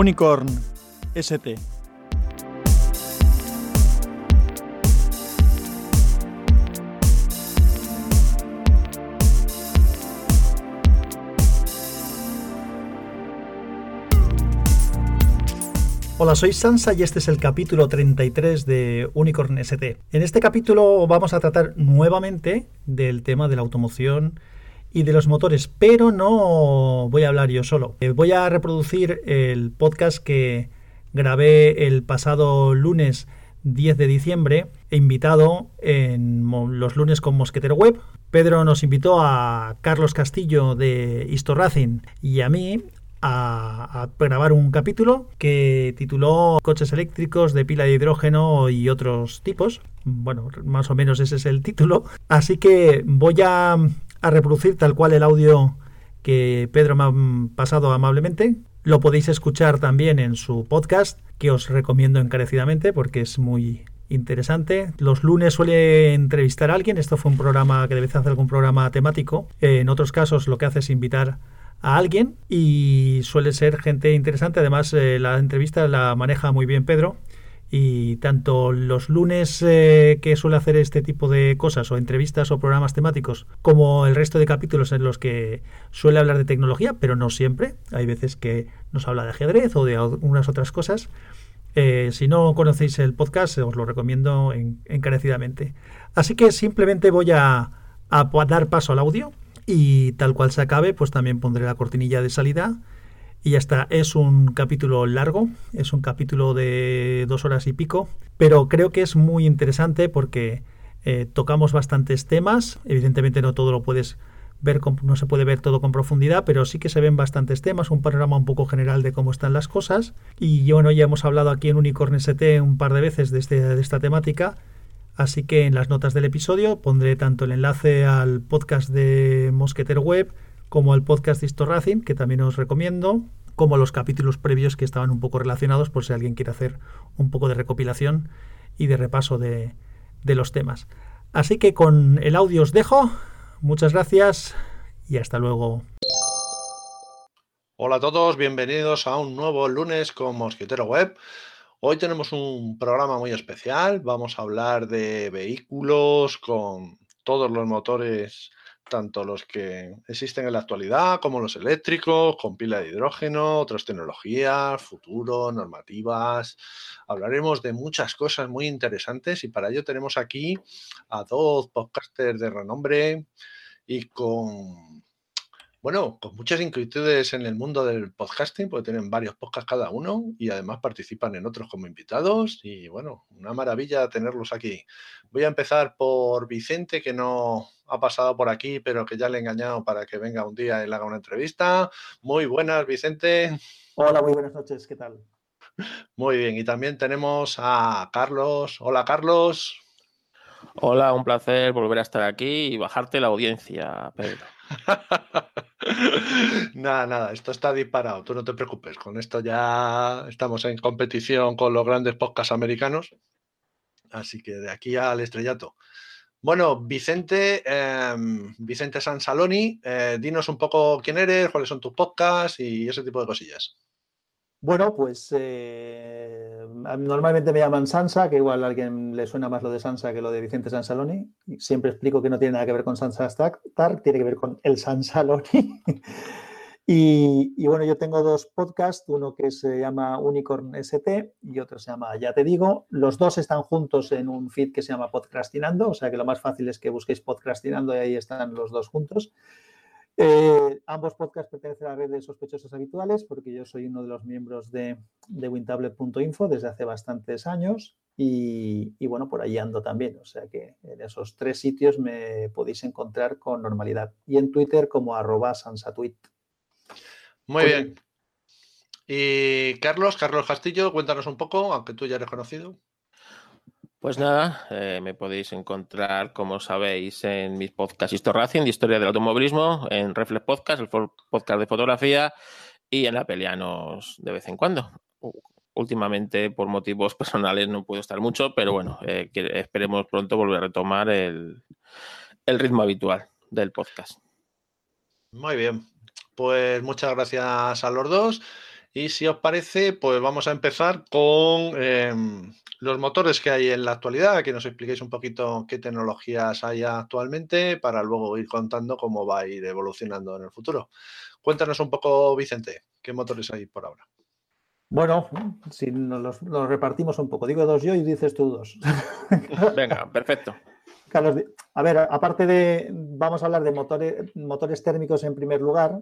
Unicorn ST. Hola, soy Sansa y este es el capítulo 33 de Unicorn ST. En este capítulo vamos a tratar nuevamente del tema de la automoción y de los motores, pero no voy a hablar yo solo. Eh, voy a reproducir el podcast que grabé el pasado lunes 10 de diciembre, he invitado en los lunes con Mosquetero Web. Pedro nos invitó a Carlos Castillo de Histo Racing y a mí a, grabar un capítulo que tituló Coches eléctricos de pila de hidrógeno y otros tipos. Bueno, más o menos ese es el título. Así que voy a, a reproducir tal cual el audio que Pedro me ha pasado amablemente. Lo podéis escuchar también en su podcast, que os recomiendo encarecidamente porque es muy interesante. Los lunes suele entrevistar a alguien. Esto fue un programa que debe hacer algún programa temático. En otros casos lo que hace es invitar a alguien y suele ser gente interesante. Además, eh, la entrevista la maneja muy bien Pedro. Y tanto los lunes eh, que suele hacer este tipo de cosas, o entrevistas o programas temáticos, como el resto de capítulos en los que suele hablar de tecnología, pero no siempre. Hay veces que nos habla de ajedrez o de unas otras cosas. Eh, si no conocéis el podcast, os lo recomiendo encarecidamente. Así que simplemente voy a, a dar paso al audio y tal cual se acabe, pues también pondré la cortinilla de salida. Y ya está, es un capítulo largo, es un capítulo de dos horas y pico, pero creo que es muy interesante porque eh, tocamos bastantes temas. Evidentemente no todo lo puedes ver, no se puede ver todo con profundidad, pero sí que se ven bastantes temas, un panorama un poco general de cómo están las cosas. Y bueno, ya hemos hablado aquí en Unicorn ST un par de veces de, este, de esta temática Así que en las notas del episodio pondré tanto el enlace al podcast de Mosquetero Web como al podcast de Racing, que también os recomiendo, como los capítulos previos que estaban un poco relacionados por si alguien quiere hacer un poco de recopilación y de repaso de, de los temas. Así que con el audio os dejo. Muchas gracias y hasta luego. Hola a todos, bienvenidos a un nuevo lunes con Mosquetero Web. Hoy tenemos un programa muy especial. Vamos a hablar de vehículos con todos los motores, tanto los que existen en la actualidad como los eléctricos, con pila de hidrógeno, otras tecnologías, futuro, normativas. Hablaremos de muchas cosas muy interesantes y para ello tenemos aquí a dos podcasters de renombre y con bueno, con muchas inquietudes en el mundo del podcasting, porque tienen varios podcasts cada uno y además participan en otros como invitados. Y bueno, una maravilla tenerlos aquí. Voy a empezar por Vicente, que no ha pasado por aquí, pero que ya le he engañado para que venga un día y le haga una entrevista. Muy buenas, Vicente. Hola, muy buenas noches, ¿qué tal? Muy bien, y también tenemos a Carlos. Hola, Carlos. Hola, un placer volver a estar aquí y bajarte la audiencia, Pedro. nada, nada, esto está disparado, tú no te preocupes, con esto ya estamos en competición con los grandes podcasts americanos, así que de aquí al estrellato. Bueno, Vicente, em, Vicente Sansaloni, eh, dinos un poco quién eres, cuáles son tus podcasts y ese tipo de cosillas. Bueno, pues eh, normalmente me llaman Sansa, que igual a alguien le suena más lo de Sansa que lo de Vicente Sansaloni. Siempre explico que no tiene nada que ver con Sansa Stark, tiene que ver con el Sansaloni. y, y, bueno, yo tengo dos podcasts, uno que se llama Unicorn ST y otro se llama Ya te digo. Los dos están juntos en un feed que se llama Podcastinando, o sea que lo más fácil es que busquéis Podcastinando y ahí están los dos juntos. Eh, ambos podcasts pertenecen a la red de sospechosos habituales porque yo soy uno de los miembros de, de Wintable.info desde hace bastantes años y, bueno, por ahí ando también. O sea que en esos tres sitios me podéis encontrar con normalidad. Y en Twitter como arroba sansatweet. Muy bien. Y Carlos, Carlos Castillo, cuéntanos un poco, aunque tú ya eres conocido. Pues nada, eh, me podéis encontrar, como sabéis, en mis podcasts Histo Racing, de historia del automovilismo, en Reflex Podcast, el podcast de fotografía, y en Apelianos de vez en cuando. Últimamente, por motivos personales, no puedo estar mucho, pero bueno, eh, esperemos pronto volver a retomar el, el ritmo habitual del podcast. Muy bien, pues muchas gracias a los dos. Y si os parece, pues vamos a empezar con em, los motores que hay en la actualidad, que nos expliquéis un poquito qué tecnologías hay actualmente para luego ir contando cómo va a ir evolucionando en el futuro. Cuéntanos un poco, Vicente, qué motores hay por ahora. Bueno, si nos los, repartimos un poco, digo dos yo y dices tú dos. Venga, perfecto. Carlos, a ver, aparte de, vamos a hablar de motores, motores térmicos en primer lugar,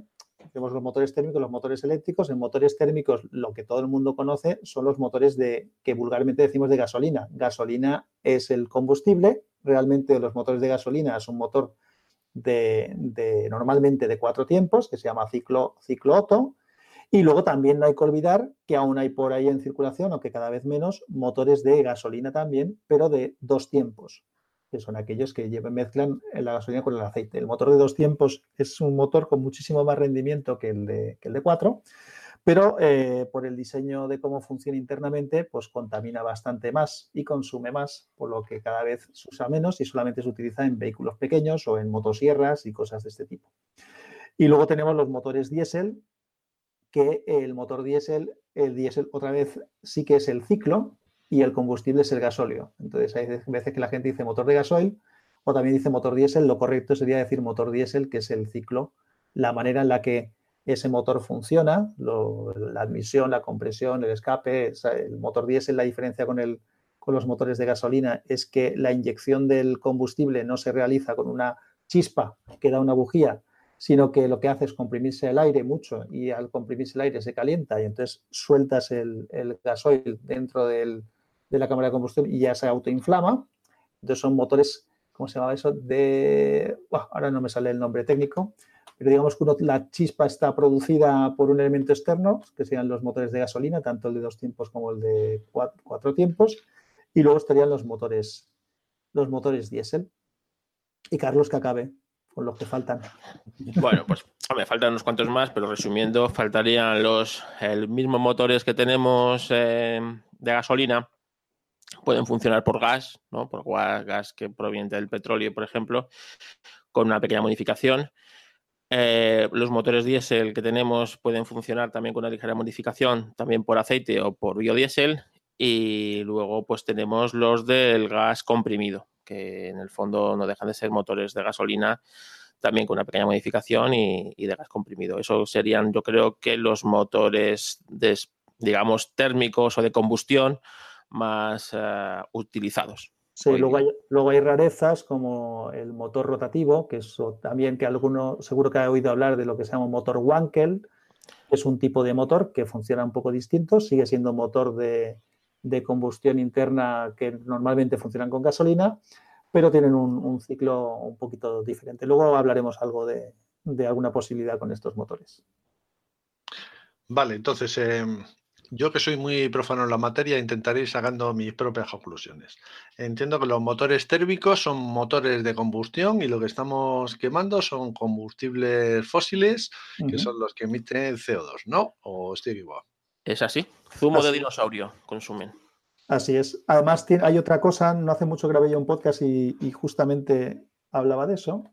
tenemos los motores térmicos, los motores eléctricos. En motores térmicos, lo que todo el mundo conoce son los motores de que vulgarmente decimos de gasolina. Gasolina es el combustible. Realmente los motores de gasolina es un motor de, normalmente de cuatro tiempos que se llama ciclo, ciclo Otto. Y luego también no hay que olvidar que aún hay por ahí en circulación, aunque cada vez menos, motores de gasolina también, pero de dos tiempos que son aquellos que llevan, mezclan la gasolina con el aceite. El motor de dos tiempos es un motor con muchísimo más rendimiento que el de, cuatro, pero eh, por el diseño de cómo funciona internamente, pues contamina bastante más y consume más, por lo que cada vez se usa menos y solamente se utiliza en vehículos pequeños o en motosierras y cosas de este tipo. Y luego tenemos los motores diésel, que el motor diésel, el diésel otra vez sí que es el ciclo, y el combustible es el gasóleo. Entonces hay veces que la gente dice motor de gasoil o también dice motor diésel. Lo correcto sería decir motor diésel, que es el ciclo, la manera en la que ese motor funciona, la admisión, la compresión, el escape. El motor diésel, la diferencia con, el, con los motores de gasolina es que la inyección del combustible no se realiza con una chispa que da una bujía, sino que lo que hace es comprimirse el aire mucho y al comprimirse el aire se calienta y entonces sueltas el, el gasoil dentro del, de la cámara de combustión y ya se autoinflama. Entonces son motores, ¿cómo se llama eso? De, ahora no me sale el nombre técnico, pero digamos que la chispa está producida por un elemento externo, que serían los motores de gasolina, tanto el de dos tiempos como el de cuatro, tiempos, y luego estarían los motores, los motores diésel. Y Carlos, que acabe con los que faltan. Bueno, pues me faltan unos cuantos más, pero resumiendo, faltarían los el mismo motores que tenemos eh, de gasolina, pueden funcionar por gas, ¿no? por gas que proviene del petróleo, por ejemplo, con una pequeña modificación. Eh, los motores diésel que tenemos pueden funcionar también con una ligera modificación, también por aceite o por biodiesel. Y luego, pues tenemos los del gas comprimido, que en el fondo no dejan de ser motores de gasolina, también con una pequeña modificación y, de gas comprimido. Eso serían, yo creo que los motores, digamos, térmicos o de combustión más eh, utilizados. Sí, luego hay, luego hay, rarezas como el motor rotativo, que es también que alguno seguro que ha oído hablar de lo que se llama motor Wankel, es un tipo de motor que funciona un poco distinto, sigue siendo motor de, combustión interna que normalmente funcionan con gasolina, pero tienen un, ciclo un poquito diferente. Luego hablaremos algo de, alguna posibilidad con estos motores. Vale, entonces em, yo que soy muy profano en la materia, intentaré ir sacando mis propias conclusiones. Entiendo que los motores térmicos son motores de combustión y lo que estamos quemando son combustibles fósiles, que son los que emiten CO2, ¿no? ¿O estoy equivocado? Es así. Zumo de dinosaurio consumen. Así es. Además, hay otra cosa, no hace mucho grabé yo un podcast y justamente hablaba de eso,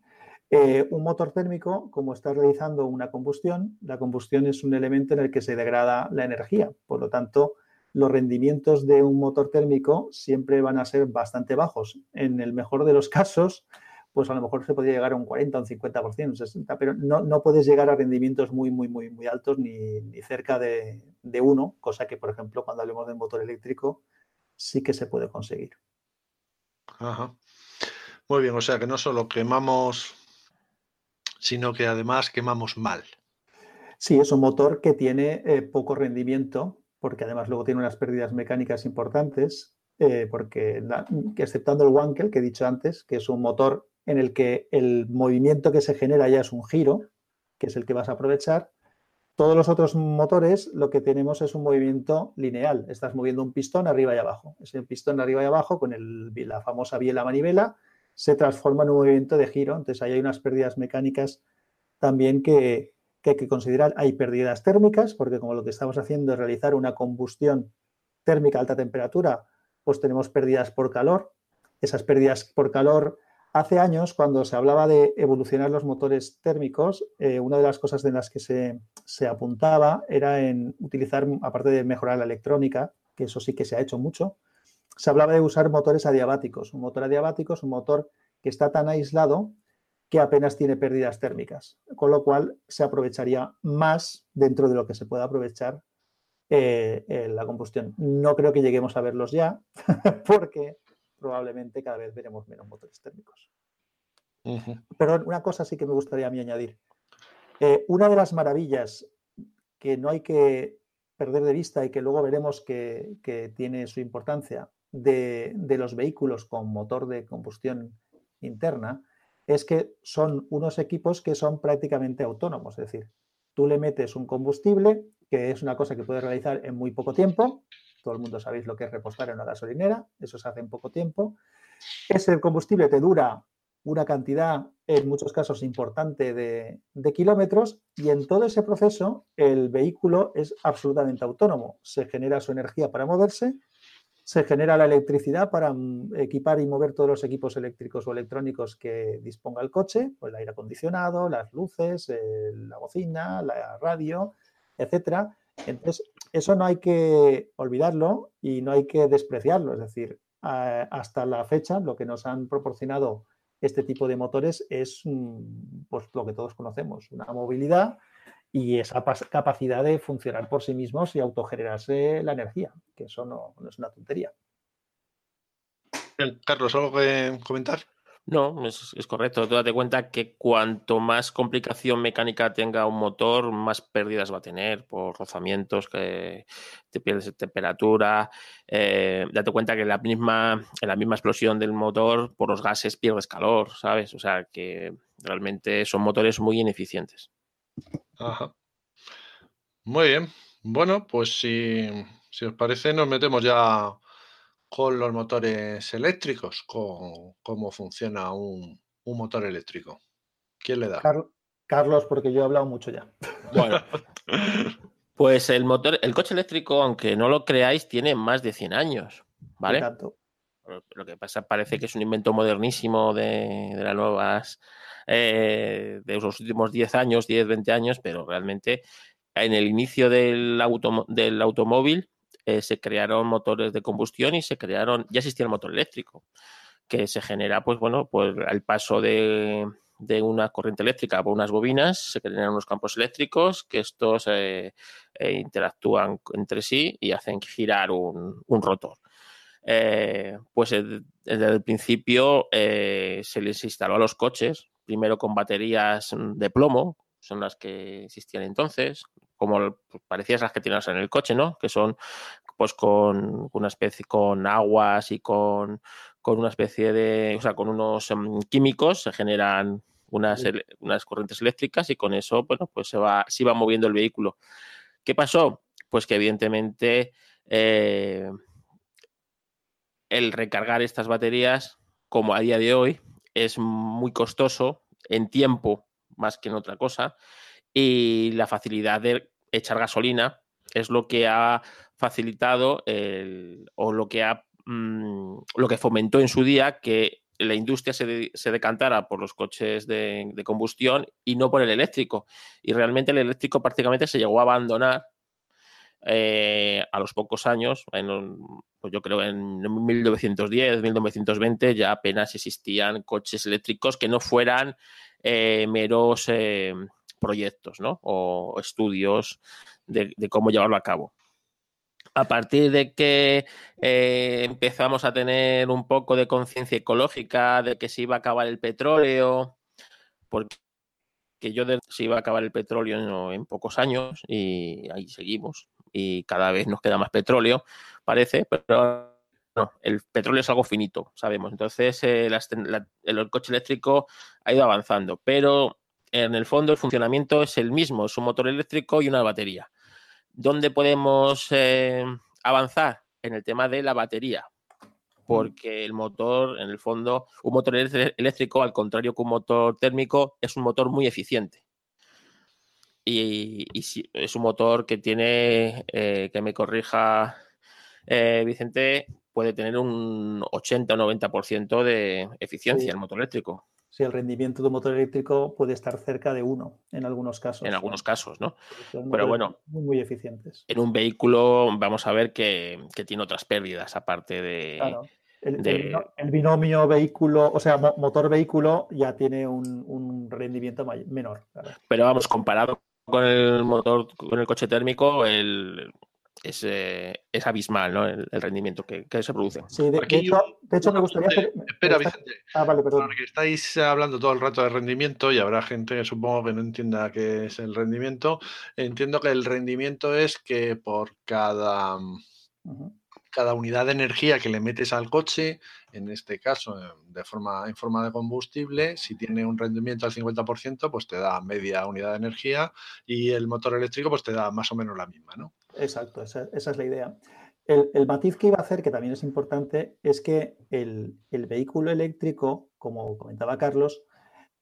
eh, un motor térmico, como está realizando una combustión, la combustión es un elemento en el que se degrada la energía. Por lo tanto, los rendimientos de un motor térmico siempre van a ser bastante bajos. En el mejor de los casos, pues a lo mejor se podría llegar a un 40, un 50%, un 60%, pero no, puedes llegar a rendimientos muy, muy, muy, muy altos ni, cerca de, de, uno, cosa que, por ejemplo, cuando hablemos de motor eléctrico, sí que se puede conseguir. Ajá. Muy bien, o sea que no solo quemamos sino que además quemamos mal. Sí, es un motor que tiene eh, poco rendimiento, porque además luego tiene unas pérdidas mecánicas importantes, eh, porque exceptando el Wankel que he dicho antes, que es un motor en el que el movimiento que se genera ya es un giro, que es el que vas a aprovechar, todos los otros motores lo que tenemos es un movimiento lineal. Estás moviendo un pistón arriba y abajo. Ese pistón arriba y abajo con la famosa biela manivela se transforma en un movimiento de giro. Entonces ahí hay unas pérdidas mecánicas también que, hay que considerar. Hay pérdidas térmicas, porque como lo que estamos haciendo es realizar una combustión térmica a alta temperatura, pues tenemos pérdidas por calor. Esas pérdidas por calor hace años, cuando se hablaba de evolucionar los motores térmicos, eh, una de las cosas de las que se, se, apuntaba era en utilizar, aparte de mejorar la electrónica, que eso sí que se ha hecho mucho, se hablaba de usar motores adiabáticos. Un motor adiabático es un motor que está tan aislado que apenas tiene pérdidas térmicas, con lo cual se aprovecharía más dentro de lo que se puede aprovechar eh, la combustión. No creo que lleguemos a verlos ya, porque probablemente cada vez veremos menos motores térmicos. Pero una cosa sí que me gustaría a mí añadir. Eh, una de las maravillas que no hay que perder de vista y que luego veremos que, tiene su importancia de, los vehículos con motor de combustión interna es que son unos equipos que son prácticamente autónomos. Es decir, tú le metes un combustible, que es una cosa que puedes realizar en muy poco tiempo. Todo el mundo sabéis lo que es repostar en una gasolinera, eso se hace en poco tiempo. Ese combustible te dura una cantidad, en muchos casos importante, de, kilómetros y en todo ese proceso el vehículo es absolutamente autónomo. Se genera su energía para moverse se genera la electricidad para mm, equipar y mover todos los equipos eléctricos o electrónicos que disponga el coche, pues el aire acondicionado, las luces, la bocina, la radio, etcétera. Entonces, eso no hay que olvidarlo y no hay que despreciarlo. Es decir, hasta la fecha, lo que nos han proporcionado este tipo de motores es mm, pues, lo que todos conocemos, una movilidad y esa capacidad de funcionar por sí mismos y autogenerarse la energía, que eso no, es una tontería. Carlos, ¿algo que comentar? No, es, correcto. Tú date cuenta que cuanto más complicación mecánica tenga un motor, más pérdidas va a tener por rozamientos, que te pierdes temperatura. Eh, date cuenta que la misma, en la misma explosión del motor, por los gases pierdes calor, ¿sabes? O sea que realmente son motores muy ineficientes. Ajá. Muy bien. Bueno, pues si, os parece, nos metemos ya con los motores eléctricos, con cómo funciona un, motor eléctrico. ¿Quién le da? Carlos, porque yo he hablado mucho ya. Bueno, pues el motor, el coche eléctrico, aunque no lo creáis, tiene más de 100 años, ¿vale? Lo que pasa parece que es un invento modernísimo de, de las nuevas eh, de los últimos 10 años, 10, 20 años, pero realmente en el inicio del, del automóvil eh, se crearon motores de combustión y se crearon, ya existía el motor eléctrico, que se genera, pues bueno, pues al paso de, una corriente eléctrica por unas bobinas, se crean unos campos eléctricos que estos eh, interactúan entre sí y hacen girar un, rotor. Pues desde el principio se les instaló a los coches primero con baterías mm, de plomo, son las que existían entonces, como pues, parecías las que tienes en el coche, ¿no? Que son pues con una especie, con aguas y con, una especie de, o sea, con unos mm, químicos se generan unas, unas corrientes eléctricas y con eso, bueno, pues se va, se iba moviendo el vehículo. ¿Qué pasó? Pues que evidentemente eh, el recargar estas baterías, como a día de hoy, es muy costoso en tiempo más que en otra cosa y la facilidad de echar gasolina es lo que ha facilitado o lo que ha mm, lo que fomentó en su día que la industria se, se decantara por los coches de, combustión y no por el eléctrico. Y realmente el eléctrico prácticamente se llegó a abandonar eh, a los pocos años, pues yo creo en 1910, 1920 ya apenas existían coches eléctricos que no fueran eh, meros eh, proyectos ¿no? o estudios de, cómo llevarlo a cabo. A partir de que empezamos a tener un poco de conciencia ecológica de que se iba a acabar el petróleo, porque yo de, se iba a acabar el petróleo en pocos años y ahí seguimos y cada vez nos queda más petróleo, parece, pero no, el petróleo es algo finito, sabemos. Entonces, eh, el coche eléctrico ha ido avanzando, pero en el fondo el funcionamiento es el mismo, es un motor eléctrico y una batería. ¿Dónde podemos eh, avanzar? En el tema de la batería, porque el motor, en el fondo, un motor eléctrico, al contrario que un motor térmico, es un motor muy eficiente y, es un motor que tiene, eh, que me corrija eh, Vicente, puede tener un 80 o 90% de eficiencia el motor eléctrico. Sí, el rendimiento de un motor eléctrico puede estar cerca de uno en algunos casos. En algunos casos, ¿no? Pero bueno, muy, eficientes. En un vehículo vamos a ver que, tiene otras pérdidas aparte de... Claro. El, binomio vehículo, o sea, motor-vehículo ya tiene un, rendimiento menor. Pero vamos, comparado con el motor, con el coche térmico, el, eh, es, abismal ¿no? el, rendimiento que, se produce. Sí, de, hecho, me gustaría hacer... Espera, Vicente. Ah, vale, perdón. Porque estáis hablando todo el rato de rendimiento y habrá gente, supongo, que no entienda qué es el rendimiento. Entiendo que el rendimiento es que por cada cada unidad de energía que le metes al coche, en este caso de forma, en forma de combustible, si tiene un rendimiento al 50%, pues te da media unidad de energía y el motor eléctrico pues te da más o menos la misma, ¿no? Exacto, esa, es la idea. El, matiz que iba a hacer, que también es importante, es que el, el vehículo eléctrico, como comentaba Carlos,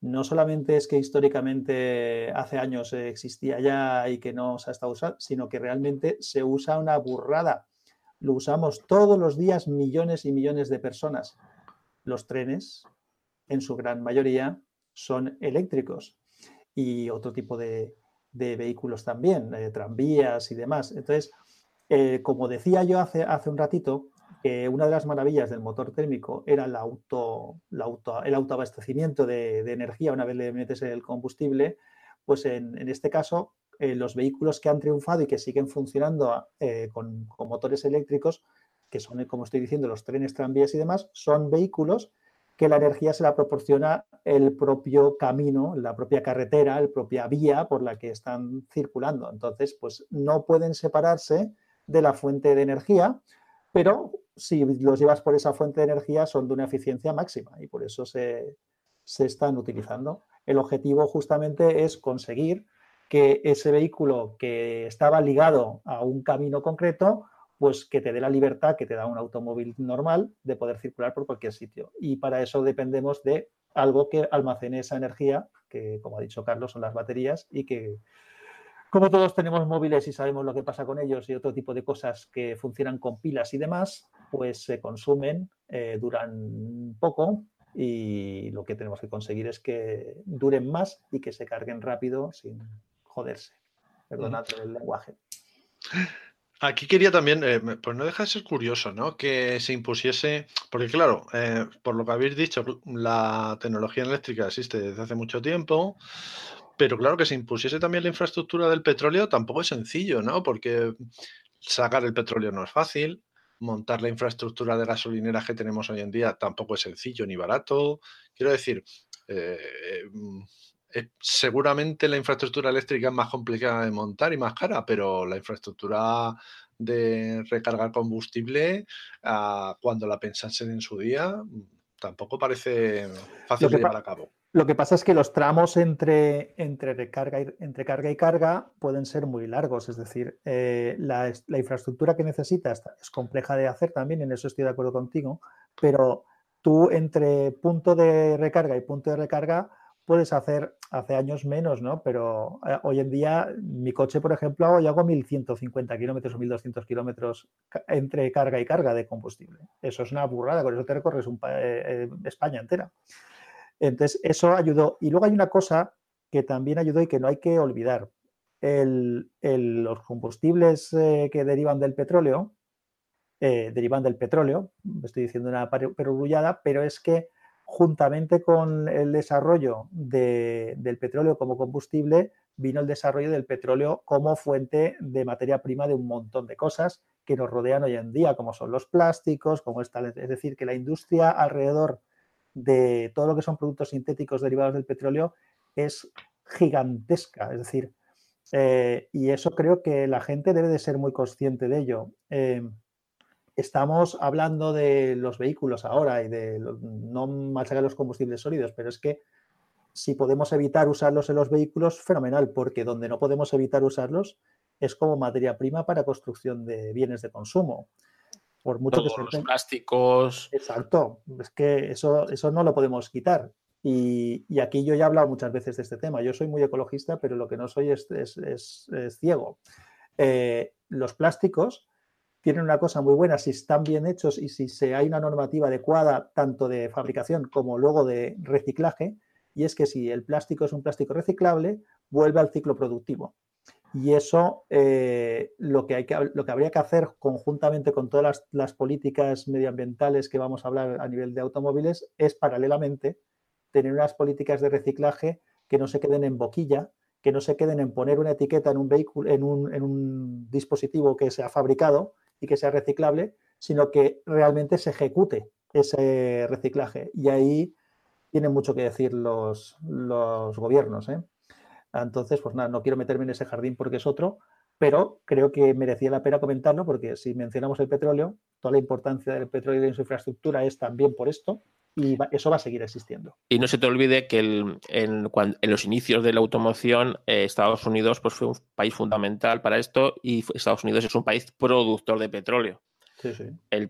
no solamente es que históricamente hace años existía ya y que no se ha estado usando, sino que realmente se usa una burrada lo usamos todos los días millones y millones de personas. Los trenes, en su gran mayoría, son eléctricos y otro tipo de, vehículos también, eh, tranvías y demás. Entonces, eh, como decía yo hace, un ratito, que una de las maravillas del motor térmico era el, auto, el autoabastecimiento de, energía una vez le metes el combustible, pues en este caso eh, los vehículos que han triunfado y que siguen funcionando eh, con, motores eléctricos, que son, eh, como estoy diciendo, los trenes, tranvías y demás, son vehículos que la energía se la proporciona el propio camino, la propia carretera, la propia vía por la que están circulando. Entonces, pues no pueden separarse de la fuente de energía, pero si los llevas por esa fuente de energía son de una eficiencia máxima y por eso se, se están utilizando. El objetivo justamente es conseguir que ese vehículo que estaba ligado a un camino concreto, pues que te dé la libertad que te da un automóvil normal de poder circular por cualquier sitio. Y para eso dependemos de algo que almacene esa energía, que como ha dicho Carlos son las baterías, y que como todos tenemos móviles y sabemos lo que pasa con ellos y otro tipo de cosas que funcionan con pilas y demás, pues se consumen, eh, duran poco y lo que tenemos que conseguir es que duren más y que se carguen rápido sin, joderse. Perdonad el lenguaje. Aquí quería también, eh, pues no deja de ser curioso, ¿no? Que se impusiese, porque claro, eh, por lo que habéis dicho, la tecnología eléctrica existe desde hace mucho tiempo, pero claro que se impusiese también la infraestructura del petróleo tampoco es sencillo, ¿no? Porque sacar el petróleo no es fácil, montar la infraestructura de gasolineras que tenemos hoy en día tampoco es sencillo ni barato. Quiero decir, eh, eh, seguramente la infraestructura eléctrica es más complicada de montar y más cara, pero la infraestructura de recargar combustible, ah, cuando la pensasen en su día, tampoco parece fácil de llevar a cabo. Lo que pasa es que los tramos entre, entre, recarga y, entre carga y carga pueden ser muy largos, es decir, eh, la, la, infraestructura que necesitas es compleja de hacer también, en eso estoy de acuerdo contigo, pero tú entre punto de recarga y punto de recarga puedes hacer hace años menos, ¿no? Pero eh, hoy en día mi coche, por ejemplo, yo hago 1150 kilómetros o 1200 kilómetros entre carga y carga de combustible. Eso es una burrada, con eso te recorres un, eh, eh, España entera. Entonces, eso ayudó. Y luego hay una cosa que también ayudó y que no hay que olvidar. los combustibles que derivan del petróleo, derivan del petróleo, estoy diciendo una perogrullada, pero es que juntamente con el desarrollo del petróleo como combustible, vino el desarrollo del petróleo como fuente de materia prima de un montón de cosas que nos rodean hoy en día, como son los plásticos, como es decir, que la industria alrededor de todo lo que son productos sintéticos derivados del petróleo es gigantesca, es decir, eh, y eso creo que la gente debe de ser muy consciente de ello. Eh, estamos hablando de los vehículos ahora y de no machacar los combustibles sólidos, pero es que si podemos evitar usarlos en los vehículos, fenomenal, porque donde no podemos evitar usarlos es como materia prima para construcción de bienes de consumo. Por mucho que los plásticos. Exacto, es que eso, eso no lo podemos quitar. Y, aquí yo ya he hablado muchas veces de este tema. Yo soy muy ecologista, pero lo que no soy es, ciego. Eh, los plásticos tienen una cosa muy buena si están bien hechos y si se, hay una normativa adecuada tanto de fabricación como luego de reciclaje, y es que si el plástico es un plástico reciclable, vuelve al ciclo productivo. Y eso eh, lo, que hay que, lo que habría que hacer conjuntamente con todas las, las, políticas medioambientales que vamos a hablar a nivel de automóviles es paralelamente tener unas políticas de reciclaje que no se queden en boquilla, que no se queden en poner una etiqueta en un vehículo, en un, en un dispositivo que se ha fabricado y que sea reciclable, sino que realmente se ejecute ese reciclaje. Y ahí tienen mucho que decir los, los gobiernos. ¿eh? Entonces, pues nada, no quiero meterme en ese jardín porque es otro, pero creo que merecía la pena comentarlo porque si mencionamos el petróleo, toda la importancia del petróleo de su infraestructura es también por esto y eso va a seguir existiendo. Y no se te olvide que el, en, en, los inicios de la automoción, eh, Estados Unidos pues, fue un país fundamental para esto y Estados Unidos es un país productor de petróleo. Sí, sí. El,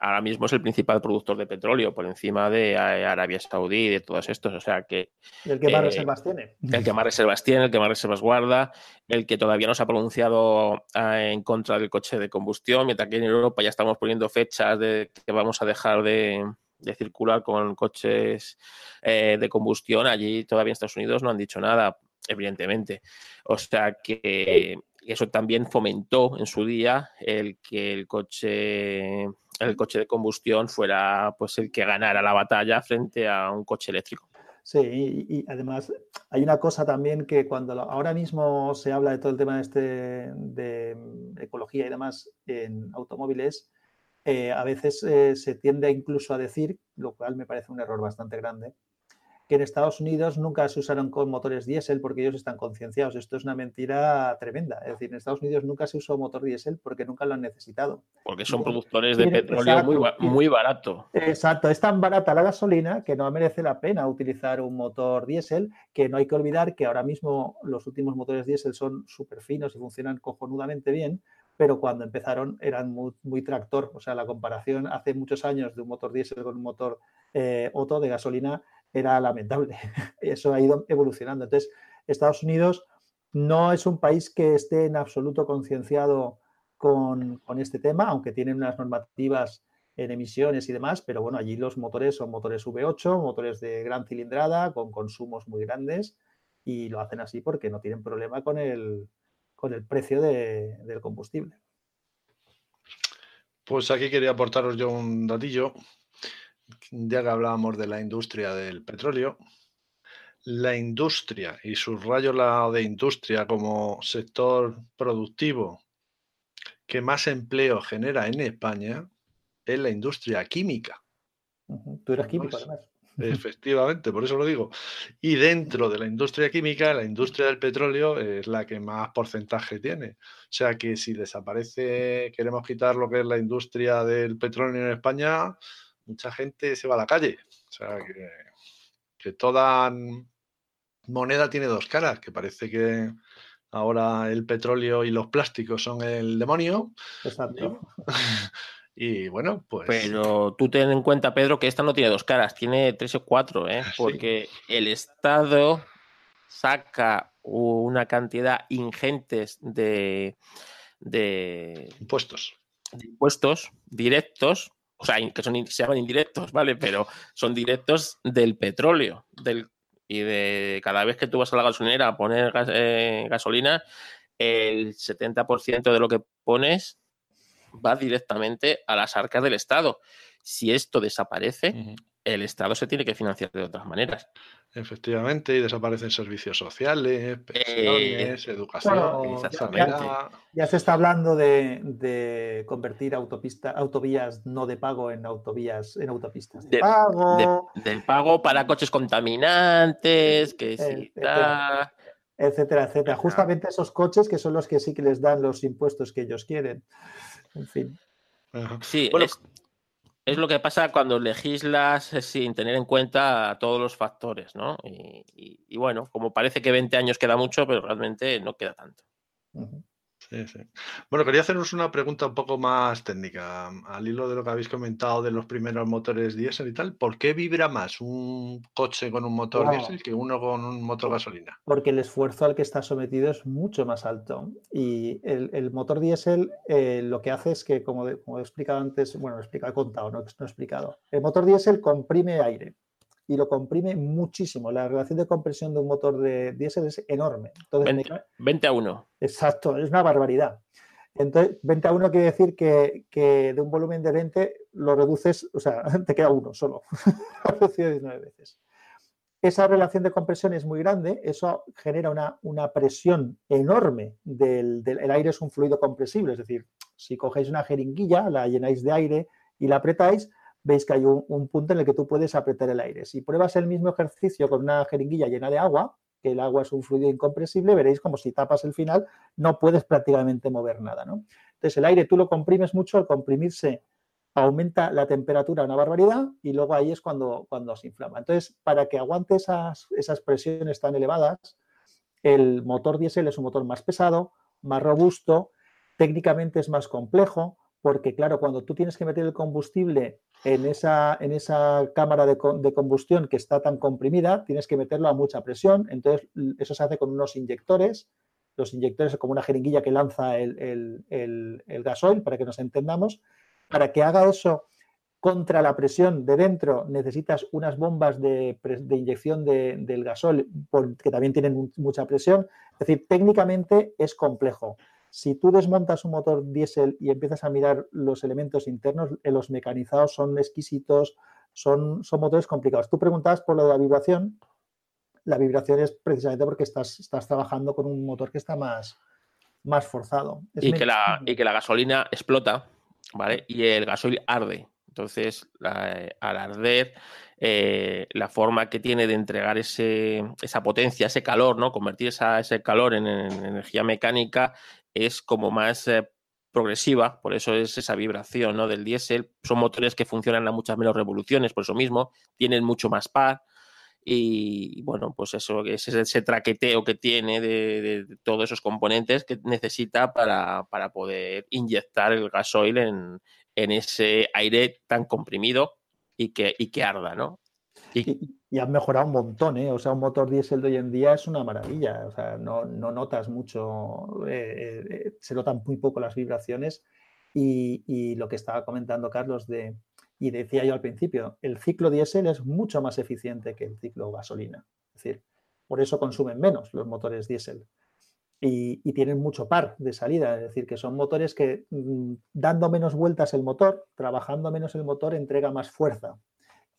ahora mismo es el principal productor de petróleo por encima de Arabia Saudí y de todos estos. O sea que. el que más eh, reservas tiene. El que más reservas tiene, el que más reservas guarda, el que todavía no se ha pronunciado eh, en contra del coche de combustión, mientras que en Europa ya estamos poniendo fechas de que vamos a dejar de, de circular con coches eh, de combustión. Allí todavía en Estados Unidos no han dicho nada, evidentemente. O sea que eso también fomentó en su día el que el coche, el coche de combustión fuera pues el que ganara la batalla frente a un coche eléctrico. Sí, y, además hay una cosa también que cuando ahora mismo se habla de todo el tema este, de ecología y demás en automóviles, eh, a veces eh, se tiende incluso a decir, lo cual me parece un error bastante grande, que en Estados Unidos nunca se usaron con motores diésel porque ellos están concienciados. Esto es una mentira tremenda. Es decir, en Estados Unidos nunca se usó motor diésel porque nunca lo han necesitado. Porque son productores de petróleo muy, muy, barato. Exacto, es tan barata la gasolina que no merece la pena utilizar un motor diésel, que no hay que olvidar que ahora mismo los últimos motores diésel son súper finos y funcionan cojonudamente bien, pero cuando empezaron eran muy, tractor. O sea, la comparación hace muchos años de un motor diésel con un motor eh, Otto de gasolina era lamentable. Eso ha ido evolucionando. Entonces, Estados Unidos no es un país que esté en absoluto concienciado con, este tema, aunque tienen unas normativas en emisiones y demás, pero bueno, allí los motores son motores V8, motores de gran cilindrada, con consumos muy grandes, y lo hacen así porque no tienen problema con el, con el precio del combustible. Pues aquí quería aportaros yo un datillo ya que hablábamos de la industria del petróleo, la industria, y subrayo la de industria como sector productivo que más empleo genera en España, es la industria química. Tú eres químico, además. Efectivamente, por eso lo digo. Y dentro de la industria química, la industria del petróleo es la que más porcentaje tiene. O sea que si desaparece, queremos quitar lo que es la industria del petróleo en España, mucha gente se va a la calle. O sea, que, toda moneda tiene dos caras, que parece que ahora el petróleo y los plásticos son el demonio. Exacto. Y bueno, pues. Pero tú ten en cuenta, Pedro, que esta no tiene dos caras, tiene tres o cuatro, ¿eh? porque el Estado saca una cantidad ingentes de, de impuestos. De impuestos directos o sea, que son, se llaman indirectos, ¿vale? Pero son directos del petróleo, del, y de cada vez que tú vas a la gasolinera a poner eh, gasolina, el 70% de lo que pones va directamente a las arcas del Estado. Si esto desaparece, el Estado se tiene que financiar de otras maneras. Efectivamente, y desaparecen servicios sociales, pensiones, eh, educación. ya, se está hablando de, convertir autopista, autovías no de pago en autovías, en autopistas de, pago. del pago para coches contaminantes, que etcétera, etcétera, etcétera. Justamente esos coches que son los que sí que les dan los impuestos que ellos quieren. En fin. Sí, es lo que pasa cuando legislas eh, sin tener en cuenta todos los factores, ¿no? Y, bueno, como parece que 20 años queda mucho, pero realmente no queda tanto. Bueno, quería haceros una pregunta un poco más técnica, al hilo de lo que habéis comentado de los primeros motores diésel y tal. ¿Por qué vibra más un coche con un motor diésel que uno con un motor gasolina? Porque el esfuerzo al que está sometido es mucho más alto. Y el, motor diésel eh, lo que hace es que, como, he explicado antes, bueno, he explicado, he contado, no, no he explicado. El motor diésel comprime aire y lo comprime muchísimo. La relación de compresión de un motor de diésel es enorme. Entonces, 20, a 1. Exacto, es una barbaridad. Entonces, 20 a 1 quiere decir que, de un volumen de 20 lo reduces, o sea, te queda uno solo. 19 veces. Esa relación de compresión es muy grande, eso genera una, una presión enorme del, del, el aire es un fluido compresible, es decir, si cogéis una jeringuilla, la llenáis de aire y la apretáis, veis que hay un, punto en el que tú puedes apretar el aire. Si pruebas el mismo ejercicio con una jeringuilla llena de agua, que el agua es un fluido incompresible, veréis como si tapas el final no puedes prácticamente mover nada. ¿no? Entonces el aire tú lo comprimes mucho, al comprimirse aumenta la temperatura una barbaridad y luego ahí es cuando, cuando se inflama. Entonces, para que aguante esas, esas presiones tan elevadas, el motor diésel es un motor más pesado, más robusto, técnicamente es más complejo, porque claro, cuando tú tienes que meter el combustible en esa, en esa cámara de, combustión que está tan comprimida, tienes que meterlo a mucha presión, entonces eso se hace con unos inyectores, los inyectores como una jeringuilla que lanza el, gasoil, para que nos entendamos, para que haga eso contra la presión de dentro necesitas unas bombas de, inyección del gasoil que también tienen mucha presión, es decir, técnicamente es complejo. Si tú desmontas un motor diésel y empiezas a mirar los elementos internos, eh, los mecanizados son exquisitos, son, son motores complicados. Tú preguntabas por lo de la vibración. La vibración es precisamente porque estás, estás trabajando con un motor que está más, más forzado. y, que la, y que la gasolina explota, ¿vale? Y el gasoil arde. Entonces, al arder, eh, la forma que tiene de entregar ese, esa potencia, ese calor, ¿no? Convertir ese calor en, energía mecánica es como más eh, progresiva, por eso es esa vibración ¿no? del diésel. Son motores que funcionan a muchas menos revoluciones, por eso mismo, tienen mucho más par. Y bueno, pues eso es ese traqueteo que tiene de, todos esos componentes que necesita para, poder inyectar el gasoil en, ese aire tan comprimido y que, y que arda, ¿no? Y, y, han mejorado un montón, ¿eh? O sea, un motor diésel de hoy en día es una maravilla. O sea, no, notas mucho, eh, eh, se notan muy poco las vibraciones. Y, lo que estaba comentando Carlos de, y decía yo al principio, el ciclo diésel es mucho más eficiente que el ciclo gasolina. Es decir, por eso consumen menos los motores diésel. Y, tienen mucho par de salida, es decir, que son motores que mm, dando menos vueltas el motor, trabajando menos el motor, entrega más fuerza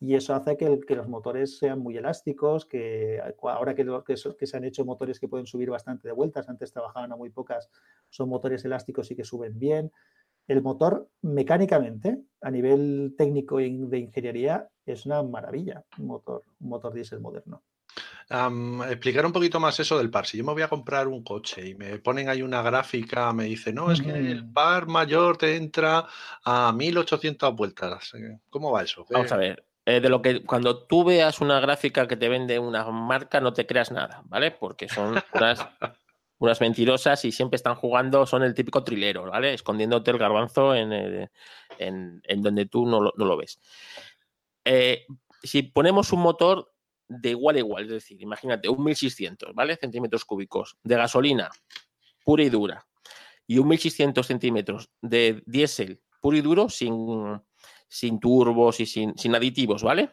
y eso hace que, los motores sean muy elásticos, que ahora que, se han hecho motores que pueden subir bastante de vueltas, antes trabajaban a muy pocas, son motores elásticos y que suben bien. El motor mecánicamente, a nivel técnico de ingeniería, es una maravilla, un motor, un motor diésel moderno. Explicar un poquito más eso del par. Si yo me voy a comprar un coche y me ponen ahí una gráfica, me dice, no, es que el par mayor te entra a 1800 vueltas. ¿Cómo va eso? Vamos a ver. Eh, de lo que cuando tú veas una gráfica que te vende una marca, no te creas nada, ¿vale? Porque son unas, unas mentirosas y siempre están jugando, son el típico trilero, ¿vale? Escondiéndote el garbanzo en, eh, en, donde tú no lo, ves. Eh, si ponemos un motor de igual a igual, es decir, imagínate, un 1600, ¿vale? Centímetros cúbicos de gasolina pura y dura y un 1600 centímetros de diésel puro y duro sin sin turbos y sin, aditivos, ¿vale?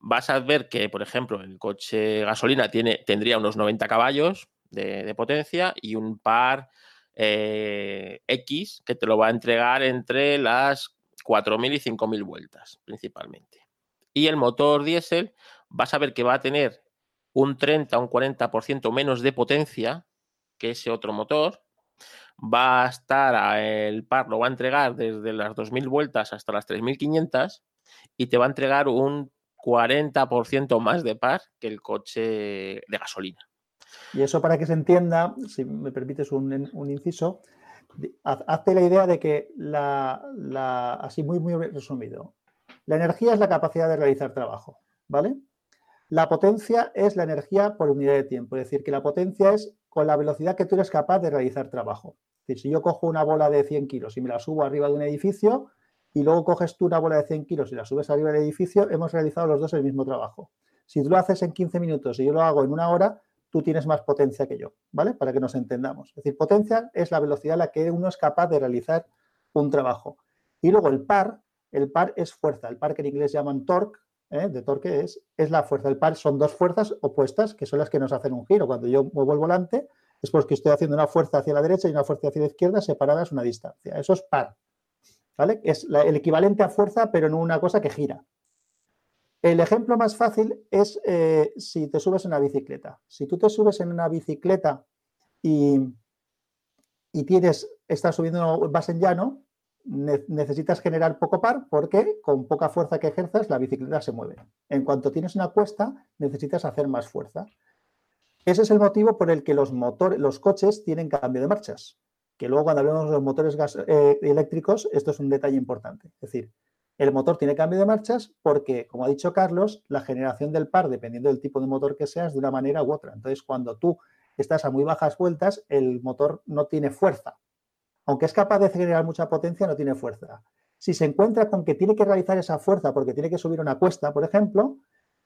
Vas a ver que, por ejemplo, el coche gasolina tiene, tendría unos 90 caballos de, potencia y un par eh, X que te lo va a entregar entre las 4.000 y 5.000 vueltas, principalmente. Y el motor diésel, vas a ver que va a tener un 30 o un 40% menos de potencia que ese otro motor, va a estar, el par lo va a entregar desde las 2.000 vueltas hasta las 3.500 y te va a entregar un 40% más de par que el coche de gasolina. Y eso para que se entienda, si me permites un, inciso, hazte la idea de que la, así muy, muy resumido, la energía es la capacidad de realizar trabajo, ¿vale? La potencia es la energía por unidad de tiempo, es decir, que la potencia es con la velocidad que tú eres capaz de realizar trabajo. Es decir, si yo cojo una bola de 100 kilos y me la subo arriba de un edificio y luego coges tú una bola de 100 kilos y la subes arriba del edificio, hemos realizado los dos el mismo trabajo. Si tú lo haces en 15 minutos y yo lo hago en una hora, tú tienes más potencia que yo, ¿vale? Para que nos entendamos. Es decir, potencia es la velocidad a la que uno es capaz de realizar un trabajo. Y luego el par, el par es fuerza. El par que en inglés llaman torque, ¿eh? de torque es, es la fuerza. El par son dos fuerzas opuestas que son las que nos hacen un giro. Cuando yo muevo el volante es porque estoy haciendo una fuerza hacia la derecha y una fuerza hacia la izquierda separadas una distancia. Eso es par. ¿Vale? Es el equivalente a fuerza, pero no una cosa que gira. El ejemplo más fácil es eh, si te subes en una bicicleta. Si tú te subes en una bicicleta y, y tienes, estás subiendo, vas en llano, necesitas generar poco par porque con poca fuerza que ejerzas la bicicleta se mueve. En cuanto tienes una cuesta, necesitas hacer más fuerza. Ese es el motivo por el que los, coches tienen cambio de marchas. Que luego cuando hablemos de los motores eh, eléctricos, esto es un detalle importante. Es decir, el motor tiene cambio de marchas porque, como ha dicho Carlos, la generación del par, dependiendo del tipo de motor que seas, de una manera u otra. Entonces, cuando tú estás a muy bajas vueltas, el motor no tiene fuerza. Aunque es capaz de generar mucha potencia, no tiene fuerza. Si se encuentra con que tiene que realizar esa fuerza porque tiene que subir una cuesta, por ejemplo,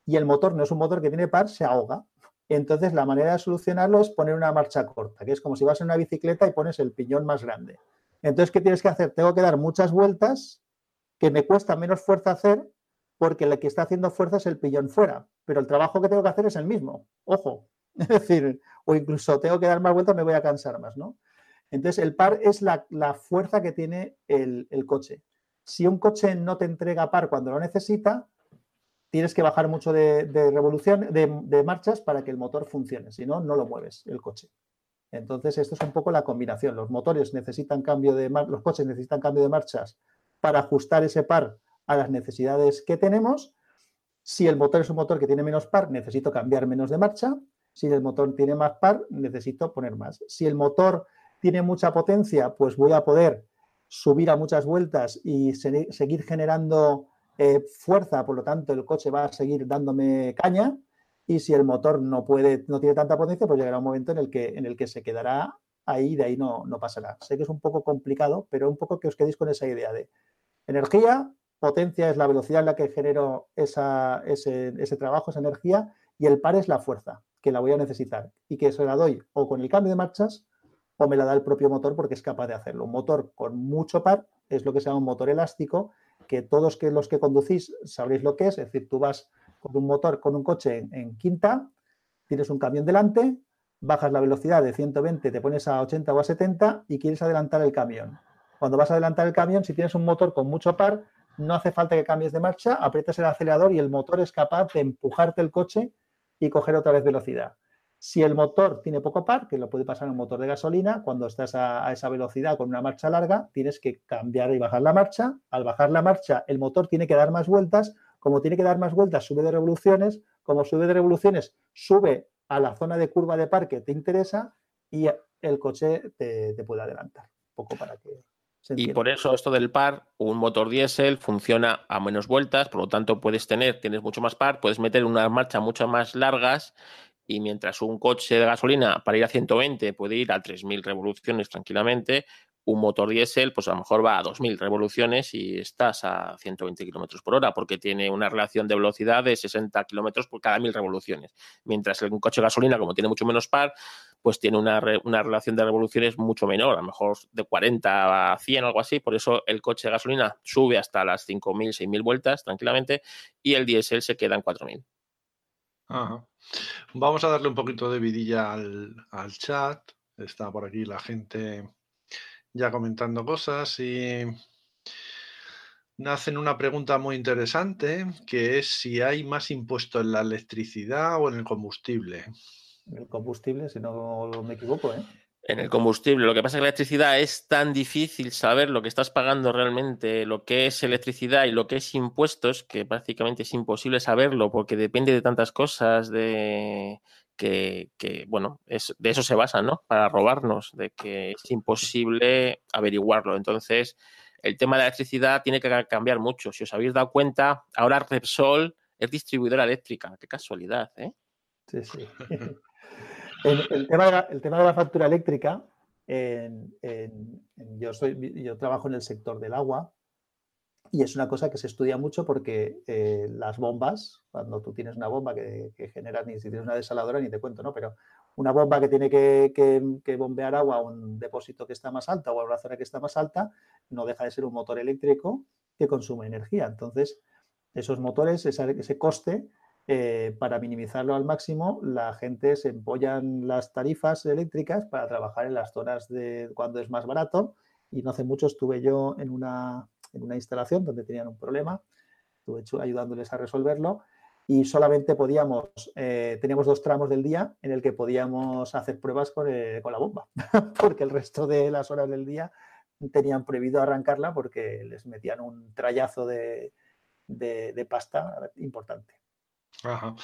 y el motor no es un motor que tiene par, se ahoga. Entonces, la manera de solucionarlo es poner una marcha corta, que es como si vas en una bicicleta y pones el piñón más grande. Entonces, ¿qué tienes que hacer? Tengo que dar muchas vueltas que me cuesta menos fuerza hacer porque el que está haciendo fuerza es el pillón fuera, pero el trabajo que tengo que hacer es el mismo, ojo, es decir, o incluso tengo que dar más vueltas, me voy a cansar más, ¿no? Entonces, el par es la, fuerza que tiene el, coche. Si un coche no te entrega par cuando lo necesita, tienes que bajar mucho de, revolución, de, de, marchas para que el motor funcione, si no, no lo mueves el coche. Entonces, esto es un poco la combinación. Los motores necesitan cambio de los coches necesitan cambio de marchas para ajustar ese par a las necesidades que tenemos. Si el motor es un motor que tiene menos par, necesito cambiar menos de marcha. Si el motor tiene más par, necesito poner más. Si el motor tiene mucha potencia, pues voy a poder subir a muchas vueltas y seguir generando eh, fuerza, por lo tanto el coche va a seguir dándome caña. Y si el motor no puede, no tiene tanta potencia, pues llegará un momento en el que, en el que se quedará ahí, de ahí no, no pasará. Sé que es un poco complicado, pero un poco que os quedéis con esa idea de Energía, potencia es la velocidad en la que genero ese, trabajo, esa energía, y el par es la fuerza, que la voy a necesitar y que se la doy o con el cambio de marchas o me la da el propio motor porque es capaz de hacerlo. Un motor con mucho par es lo que se llama un motor elástico, que todos los que conducís sabréis lo que es, es decir, tú vas con un motor, con un coche en quinta, tienes un camión delante, bajas la velocidad de 120, te pones a 80 o a 70 y quieres adelantar el camión. Cuando vas a adelantar el camión, si tienes un motor con mucho par, no hace falta que cambies de marcha, aprietas el acelerador y el motor es capaz de empujarte el coche y coger otra vez velocidad. Si el motor tiene poco par, que lo puede pasar en un motor de gasolina, cuando estás a, esa velocidad con una marcha larga, tienes que cambiar y bajar la marcha. Al bajar la marcha, el motor tiene que dar más vueltas. Como tiene que dar más vueltas, sube de revoluciones. Como sube de revoluciones, sube a la zona de curva de par que te interesa y el coche te, te puede adelantar. Un poco para que y por eso esto del par, un motor diésel funciona a menos vueltas, por lo tanto puedes tener, tienes mucho más par, puedes meter unas marchas mucho más largas y mientras un coche de gasolina para ir a 120 puede ir a 3.000 revoluciones tranquilamente, un motor diésel pues a lo mejor va a 2.000 revoluciones y estás a 120 kilómetros por hora porque tiene una relación de velocidad de 60 kilómetros por cada 1.000 revoluciones. Mientras un coche de gasolina, como tiene mucho menos par, pues tiene una, relación de revoluciones mucho menor, a lo mejor de 40 a 100, algo así. Por eso el coche de gasolina sube hasta las 5.000, 6.000 vueltas tranquilamente y el diésel se queda en 4.000. Vamos a darle un poquito de vidilla al, chat. Está por aquí la gente ya comentando cosas y hacen una pregunta muy interesante que es si hay más impuesto en la electricidad o en el combustible. El combustible, si no me equivoco, ¿eh? En el combustible. Lo que pasa es que la electricidad es tan difícil saber lo que estás pagando realmente, lo que es electricidad y lo que es impuestos, que prácticamente es imposible saberlo porque depende de tantas cosas, de que, bueno, es, de eso se basa, ¿no? Para robarnos, de que es imposible averiguarlo. Entonces, el tema de la electricidad tiene que cambiar mucho. Si os habéis dado cuenta, ahora Repsol es distribuidora eléctrica. Qué casualidad, ¿eh? Sí, sí. el, tema de la, factura eléctrica yo, soy, yo trabajo en el sector del agua y es una cosa que se estudia mucho porque eh, las bombas, cuando tú tienes una bomba que, genera, ni si tienes una desaladora ni te cuento, ¿no? Pero una bomba que tiene que, bombear agua a un depósito que está más alto o a una zona que está más alta, no deja de ser un motor eléctrico que consume energía. Entonces, esos motores, ese, coste, eh, para minimizarlo al máximo, la gente se empollan las tarifas eléctricas para trabajar en las zonas de cuando es más barato. Y no hace mucho estuve yo en una en una instalación donde tenían un problema, estuve ayudándoles a resolverlo y solamente podíamos, eh, teníamos dos tramos del día en el que podíamos hacer pruebas con, eh, la bomba, porque el resto de las horas del día tenían prohibido arrancarla porque les metían un trayazo de, de, pasta importante. Ajá.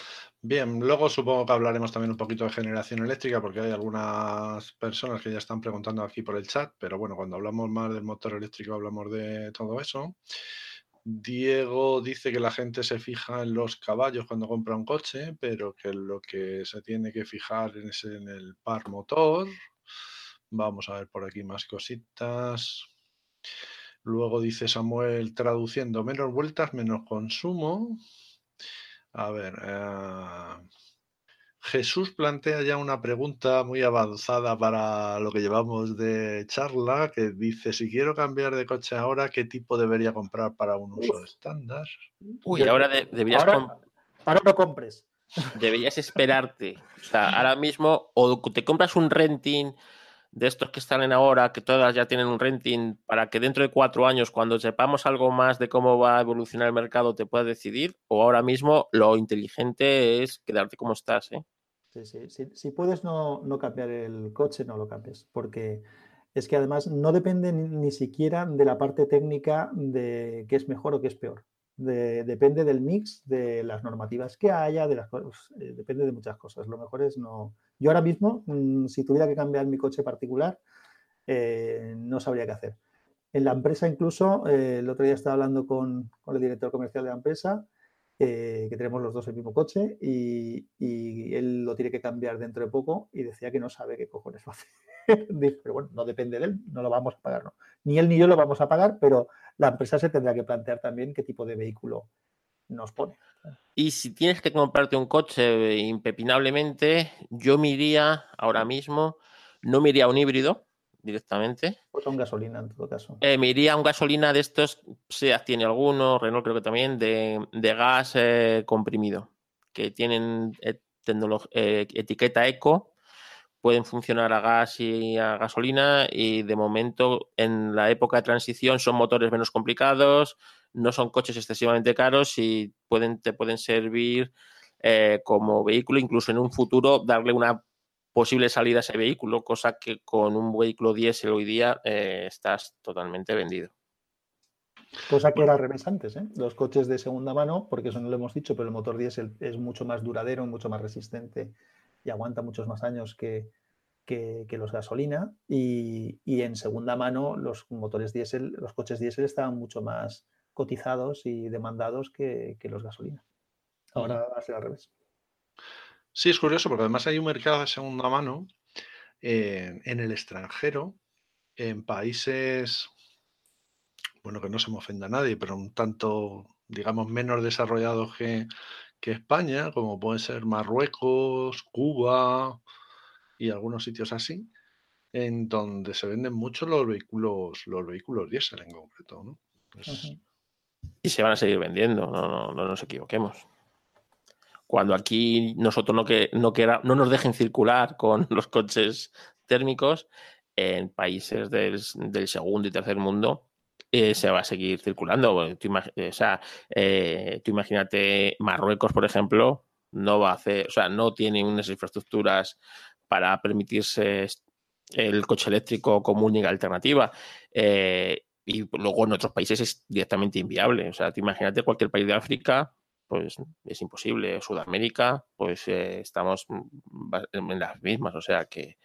Bien, luego supongo que hablaremos también un poquito de generación eléctrica porque hay algunas personas que ya están preguntando aquí por el chat, pero bueno, cuando hablamos más del motor eléctrico hablamos de todo eso. Diego dice que la gente se fija en los caballos cuando compra un coche, pero que lo que se tiene que fijar es en el par motor. Vamos a ver por aquí más cositas. Luego dice Samuel traduciendo menos vueltas, menos consumo. A ver, eh, Jesús plantea ya una pregunta muy avanzada para lo que llevamos de charla, que dice, si quiero cambiar de coche ahora, ¿qué tipo debería comprar para un uso estándar? Uy, ahora deberías... Ahora, ahora no compres. Deberías esperarte. O sea, ahora mismo o te compras un renting de estos que están en ahora, que todas ya tienen un renting, para que dentro de cuatro años, cuando sepamos algo más de cómo va a evolucionar el mercado, te puedas decidir, o ahora mismo lo inteligente es quedarte como estás. ¿eh? Sí, sí. Si, puedes no, cambiar el coche, no lo cambies, porque es que además no depende ni, siquiera de la parte técnica de qué es mejor o qué es peor. depende del mix, de las normativas que haya, de las eh, depende de muchas cosas. Lo mejor es no, yo ahora mismo, mm, si tuviera que cambiar mi coche particular, eh, no sabría qué hacer. En la empresa incluso, eh, el otro día estaba hablando con, el director comercial de la empresa, eh, que tenemos los dos el mismo coche, y, él lo tiene que cambiar dentro de poco y decía que no sabe qué cojones va a hacer. pero bueno, no depende de él, no lo vamos a pagar. Ni él ni yo lo vamos a pagar, pero la empresa se tendrá que plantear también qué tipo de vehículo nos pone. Y si tienes que comprarte un coche impepinablemente, yo me iría ahora mismo, no me iría a un híbrido directamente. Pues a un gasolina en todo caso. Eh, me iría a un gasolina de estos, SEAT tiene algunos, Renault creo que también, de, gas eh, comprimido, que tienen eh, etiqueta eco, pueden funcionar a gas y a gasolina y de momento en la época de transición son motores menos complicados, no son coches excesivamente caros y pueden, te pueden servir eh, como vehículo, incluso en un futuro darle una posible salida a ese vehículo, cosa que con un vehículo diésel hoy día eh, estás totalmente vendido. Cosa que era revés antes, ¿eh? los coches de segunda mano, porque eso no lo hemos dicho, pero el motor diésel es mucho más duradero, mucho más resistente y aguanta muchos más años que, que, los gasolina. Y, y, en segunda mano los motores diésel, los coches diésel estaban mucho más cotizados y demandados que, los gasolina. Ahora va a ser al revés. Sí, es curioso porque además hay un mercado de segunda mano eh, en el extranjero, en países, bueno, que no se me ofenda a nadie, pero un tanto, digamos, menos desarrollados que, que España, como pueden ser Marruecos, Cuba y algunos sitios así, en donde se venden mucho los vehículos, los vehículos diésel en concreto, ¿no? Y se van a seguir vendiendo, no, no, nos equivoquemos. Cuando aquí nosotros no, que, no, no nos dejen circular con los coches térmicos, en países del, segundo y tercer mundo eh, se va a seguir circulando. Tú, o sea, eh, tú imagínate Marruecos, por ejemplo, no va a hacer, o sea, no tiene unas infraestructuras para permitirse el coche eléctrico como única alternativa. Eh, y luego en otros países es directamente inviable. O sea, te imagínate cualquier país de África, pues es imposible. Sudamérica, pues eh, estamos en las mismas. O sea que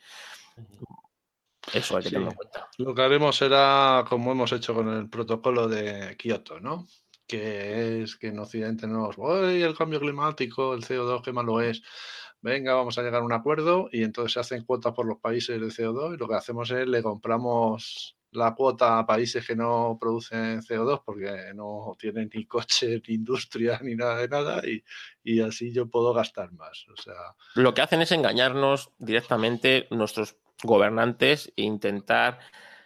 eso hay que tenerlo en cuenta. Lo que haremos será como hemos hecho con el protocolo de Kioto, ¿no? Que es que en Occidente no nos voy el cambio climático, el CO2, qué malo es. venga, vamos a llegar a un acuerdo y entonces se hacen cuotas por los países de CO2 y lo que hacemos es le compramos la cuota a países que no producen CO2 porque no tienen ni coches, ni industria, ni nada de nada y, y, así yo puedo gastar más. O sea... Lo que hacen es engañarnos directamente nuestros gobernantes e intentar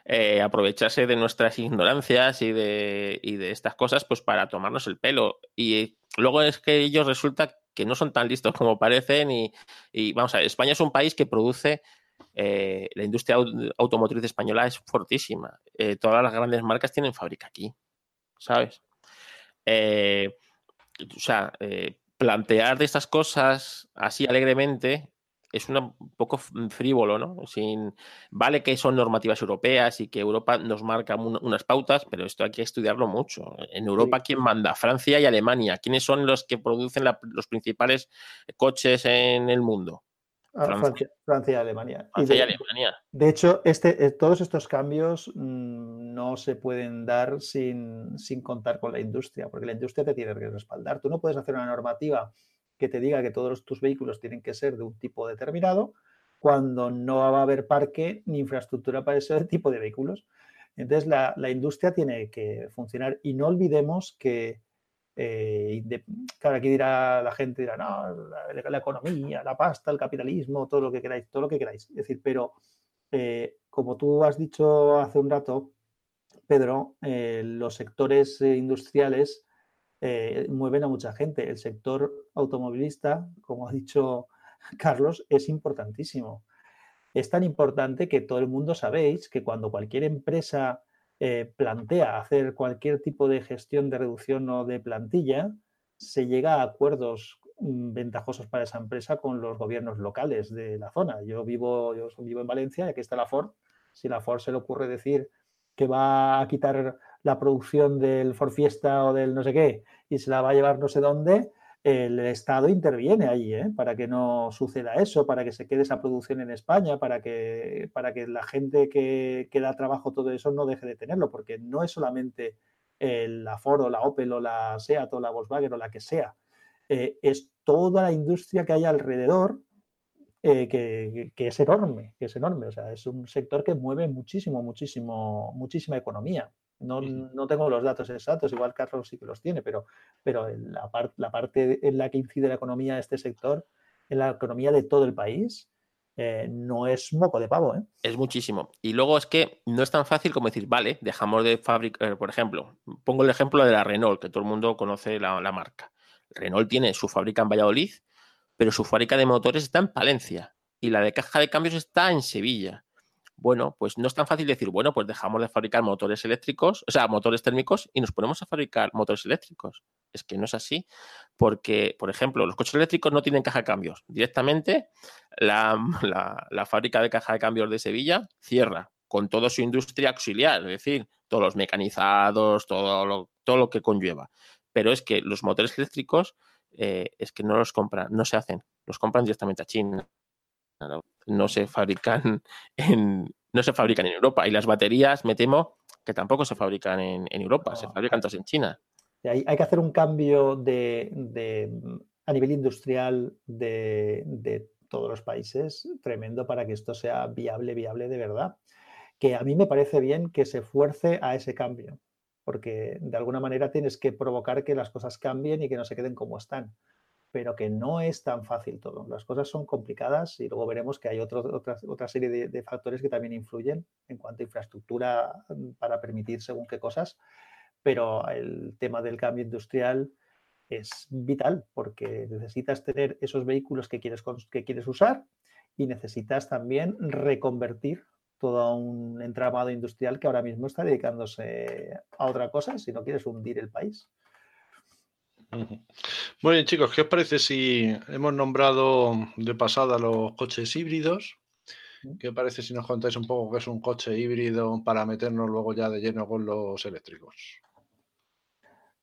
eh, aprovecharse de nuestras ignorancias y de, y de estas cosas pues para tomarnos el pelo. Y luego es que ellos resulta que no son tan listos como parecen y, y vamos a ver, España es un país que produce eh, la industria automotriz española es fortísima. Eh, todas las grandes marcas tienen fábrica aquí, ¿sabes? Eh, o sea, plantear de estas cosas así alegremente es un poco frívolo, ¿no? Sin, vale que son normativas europeas y que Europa nos marca unas pautas, pero esto hay que estudiarlo mucho. En Europa, ¿quién manda? Francia y Alemania. ¿Quiénes son los que producen los principales coches en el mundo? Francia. Francia, y Alemania. Francia y, Alemania. De hecho, este, eh, todos estos cambios mm, no se pueden dar sin, sin, contar con la industria, porque la industria te tiene que respaldar. Tú no puedes hacer una normativa que te diga que todos tus vehículos tienen que ser de un tipo determinado cuando no va a haber parque ni infraestructura para ese tipo de vehículos. Entonces, la, la industria tiene que funcionar y no olvidemos que eh, claro, aquí dirá la gente, dirá, no, la, economía, la pasta, el capitalismo, todo lo que queráis, todo lo que queráis. Es decir, pero eh, como tú has dicho hace un rato, Pedro, eh, los sectores industriales mueven a mucha gente. El sector automovilista, como ha dicho Carlos, es importantísimo. Es tan importante que todo el mundo sabéis que cuando cualquier empresa eh, plantea hacer cualquier tipo de gestión de reducción o de plantilla, se llega a acuerdos mm, ventajosos para esa empresa con los gobiernos locales de la zona. Yo vivo, yo vivo en Valencia y aquí está la Ford. Si la Ford se le ocurre decir que va a quitar la producción del Ford Fiesta o del no sé qué y se la va a llevar no sé dónde, el Estado interviene ahí ¿eh? para que no suceda eso, para que se quede esa producción en España, para que, para que la gente que, que da trabajo todo eso no deje de tenerlo, porque no es solamente la Ford o la Opel o la Seat o la Volkswagen o la que sea, eh, es toda la industria que hay alrededor eh, que, que, es enorme, que es enorme, o sea, es un sector que mueve muchísimo, muchísimo, muchísima economía. No, no, tengo los datos exactos, igual Carlos sí que los tiene, pero, pero la, la, parte en la que incide la economía de este sector, en la economía de todo el país, eh, no es moco de pavo. ¿eh? Es muchísimo. Y luego es que no es tan fácil como decir, vale, dejamos de fabricar, eh, por ejemplo, pongo el ejemplo de la Renault, que todo el mundo conoce la, la marca. Renault tiene su fábrica en Valladolid, pero su fábrica de motores está en Palencia y la de caja de cambios está en Sevilla bueno, pues no es tan fácil decir, bueno, pues dejamos de fabricar motores eléctricos, o sea, motores térmicos y nos ponemos a fabricar motores eléctricos. Es que no es así, porque, por ejemplo, los coches eléctricos no tienen caja de cambios. Directamente, la, fábrica de caja de cambios de Sevilla cierra con toda su industria auxiliar, es decir, todos los mecanizados, todo lo, todo lo que conlleva. Pero es que los motores eléctricos eh, es que no los compran, no se hacen, los compran directamente a China no se fabrican en, no se fabrican en Europa. Y las baterías, me temo, que tampoco se fabrican en, Europa, se fabrican todas en China. Hay, hay que hacer un cambio de, a nivel industrial de, todos los países tremendo para que esto sea viable, viable de verdad. Que a mí me parece bien que se fuerce a ese cambio, porque de alguna manera tienes que provocar que las cosas cambien y que no se queden como están pero que no es tan fácil todo. Las cosas son complicadas y luego veremos que hay otra, otra serie de, factores que también influyen en cuanto a infraestructura mm, para permitir según qué cosas, pero el tema del cambio industrial es vital porque necesitas tener esos vehículos que quieres, que quieres usar y necesitas también reconvertir todo un entramado industrial que ahora mismo está dedicándose a otra cosa si no quieres hundir el país. Muy bien, chicos, ¿qué os parece si hemos nombrado de pasada los coches híbridos? ¿Qué os parece si nos contáis un poco qué es un coche híbrido para meternos luego ya de lleno con los eléctricos?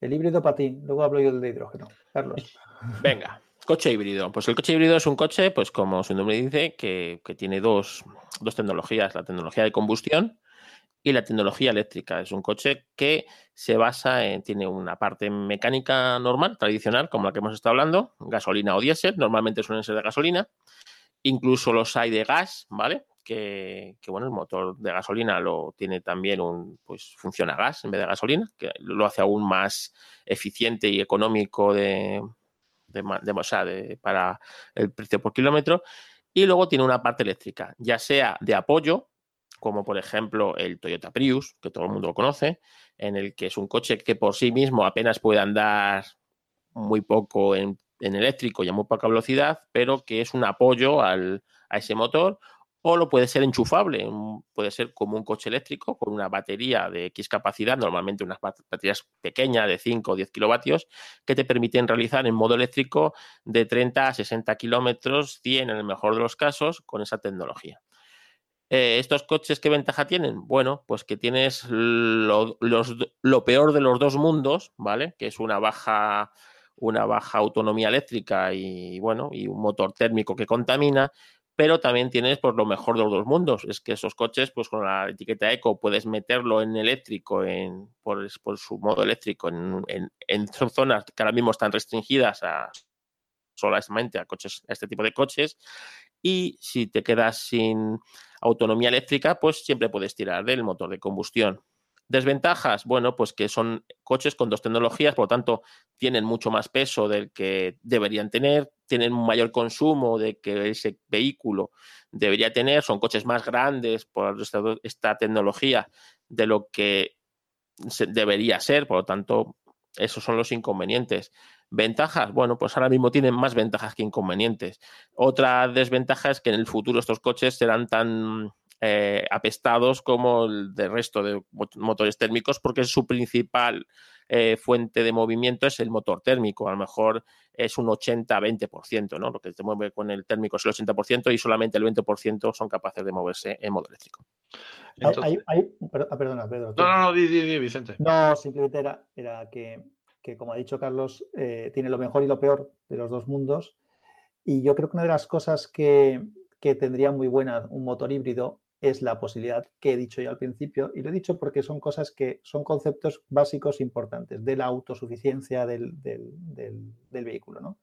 El híbrido para ti, luego hablo yo del de hidrógeno. Carlos. Venga, coche híbrido. Pues el coche híbrido es un coche, pues como su nombre dice, que, tiene dos, dos tecnologías, la tecnología de combustión y la tecnología eléctrica. Es un coche que se basa en, tiene una parte mecánica normal, tradicional, como la que hemos estado hablando, gasolina o diésel, normalmente suelen ser de gasolina, incluso los hay de gas, ¿vale? Que, bueno, el motor de gasolina lo tiene también un, pues funciona a gas en vez de gasolina, que lo hace aún más eficiente y económico de, de, para el precio por kilómetro. Y luego tiene una parte eléctrica, ya sea de apoyo, como por ejemplo el Toyota Prius, que todo el mundo lo conoce, en el que es un coche que por sí mismo apenas puede andar muy poco en, eléctrico y a muy poca velocidad, pero que es un apoyo a ese motor, o lo puede ser enchufable, puede ser como un coche eléctrico con una batería de X capacidad, normalmente unas baterías pequeñas de 5 o 10 kilovatios, que te permiten realizar en modo eléctrico de 30 a 60 kilómetros, 100 en el mejor de los casos, con esa tecnología. Eh, ¿Estos coches qué ventaja tienen? Bueno, pues que tienes lo, peor de los dos mundos, ¿vale? Que es una baja, una baja autonomía eléctrica y, bueno, y un motor térmico que contamina, pero también tienes pues, lo mejor de los dos mundos. Es que esos coches, pues con la etiqueta eco, puedes meterlo en eléctrico, en, por, su modo eléctrico, en, en, zonas que ahora mismo están restringidas a solamente a coches, a este tipo de coches. Y si te quedas sin autonomía eléctrica, pues siempre puedes tirar del motor de combustión. Desventajas, bueno, pues que son coches con dos tecnologías, por lo tanto, tienen mucho más peso del que deberían tener, tienen un mayor consumo de que ese vehículo debería tener, son coches más grandes por esta, tecnología de lo que debería ser, por lo tanto, esos son los inconvenientes. Ventajas, bueno, pues ahora mismo tienen más ventajas que inconvenientes. Otra desventaja es que en el futuro estos coches serán tan eh, apestados como el del resto de motores térmicos porque su principal eh, fuente de movimiento es el motor térmico. A lo mejor es un 80-20%, ¿no? Lo que se mueve con el térmico es el 80% y solamente el 20% son capaces de moverse en modo eléctrico. Ah, perdona, Pedro. No, no, no, di, di, Vicente. No, simplemente era, era que que como ha dicho Carlos, eh, tiene lo mejor y lo peor de los dos mundos. Y yo creo que una de las cosas que, tendría muy buena un motor híbrido es la posibilidad que he dicho ya al principio, y lo he dicho porque son cosas que son conceptos básicos importantes de la autosuficiencia del, vehículo. ¿no?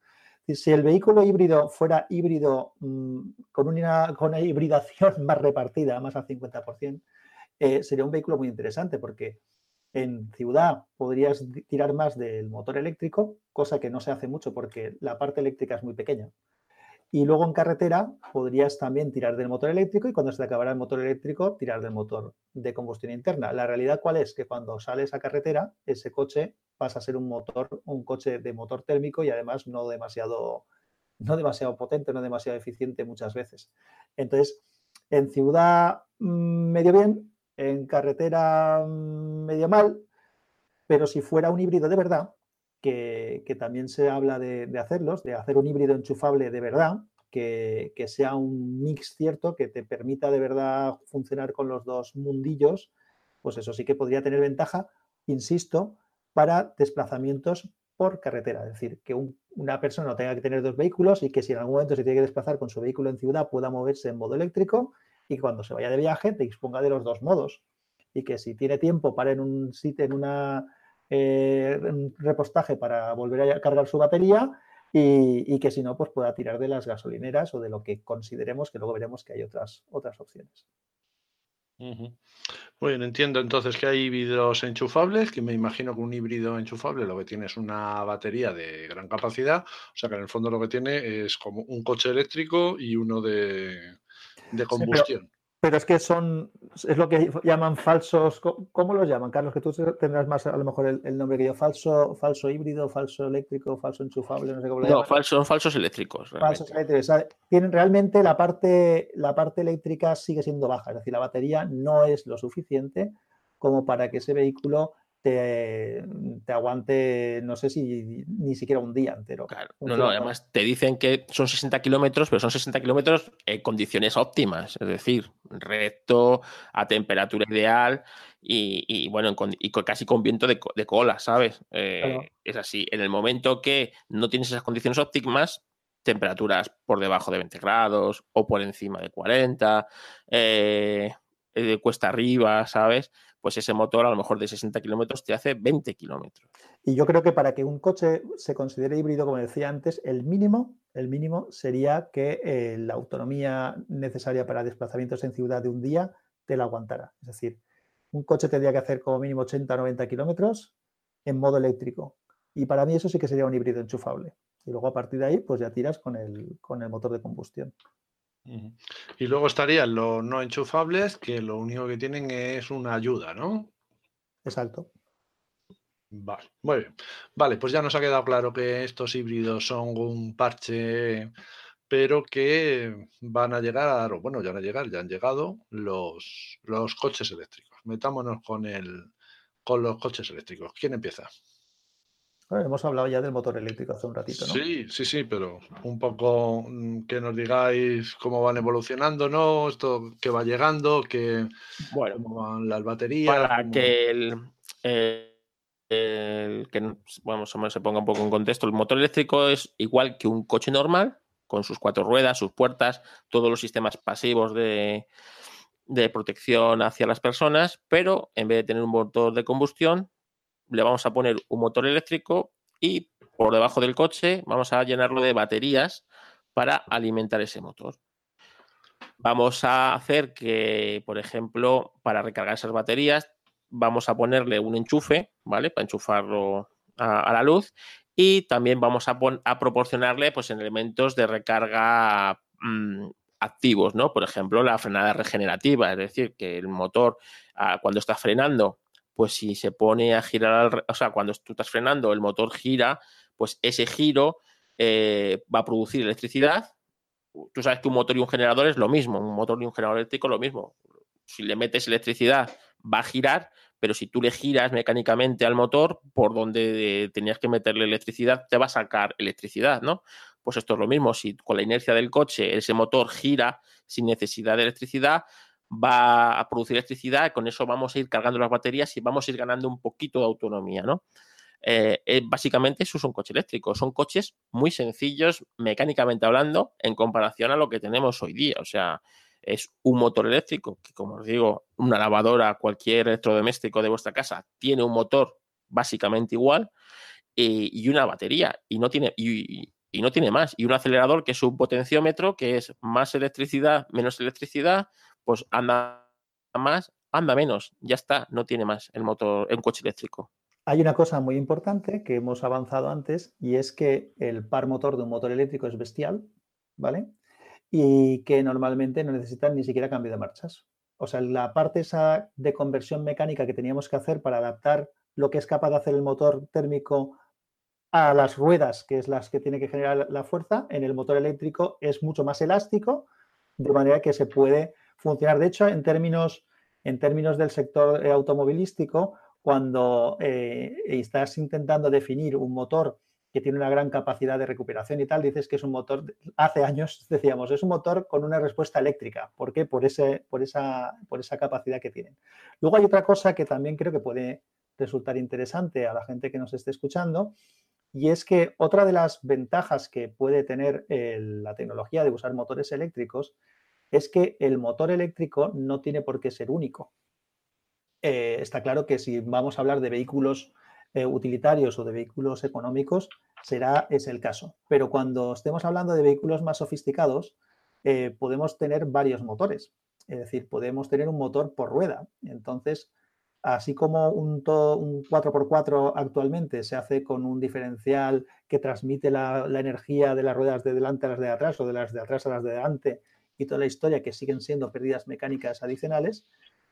Si el vehículo híbrido fuera híbrido mm, con, una, con, una, hibridación más repartida, más al 50%, eh, sería un vehículo muy interesante porque en ciudad podrías tirar más del motor eléctrico, cosa que no se hace mucho porque la parte eléctrica es muy pequeña. Y luego en carretera podrías también tirar del motor eléctrico y cuando se te acabará el motor eléctrico, tirar del motor de combustión interna. La realidad cuál es? Que cuando sales a carretera, ese coche pasa a ser un motor, un coche de motor térmico y además no demasiado, no demasiado potente, no demasiado eficiente muchas veces. Entonces, en ciudad mm, medio bien, en carretera mm, medio mal, pero si fuera un híbrido de verdad, que, también se habla de, hacerlos, de hacer un híbrido enchufable de verdad, que, sea un mix cierto, que te permita de verdad funcionar con los dos mundillos, pues eso sí que podría tener ventaja, insisto, para desplazamientos por carretera. Es decir, que una persona no tenga que tener dos vehículos y que si en algún momento se tiene que desplazar con su vehículo en ciudad pueda moverse en modo eléctrico y cuando se vaya de viaje te disponga de los dos modos. Y que si tiene tiempo para en un sitio, en una eh, repostaje para volver a cargar su batería y, que si no, pues pueda tirar de las gasolineras o de lo que consideremos, que luego veremos que hay otras, otras opciones. Muy bien, entiendo entonces que hay híbridos enchufables, que me imagino que un híbrido enchufable lo que tiene es una batería de gran capacidad, o sea que en el fondo lo que tiene es como un coche eléctrico y uno de, de combustión. pero, es que son, es lo que llaman falsos, ¿cómo los llaman, Carlos? Que tú tendrás más a lo mejor el, nombre que yo, falso, falso híbrido, falso eléctrico, falso enchufable, no sé cómo lo No, falso, son falsos eléctricos. Falsos eléctricos. tienen realmente la parte, la parte eléctrica sigue siendo baja, es decir, la batería no es lo suficiente como para que ese vehículo te, aguante, no sé si ni siquiera un día entero. Claro. No, no, además te dicen que son 60 kilómetros, pero son 60 kilómetros en condiciones óptimas, es decir, recto, a temperatura ideal y, bueno, y casi con viento de, cola, ¿sabes? Eh, es así. En el momento que no tienes esas condiciones óptimas, temperaturas por debajo de 20 grados o por encima de 40, eh, de cuesta arriba, ¿sabes? Pues ese motor a lo mejor de 60 kilómetros te hace 20 kilómetros. Y yo creo que para que un coche se considere híbrido, como decía antes, el mínimo, el mínimo sería que eh, la autonomía necesaria para desplazamientos en ciudad de un día te la aguantara. Es decir, un coche tendría que hacer como mínimo 80 o 90 kilómetros en modo eléctrico. Y para mí eso sí que sería un híbrido enchufable. Y luego a partir de ahí, pues ya tiras con el, con el motor de combustión. Y luego estarían los no enchufables, que lo único que tienen es una ayuda, ¿no? Exacto. Vale, muy bien. Vale, pues ya nos ha quedado claro que estos híbridos son un parche, pero que van a llegar, o bueno, ya van a llegar, ya han llegado los, los coches eléctricos. Metámonos con el con los coches eléctricos. ¿Quién empieza? Hemos hablado ya del motor eléctrico hace un ratito, ¿no? Sí, sí, sí, pero un poco mm, que nos digáis cómo van evolucionando, ¿no? Esto que va llegando, que bueno, cómo van las baterías. Para que el, que vamos, se ponga un poco en contexto, el motor eléctrico es igual que un coche normal, con sus cuatro ruedas, sus puertas, todos los sistemas pasivos de, de protección hacia las personas, pero en vez de tener un motor de combustión, le vamos a poner un motor eléctrico y por debajo del coche vamos a llenarlo de baterías para alimentar ese motor. Vamos a hacer que, por ejemplo, para recargar esas baterías, vamos a ponerle un enchufe, ¿vale? Para enchufarlo a, la luz. Y también vamos a, proporcionarle pues, elementos de recarga mm, activos, ¿no? Por ejemplo, la frenada regenerativa, es decir, que el motor, ah, cuando está frenando, pues si se pone a girar, o sea, cuando tú estás frenando, el motor gira, pues ese giro eh, va a producir electricidad. Tú sabes que un motor y un generador es lo mismo, un motor y un generador eléctrico es lo mismo. Si le metes electricidad, va a girar, pero si tú le giras mecánicamente al motor, por donde tenías que meterle electricidad, te va a sacar electricidad, ¿no? Pues esto es lo mismo, si con la inercia del coche ese motor gira sin necesidad de electricidad, va a producir electricidad con eso vamos a ir cargando las baterías y vamos a ir ganando un poquito de autonomía, ¿no? Eh, eh, básicamente eso es un coche eléctrico, son coches muy sencillos mecánicamente hablando en comparación a lo que tenemos hoy día, o sea, es un motor eléctrico que como os digo, una lavadora, cualquier electrodoméstico de vuestra casa tiene un motor básicamente igual y, una batería y no tiene y no tiene más. Y un acelerador que es un potenciómetro, que es más electricidad, menos electricidad, pues anda más, anda menos, ya está, no tiene más el motor, en coche eléctrico. Hay una cosa muy importante que hemos avanzado antes y es que el par motor de un motor eléctrico es bestial, ¿vale? Y que normalmente no necesitan ni siquiera cambio de marchas. O sea, la parte esa de conversión mecánica que teníamos que hacer para adaptar lo que es capaz de hacer el motor térmico a las ruedas, que es las que tiene que generar la fuerza, en el motor eléctrico es mucho más elástico, de manera que se puede funcionar. De hecho, en términos, en términos del sector eh, automovilístico, cuando eh, estás intentando definir un motor que tiene una gran capacidad de recuperación y tal, dices que es un motor, hace años decíamos, es un motor con una respuesta eléctrica. ¿Por qué? Por, ese, por, esa, por esa capacidad que tienen. Luego hay otra cosa que también creo que puede resultar interesante a la gente que nos esté escuchando, y es que otra de las ventajas que puede tener la tecnología de usar motores eléctricos es que el motor eléctrico no tiene por qué ser único. Eh, está claro que si vamos a hablar de vehículos eh, utilitarios o de vehículos económicos, será ese el caso. Pero cuando estemos hablando de vehículos más sofisticados, eh, podemos tener varios motores. Es decir, podemos tener un motor por rueda. Entonces, así como un, un 4x4 actualmente se hace con un diferencial que transmite la, la, energía de las ruedas de delante a las de atrás o de las de atrás a las de delante y toda la historia que siguen siendo pérdidas mecánicas adicionales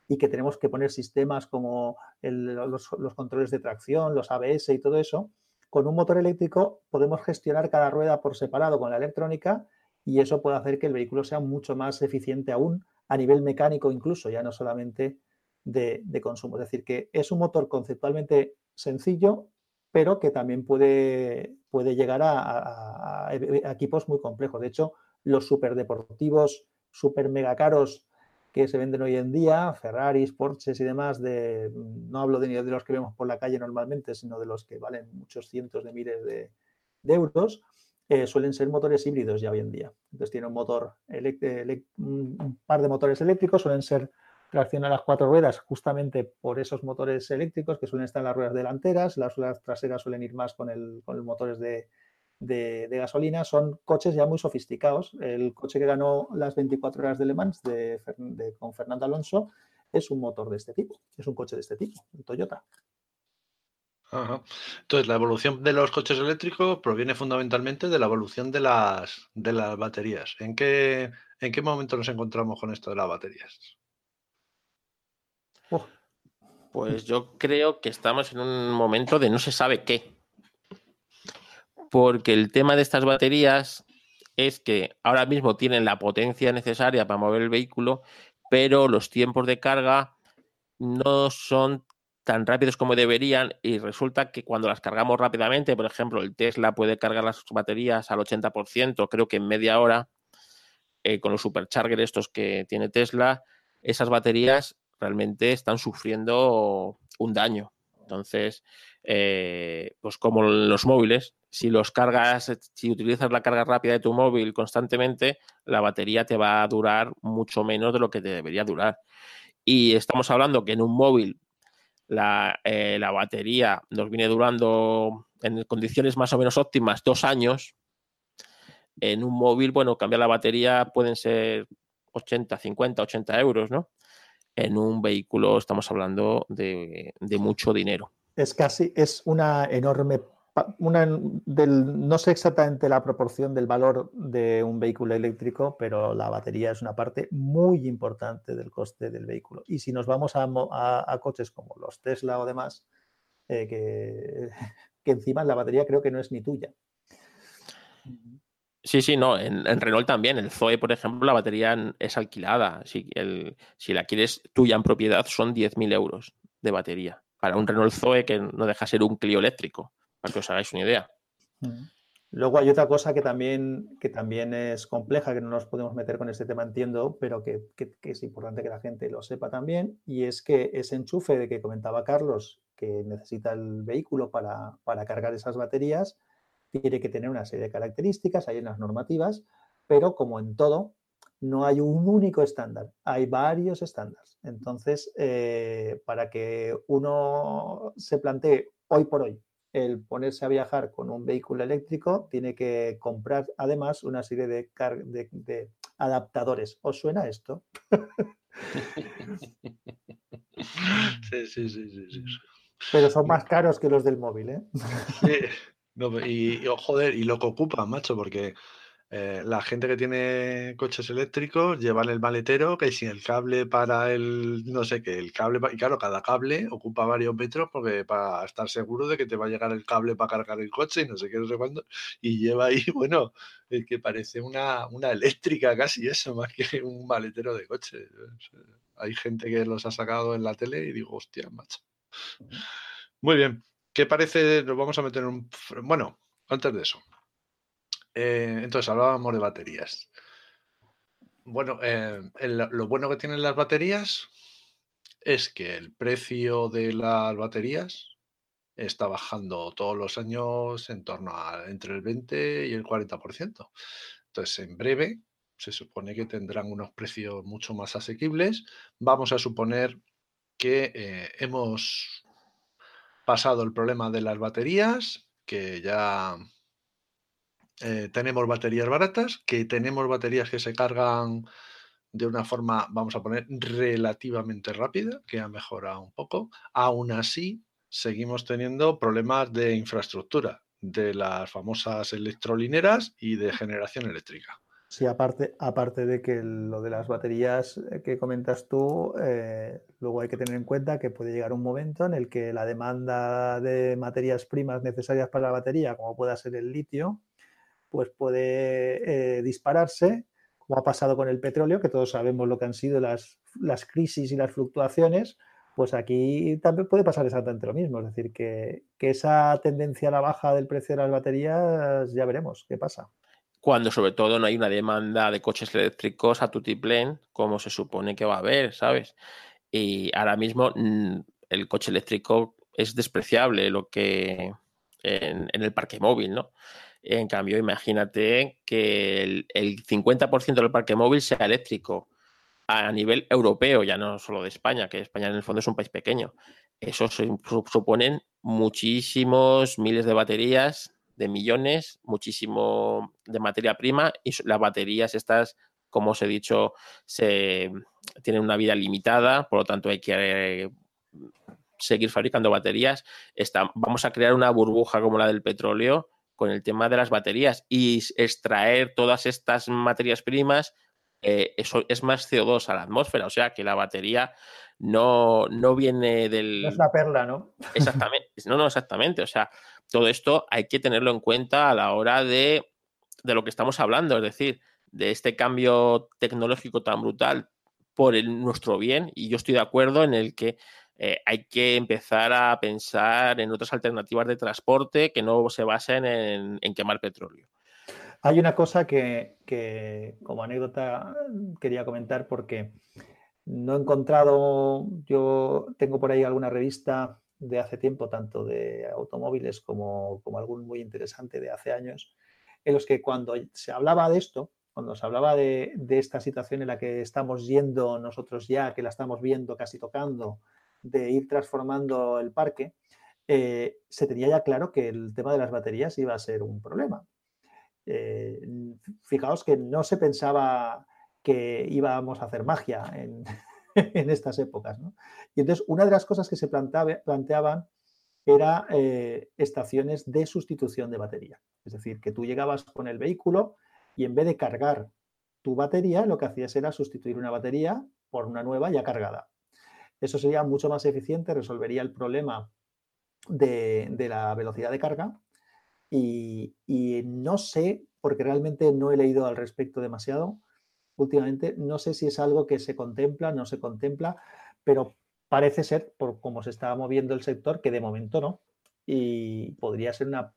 y que tenemos que poner sistemas como los, controles de tracción, los ABS y todo eso, con un motor eléctrico podemos gestionar cada rueda por separado con la electrónica y eso puede hacer que el vehículo sea mucho más eficiente aún a nivel mecánico incluso, ya no solamente de, consumo. Es decir, que es un motor conceptualmente sencillo, pero que también puede, puede llegar a equipos muy complejos. De hecho, los superdeportivos, super mega caros que se venden hoy en día, Ferraris, Porsches y demás, de, no hablo de, de los que vemos por la calle normalmente, sino de los que valen muchos cientos de miles de, euros, eh, suelen ser motores híbridos ya hoy en día. Entonces tiene un motor, un par de motores eléctricos, suelen ser tracción a las cuatro ruedas justamente por esos motores eléctricos que suelen estar en las ruedas delanteras, las ruedas traseras suelen ir más con, el, con los motores de, de, gasolina, son coches ya muy sofisticados. El coche que ganó las 24 horas de Le Mans de, con Fernando Alonso es un motor de este tipo, es un coche de este tipo, el Toyota. Entonces, la evolución de los coches eléctricos proviene fundamentalmente de la evolución de las, de las baterías. ¿En qué, ¿En qué momento nos encontramos con esto de las baterías? Pues yo creo que estamos en un momento de no se sabe qué. Porque el tema de estas baterías es que ahora mismo tienen la potencia necesaria para mover el vehículo, pero los tiempos de carga no son tan rápidos como deberían y resulta que cuando las cargamos rápidamente, por ejemplo, el Tesla puede cargar las baterías al 80%, creo que en media hora, eh, con los superchargers estos que tiene Tesla, esas baterías realmente están sufriendo un daño. Entonces, eh, pues como los móviles, si los cargas, si utilizas la carga rápida de tu móvil constantemente, la batería te va a durar mucho menos de lo que te debería durar. Y estamos hablando que en un móvil la, eh, la batería nos viene durando en condiciones más o menos óptimas dos años. En un móvil, bueno, cambiar la batería pueden ser 80, 50, 80 euros, ¿no? En un vehículo estamos hablando de, de mucho dinero. Es casi, es una enorme no sé exactamente la proporción del valor de un vehículo eléctrico, pero la batería es una parte muy importante del coste del vehículo. Y si nos vamos a, coches como los Tesla o demás, eh, que, encima la batería creo que no es ni tuya. Sí, sí, no. En, Renault también. El Zoe, por ejemplo, la batería es alquilada. Si, si la quieres tuya en propiedad, son 10.000 euros de batería. Para un Renault Zoe que no deja ser un Clio eléctrico para que os hagáis una idea. Mm. Luego hay otra cosa que también, que también es compleja, que no nos podemos meter con este tema, entiendo, pero que, es importante que la gente lo sepa también, y es que ese enchufe de que comentaba Carlos, que necesita el vehículo para, para cargar esas baterías, tiene que tener una serie de características, hay unas normativas, pero como en todo, no hay un único estándar, hay varios estándares. Entonces, eh, para que uno se plantee hoy por hoy el ponerse a viajar con un vehículo eléctrico tiene que comprar además una serie de, de, adaptadores. ¿Os suena esto? sí, sí, sí, sí, Pero son más caros que los del móvil, ¿eh? y, y, joder, y lo que ocupan, macho, porque eh, la gente que tiene coches eléctricos llevan el maletero, que sin el cable para el, no sé qué, el cable, y claro, cada cable ocupa varios metros porque para estar seguro de que te va a llegar el cable para cargar el coche y no sé qué, no sé cuándo, y lleva ahí, bueno, es que parece una, una eléctrica casi eso, más que un maletero de coche. Hay gente que los ha sacado en la tele y digo, hostia, macho. Muy bien, ¿qué parece? Nos vamos a meter en un... Bueno, antes de eso, eh, entonces hablábamos de baterías. Bueno, eh, lo bueno que tienen las baterías es que el precio de las baterías está bajando todos los años en torno a entre el 20 y el 40%. Entonces, en breve se supone que tendrán unos precios mucho más asequibles. Vamos a suponer que eh, hemos pasado el problema de las baterías, que ya eh, tenemos baterías baratas, que tenemos baterías que se cargan de una forma, vamos a poner, relativamente rápida, que ha mejorado un poco. Aún así, seguimos teniendo problemas de infraestructura, de las famosas electrolineras y de generación eléctrica. Sí, aparte, aparte de que lo de las baterías eh, que comentas tú, eh, luego hay que tener en cuenta que puede llegar un momento en el que la demanda de materias primas necesarias para la batería, como pueda ser el litio, pues puede eh, dispararse, como ha pasado con el petróleo, que todos sabemos lo que han sido las, las, crisis y las fluctuaciones, pues aquí también puede pasar exactamente lo mismo. Es decir, que, esa tendencia a la baja del precio de las baterías, ya veremos qué pasa. Cuando sobre todo no hay una demanda de coches eléctricos a tutiplén, como se supone que va a haber, ¿sabes? Y ahora mismo mm, el coche eléctrico es despreciable lo que en, en el parque móvil, ¿no? En cambio, imagínate que el, 50% del parque móvil sea eléctrico. a nivel europeo, ya no solo de España, que España en el fondo es un país pequeño. Eso suponen muchísimos miles de baterías, de millones, muchísimo de materia prima y las baterías estas, como os he dicho, se tienen una vida limitada, por lo tanto hay que eh, seguir fabricando baterías. vamos a crear una burbuja como la del petróleo con el tema de las baterías y extraer todas estas materias primas, eh, eso es más CO2 a la atmósfera, o sea que la batería no, no viene del... es la perla, ¿no? Exactamente, no, no, exactamente, o sea, todo esto hay que tenerlo en cuenta a la hora de, de lo que estamos hablando, es decir, de este cambio tecnológico tan brutal por el, nuestro bien, y yo estoy de acuerdo en el que eh, hay que empezar a pensar en otras alternativas de transporte que no se basen en, quemar petróleo. Hay una cosa que, como anécdota quería comentar porque no he encontrado, yo tengo por ahí alguna revista de hace tiempo, tanto de automóviles como, algún muy interesante de hace años, en los que cuando se hablaba de esto, cuando se hablaba de, esta situación en la que estamos yendo nosotros ya, que la estamos viendo, casi tocando, de ir transformando el parque, eh, se tenía ya claro que el tema de las baterías iba a ser un problema. Eh, fijaos que no se pensaba que íbamos a hacer magia en, estas épocas. Y entonces, una de las cosas que se planteaban era eh, estaciones de sustitución de batería. Es decir, que tú llegabas con el vehículo y en vez de cargar tu batería, lo que hacías era sustituir una batería por una nueva ya cargada. Eso sería mucho más eficiente, resolvería el problema de, la velocidad de carga y, no sé, porque realmente no he leído al respecto demasiado últimamente, no sé si es algo que se contempla, no se contempla, pero parece ser, por cómo se está moviendo el sector, que de momento no. Y podría ser una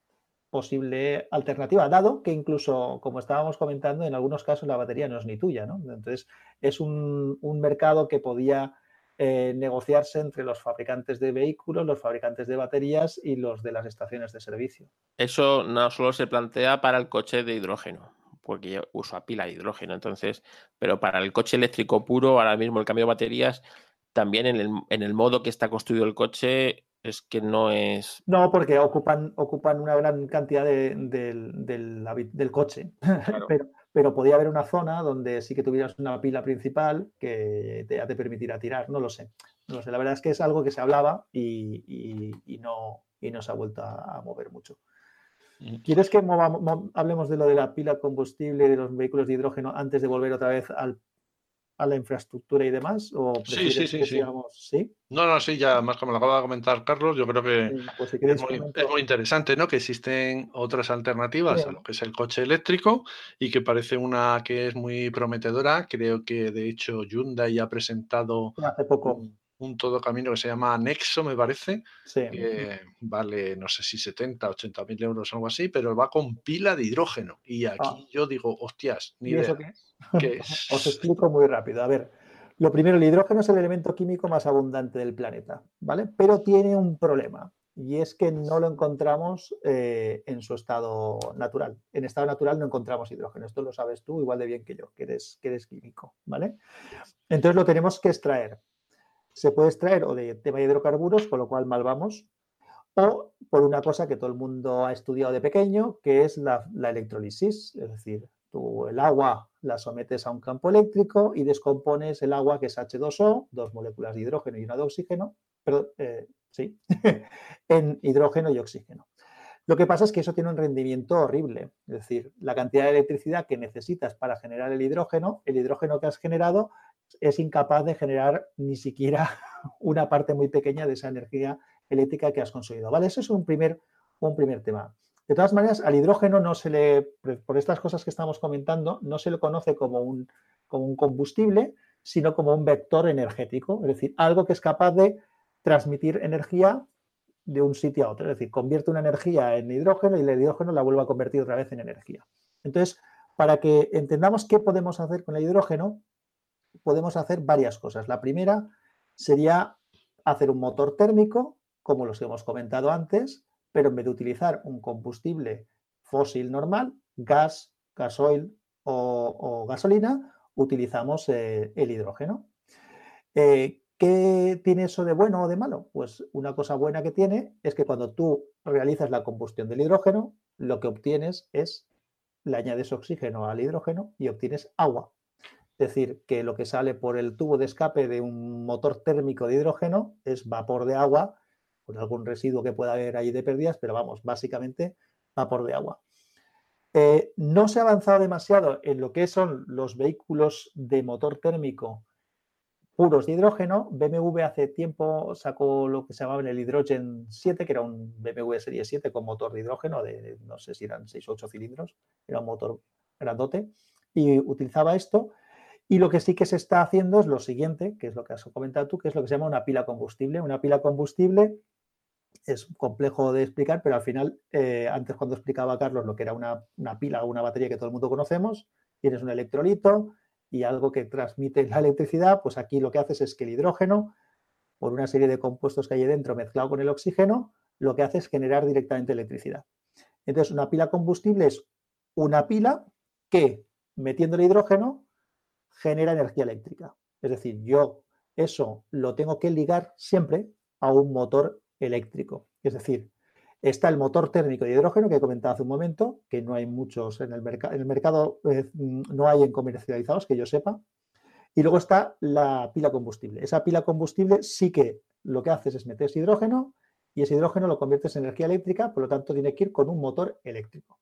posible alternativa, dado que incluso, como estábamos comentando, en algunos casos la batería no es ni tuya, ¿no? Entonces, es un, un mercado que podía eh, negociarse entre los fabricantes de vehículos, los fabricantes de baterías y los de las estaciones de servicio. Eso no solo se plantea para el coche de hidrógeno, porque yo uso a pila de hidrógeno, entonces, pero para el coche eléctrico puro, ahora mismo el cambio de baterías, también en el, en el modo que está construido el coche, es que no es. No, porque ocupan, ocupan una gran cantidad del, coche. pero, pero podía haber una zona donde sí que tuvieras una pila principal que te, te permitirá tirar, no lo sé. No lo sé, la verdad es que es algo que se hablaba y, no, y no se ha vuelto a, mover mucho. Mm. ¿Quieres que hablemos de lo de la pila combustible de los vehículos de hidrógeno antes de volver otra vez al a la infraestructura y demás? ¿O sí, sí, sí, sí. No, no, sí, ya más como lo acaba de comentar Carlos, yo creo que pues es, muy, interesante, ¿no? Que existen otras alternativas a lo que es el coche eléctrico y que parece una que es muy prometedora. Creo que de hecho Hyundai ha presentado hace poco un todo camino que se llama Nexo, me parece, que vale, no sé si 70, 80 mil euros o algo así, pero va con pila de hidrógeno. Y aquí ah. yo digo, hostias, ni idea. qué es? Os explico muy rápido. A ver, lo primero, el hidrógeno es el elemento químico más abundante del planeta, ¿vale? Pero tiene un problema. Y es que no lo encontramos eh, en su estado natural. En estado natural no encontramos hidrógeno. Esto lo sabes tú igual de bien que yo, que eres, que eres químico, ¿vale? Entonces lo tenemos que extraer se puede extraer o de tema de hidrocarburos, con lo cual mal vamos, o por una cosa que todo el mundo ha estudiado de pequeño, que es la, la electrolisis, es decir, tú el agua la sometes a un campo eléctrico y descompones el agua que es H2O, dos moléculas de hidrógeno y una de oxígeno, pero eh, sí, en hidrógeno y oxígeno. Lo que pasa es que eso tiene un rendimiento horrible, es decir, la cantidad de electricidad que necesitas para generar el hidrógeno, el hidrógeno que has generado es incapaz de generar ni siquiera una parte muy pequeña de esa energía eléctrica que has conseguido. ¿vale? Ese es un primer, un primer tema. De todas maneras, al hidrógeno no se le, por estas cosas que estamos comentando, no se le conoce como un, como un combustible, sino como un vector energético, es decir, algo que es capaz de transmitir energía de un sitio a otro, es decir, convierte una energía en hidrógeno y el hidrógeno la vuelve a convertir otra vez en energía. Entonces, para que entendamos qué podemos hacer con el hidrógeno, podemos hacer varias cosas. La primera sería hacer un motor térmico, como los que hemos comentado antes, pero en vez de utilizar un combustible fósil normal, gas, gasoil o, gasolina, utilizamos eh, el hidrógeno. Eh, ¿Qué tiene eso de bueno o de malo? Pues una cosa buena que tiene es que cuando tú realizas la combustión del hidrógeno, lo que obtienes es, le añades oxígeno al hidrógeno y obtienes agua. Es decir, que lo que sale por el tubo de escape de un motor térmico de hidrógeno es vapor de agua, con algún residuo que pueda haber ahí de pérdidas, pero vamos, básicamente vapor de agua. Eh, no se ha avanzado demasiado en lo que son los vehículos de motor térmico puros de hidrógeno. BMW hace tiempo sacó lo que se llamaba el Hydrogen 7, que era un BMW Serie 7 con motor de hidrógeno de no sé si eran 6 o 8 cilindros, era un motor grandote, y utilizaba esto. Y lo que sí que se está haciendo es lo siguiente, que es lo que has comentado tú, que es lo que se llama una pila combustible. Una pila combustible es complejo de explicar, pero al final, eh, antes cuando explicaba Carlos lo que era una, una pila o una batería que todo el mundo conocemos, tienes un electrolito, y algo que transmite la electricidad, pues aquí lo que haces es que el hidrógeno, por una serie de compuestos que hay dentro mezclado con el oxígeno, lo que hace es generar directamente electricidad. Entonces, una pila combustible es una pila que, metiendo el hidrógeno, genera energía eléctrica. Es decir, yo eso lo tengo que ligar siempre a un motor eléctrico. Es decir, Está el motor térmico de hidrógeno que he comentado hace un momento, que no hay muchos en el, mercado. en el mercado, eh, no hay en comercializados, que yo sepa. Y luego está la pila combustible. Esa pila combustible sí que lo que haces es meter hidrógeno y ese hidrógeno lo conviertes en energía eléctrica, por lo tanto tiene que ir con un motor eléctrico.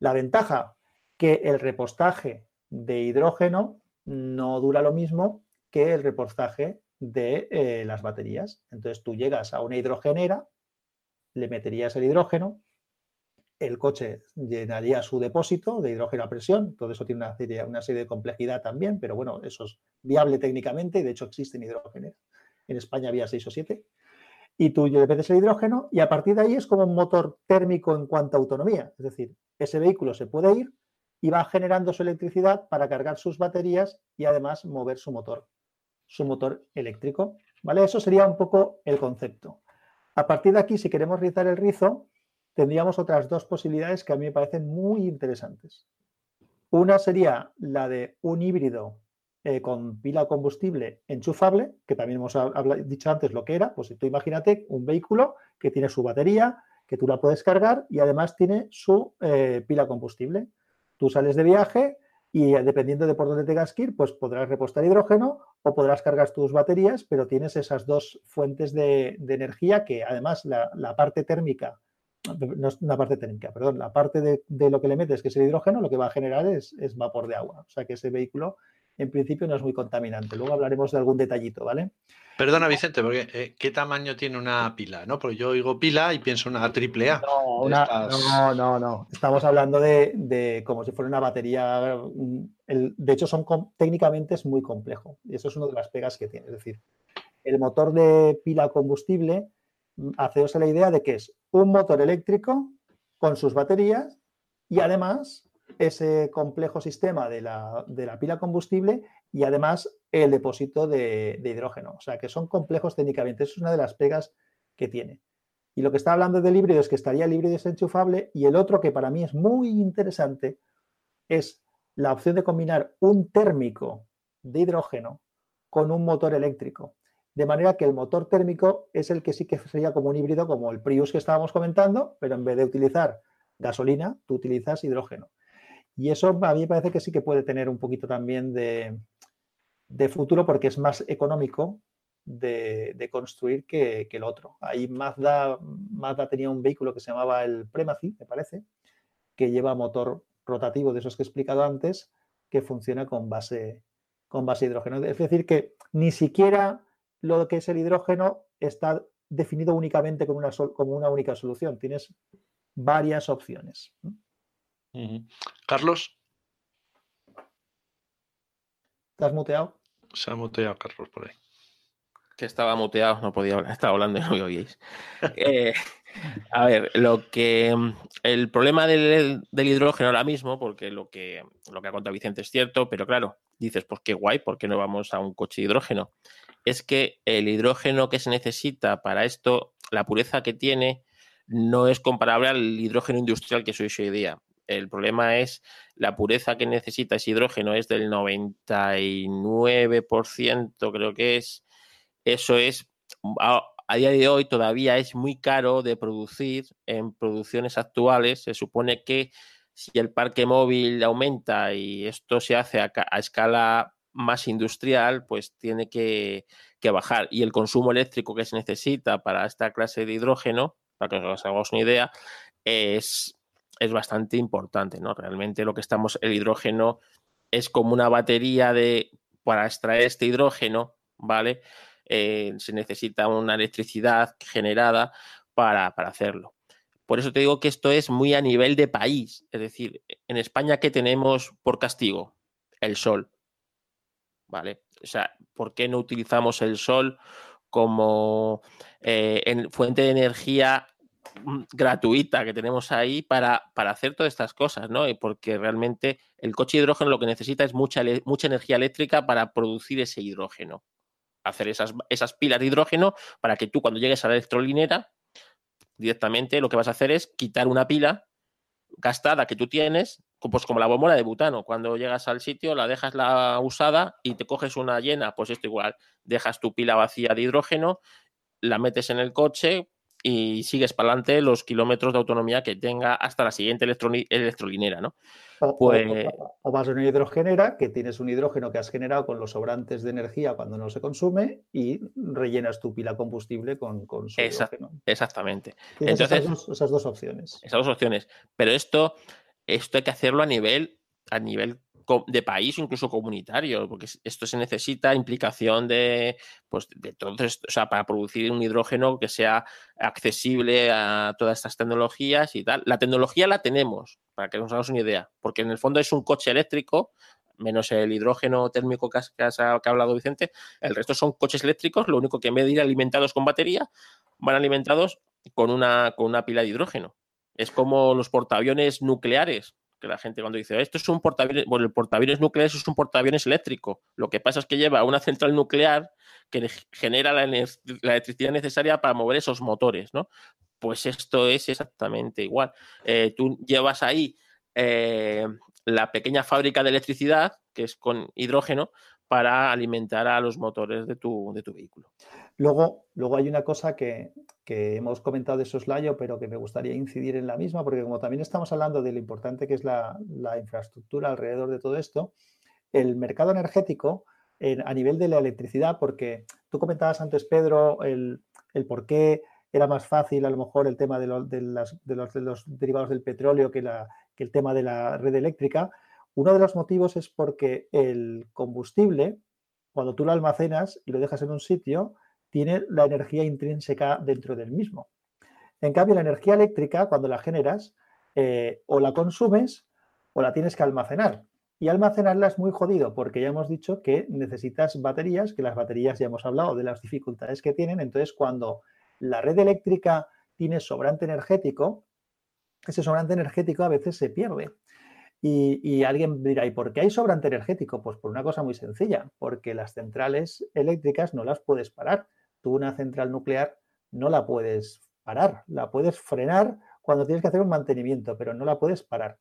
La ventaja que el repostaje de hidrógeno no dura lo mismo que el repostaje de eh, las baterías. Entonces tú llegas a una hidrogenera le meterías el hidrógeno, el coche llenaría su depósito de hidrógeno a presión, todo eso tiene una serie, una serie de complejidad también, pero bueno, eso es viable técnicamente, de hecho existen hidrógenos. En España había seis o siete. Y tú le metes el hidrógeno y a partir de ahí es como un motor térmico en cuanto a autonomía. Es decir, ese vehículo se puede ir y va generando su electricidad para cargar sus baterías y además mover su motor, su motor eléctrico. ¿Vale? Eso sería un poco el concepto. A partir de aquí, si queremos rizar el rizo, tendríamos otras dos posibilidades que a mí me parecen muy interesantes. Una sería la de un híbrido eh, con pila combustible enchufable, que también hemos dicho antes lo que era. Pues tú imagínate un vehículo que tiene su batería, que tú la puedes cargar y además tiene su eh, pila combustible. Tú sales de viaje y eh, dependiendo de por dónde tengas que ir, pues podrás repostar hidrógeno o podrás cargar tus baterías, pero tienes esas dos fuentes de, energía que además la, parte térmica, no es una parte térmica, perdón, la parte de, lo que le metes, que es el hidrógeno, lo que va a generar es, es vapor de agua. O sea que ese vehículo en principio no es muy contaminante. Luego hablaremos de algún detallito, ¿vale? Perdona, Vicente, porque eh, ¿qué tamaño tiene una pila? ¿no? Porque yo oigo pila y pienso una triple A. No, no, no, Estamos hablando de, como si fuera una batería. Mm, de hecho, son técnicamente es muy complejo. Y eso es una de las pegas que tiene. Es decir, el motor de pila combustible, mm, haceos la idea de que es un motor eléctrico con sus baterías y además ese complejo sistema de la, pila combustible y además el depósito de, hidrógeno. O sea, que son complejos técnicamente. Eso es una de las pegas que tiene. Y lo que está hablando del híbrido es que estaría el híbrido desenchufable y el otro que para mí es muy interesante es la opción de combinar un térmico de hidrógeno con un motor eléctrico. De manera que el motor térmico es el que sí que sería como un híbrido, como el Prius que estábamos comentando, pero en vez de utilizar gasolina, tú utilizas hidrógeno. Y eso a mí me parece que sí que puede tener un poquito también de, futuro porque es más económico de, construir que, el otro. Ahí Mazda, Mazda tenía un vehículo que se llamaba el Premacy, me parece, que lleva motor rotativo de esos que he explicado antes, que funciona con base, con base de hidrógeno. Es decir, que ni siquiera lo que es el hidrógeno está definido únicamente una, como una única solución. Tienes varias opciones. Carlos. ¿Estás muteado? Se ha muteado Carlos por ahí. Que estaba muteado, no podía hablar, estaba hablando y no me oíais. Eh, a ver, lo que el problema del, hidrógeno ahora mismo, porque lo que, lo que ha contado Vicente es cierto, pero claro, dices, pues qué guay, ¿por qué no vamos a un coche de hidrógeno? Es que el hidrógeno que se necesita para esto, la pureza que tiene, no es comparable al hidrógeno industrial que soy hoy día El problema es la pureza que necesita ese hidrógeno es del 99%, creo que es. Eso es, a, día de hoy todavía es muy caro de producir en producciones actuales. Se supone que si el parque móvil aumenta y esto se hace a, escala más industrial, pues tiene que, bajar. Y el consumo eléctrico que se necesita para esta clase de hidrógeno, para que os hagamos una idea, es, es bastante importante, ¿no? Realmente lo que estamos, el hidrógeno es como una batería de, para extraer este hidrógeno, ¿vale? Eh, se necesita una electricidad generada para, para hacerlo. Por eso te digo que esto es muy a nivel de país. Es decir, en España, ¿qué tenemos por castigo? El sol. ¿Vale? O sea, ¿por qué no utilizamos el sol como eh, fuente de energía gratuita que tenemos ahí para, para, hacer todas estas cosas, ¿no? Y porque realmente el coche hidrógeno lo que necesita es mucha, mucha energía eléctrica para producir ese hidrógeno. Hacer esas, esas pilas de hidrógeno para que tú cuando llegues a la electrolinera directamente lo que vas a hacer es quitar una pila gastada que tú tienes, pues como la bombona de butano. Cuando llegas al sitio, la dejas la usada y te coges una llena, pues esto igual, dejas tu pila vacía de hidrógeno, la metes en el coche, y sigues para adelante los kilómetros de autonomía que tenga hasta la siguiente electrolinera, ¿no? O, pues... o, vas a una hidrogenera, que tienes un hidrógeno que has generado con los sobrantes de energía cuando no se consume y rellenas tu pila combustible con, con su hidrógeno. Exactamente. Entonces, esas dos, opciones. Esas dos opciones. Pero esto, esto hay que hacerlo a nivel, a nivel de país o incluso comunitario, porque esto se necesita implicación de, pues, de todo esto, o sea, para producir un hidrógeno que sea accesible a todas estas tecnologías y tal. La tecnología la tenemos, para que nos hagamos una idea, porque en el fondo es un coche eléctrico, menos el hidrógeno térmico que, que, ha hablado Vicente, el resto son coches eléctricos, lo único que en vez de ir alimentados con batería, van alimentados con una, con una pila de hidrógeno. Es como los portaaviones nucleares que la gente cuando dice, esto es un portaaviones, bueno, el portaaviones nuclear es un portaaviones eléctrico. Lo que pasa es que lleva una central nuclear que genera la, electricidad necesaria para mover esos motores, ¿no? Pues esto es exactamente igual. Eh, tú llevas ahí eh, la pequeña fábrica de electricidad, que es con hidrógeno, para alimentar a los motores de tu, de tu vehículo. Luego, luego hay una cosa que, que hemos comentado de soslayo, pero que me gustaría incidir en la misma, porque como también estamos hablando de lo importante que es la, infraestructura alrededor de todo esto, el mercado energético a nivel de la electricidad, porque tú comentabas antes, Pedro, el, por qué era más fácil a lo mejor el tema de, de, los, de los, derivados del petróleo que, la, que el tema de la red eléctrica. Uno de los motivos es porque el combustible, cuando tú lo almacenas y lo dejas en un sitio, tiene la energía intrínseca dentro del mismo. En cambio, la energía eléctrica, cuando la generas, eh, o la consumes o la tienes que almacenar. Y almacenarla es muy jodido porque ya hemos dicho que necesitas baterías, que las baterías ya hemos hablado de las dificultades que tienen. Entonces, cuando la red eléctrica tiene sobrante energético, ese sobrante energético a veces se pierde. Y, y, alguien dirá, ¿y por qué hay sobrante energético? Pues por una cosa muy sencilla, porque las centrales eléctricas no las puedes parar una central nuclear no la puedes parar, la puedes frenar cuando tienes que hacer un mantenimiento, pero no la puedes parar.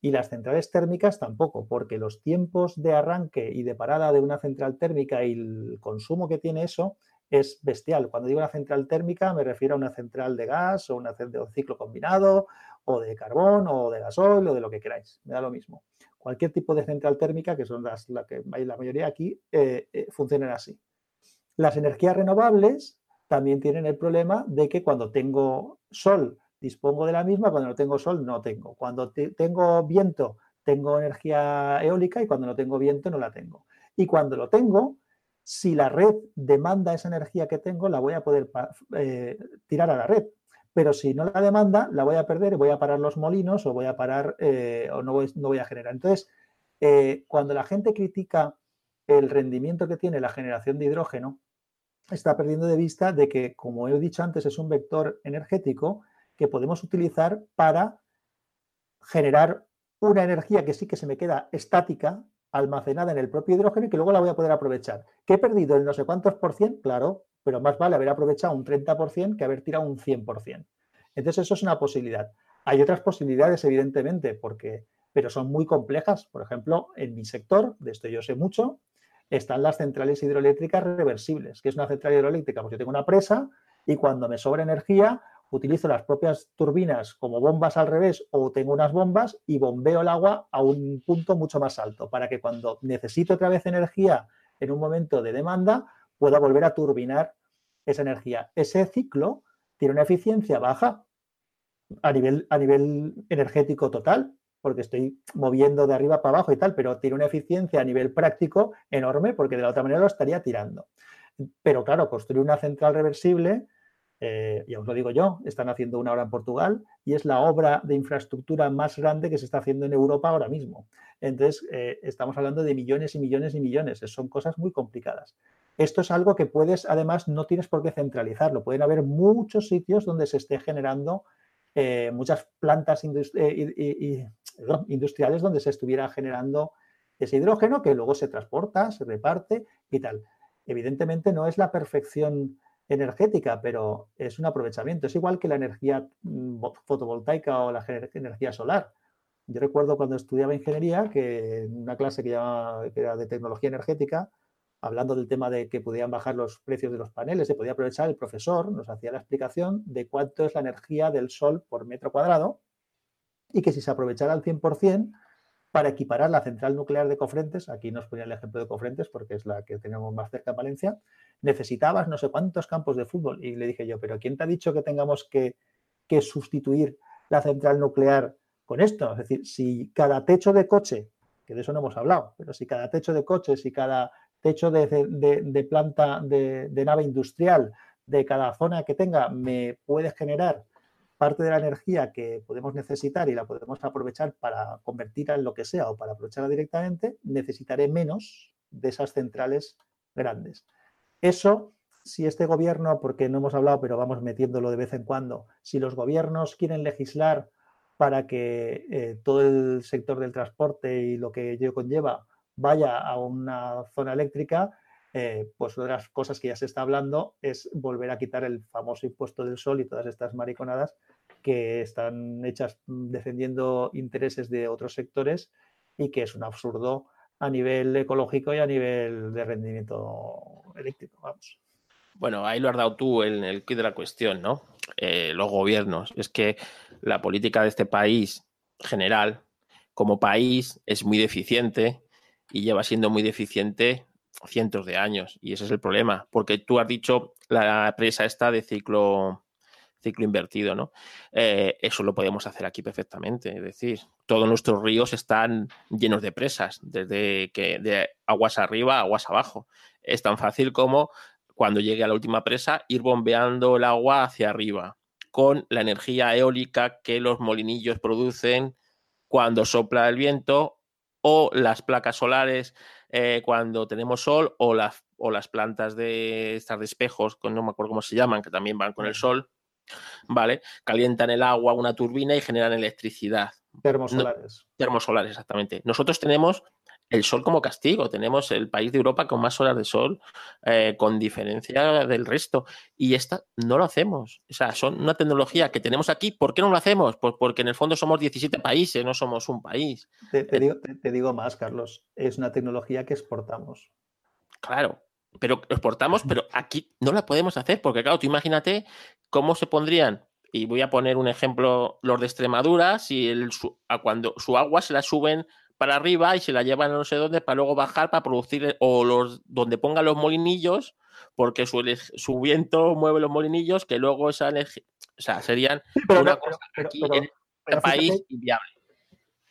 Y las centrales térmicas tampoco, porque los tiempos de arranque y de parada de una central térmica y el consumo que tiene eso es bestial. Cuando digo una central térmica me refiero a una central de gas o una de ciclo combinado o de carbón o de gasoil o de lo que queráis. Me da lo mismo. Cualquier tipo de central térmica, que son las la que hay la mayoría aquí, eh, eh, funcionan así. Las energías renovables también tienen el problema de que cuando tengo sol dispongo de la misma, cuando no tengo sol no tengo. Cuando tengo viento tengo energía eólica y cuando no tengo viento no la tengo. Y cuando lo tengo, si la red demanda esa energía que tengo, la voy a poder eh, tirar a la red. Pero si no la demanda, la voy a perder voy a parar los molinos o voy a parar eh, o no voy, no voy, a generar. Entonces, eh, cuando la gente critica el rendimiento que tiene la generación de hidrógeno, está perdiendo de vista de que, como he dicho antes, es un vector energético que podemos utilizar para generar una energía que sí que se me queda estática, almacenada en el propio hidrógeno y que luego la voy a poder aprovechar. ¿Que he perdido el no sé cuántos por cien? Claro, pero más vale haber aprovechado un 30% que haber tirado un 100%. Entonces eso es una posibilidad. Hay otras posibilidades, evidentemente, porque, pero son muy complejas. Por ejemplo, en mi sector, de esto yo sé mucho, están las centrales hidroeléctricas reversibles, que es una central hidroeléctrica, pues yo tengo una presa y cuando me sobra energía, utilizo las propias turbinas como bombas al revés o tengo unas bombas y bombeo el agua a un punto mucho más alto para que cuando necesite otra vez energía en un momento de demanda pueda volver a turbinar esa energía. Ese ciclo tiene una eficiencia baja a nivel, a nivel energético total, porque estoy moviendo de arriba para abajo y tal, pero tiene una eficiencia a nivel práctico enorme porque de la otra manera lo estaría tirando. Pero claro, construir una central reversible eh, y os lo digo yo, están haciendo una obra en Portugal y es la obra de infraestructura más grande que se está haciendo en Europa ahora mismo. Entonces, eh, estamos hablando de millones y millones y millones, son cosas muy complicadas. Esto es algo que puedes, además, no tienes por qué centralizarlo. Pueden haber muchos sitios donde se esté generando eh, muchas plantas industriales donde se estuviera generando ese hidrógeno que luego se transporta, se reparte y tal. Evidentemente no es la perfección energética, pero es un aprovechamiento. Es igual que la energía mm, fotovoltaica o la energía solar. Yo recuerdo cuando estudiaba ingeniería que en una clase que, que era de tecnología energética, hablando del tema de que podían bajar los precios de los paneles, se podía aprovechar, el profesor nos hacía la explicación de cuánto es la energía del sol por metro cuadrado y que si se aprovechara al 100%, para equiparar la central nuclear de Cofrentes, aquí nos ponía el ejemplo de Cofrentes porque es la que tenemos más cerca en Valencia, necesitabas no sé cuántos campos de fútbol. Y le dije yo, pero ¿quién te ha dicho que tengamos que, sustituir la central nuclear con esto? Es decir, si cada techo de coche, que de eso no hemos hablado, pero si cada techo de coche, si cada techo de, planta de, de nave industrial, de cada zona que tenga, me puede generar parte de la energía que podemos necesitar y la podemos aprovechar para convertirla en lo que sea o para aprovecharla directamente, necesitaré menos de esas centrales grandes. Eso, si este gobierno, porque no hemos hablado, pero vamos metiéndolo de vez en cuando, si los gobiernos quieren legislar para que eh, todo el sector del transporte y lo que ello conlleva vaya a una zona eléctrica, eh, pues una de las cosas que ya se está hablando es volver a quitar el famoso impuesto del sol y todas estas mariconadas que están hechas mm, defendiendo intereses de otros sectores y que es un absurdo a nivel ecológico y a nivel de rendimiento eléctrico. Vamos. Bueno, ahí lo has dado tú en el quid de la cuestión, ¿no? Eh, los gobiernos. Es que la política de este país general, como país, es muy deficiente y lleva siendo muy deficiente cientos de años. Y ese es el problema, porque tú has dicho la presa está de ciclo ciclo invertido, ¿no? Eh, eso lo podemos hacer aquí perfectamente. Es decir, todos nuestros ríos están llenos de presas, desde que de aguas arriba a aguas abajo. Es tan fácil como cuando llegue a la última presa, ir bombeando el agua hacia arriba, con la energía eólica que los molinillos producen cuando sopla el viento o las placas solares eh, cuando tenemos sol o las, o las plantas de estas de espejos, no me acuerdo cómo se llaman, que también van con el sol, ¿vale? Calientan el agua una turbina y generan electricidad. Termosolares. termosolares, exactamente. Nosotros tenemos el sol como castigo. Tenemos el país de Europa con más horas de sol, eh, con diferencia del resto. Y esta no lo hacemos. O sea, son una tecnología que tenemos aquí. ¿Por qué no lo hacemos? Pues porque en el fondo somos 17 países, no somos un país. Te, te digo más, Carlos. Es una tecnología que exportamos. Claro, pero exportamos, pero aquí no la podemos hacer, porque claro, tú imagínate cómo se pondrían, y voy a poner un ejemplo, los de Extremadura, si el, a cuando su agua se la suben para arriba y se la llevan a no sé dónde para luego bajar para producir, o los donde pongan los molinillos, porque su, su viento mueve los molinillos, que luego esa energía, o sea, serían una cosa aquí en este país inviable.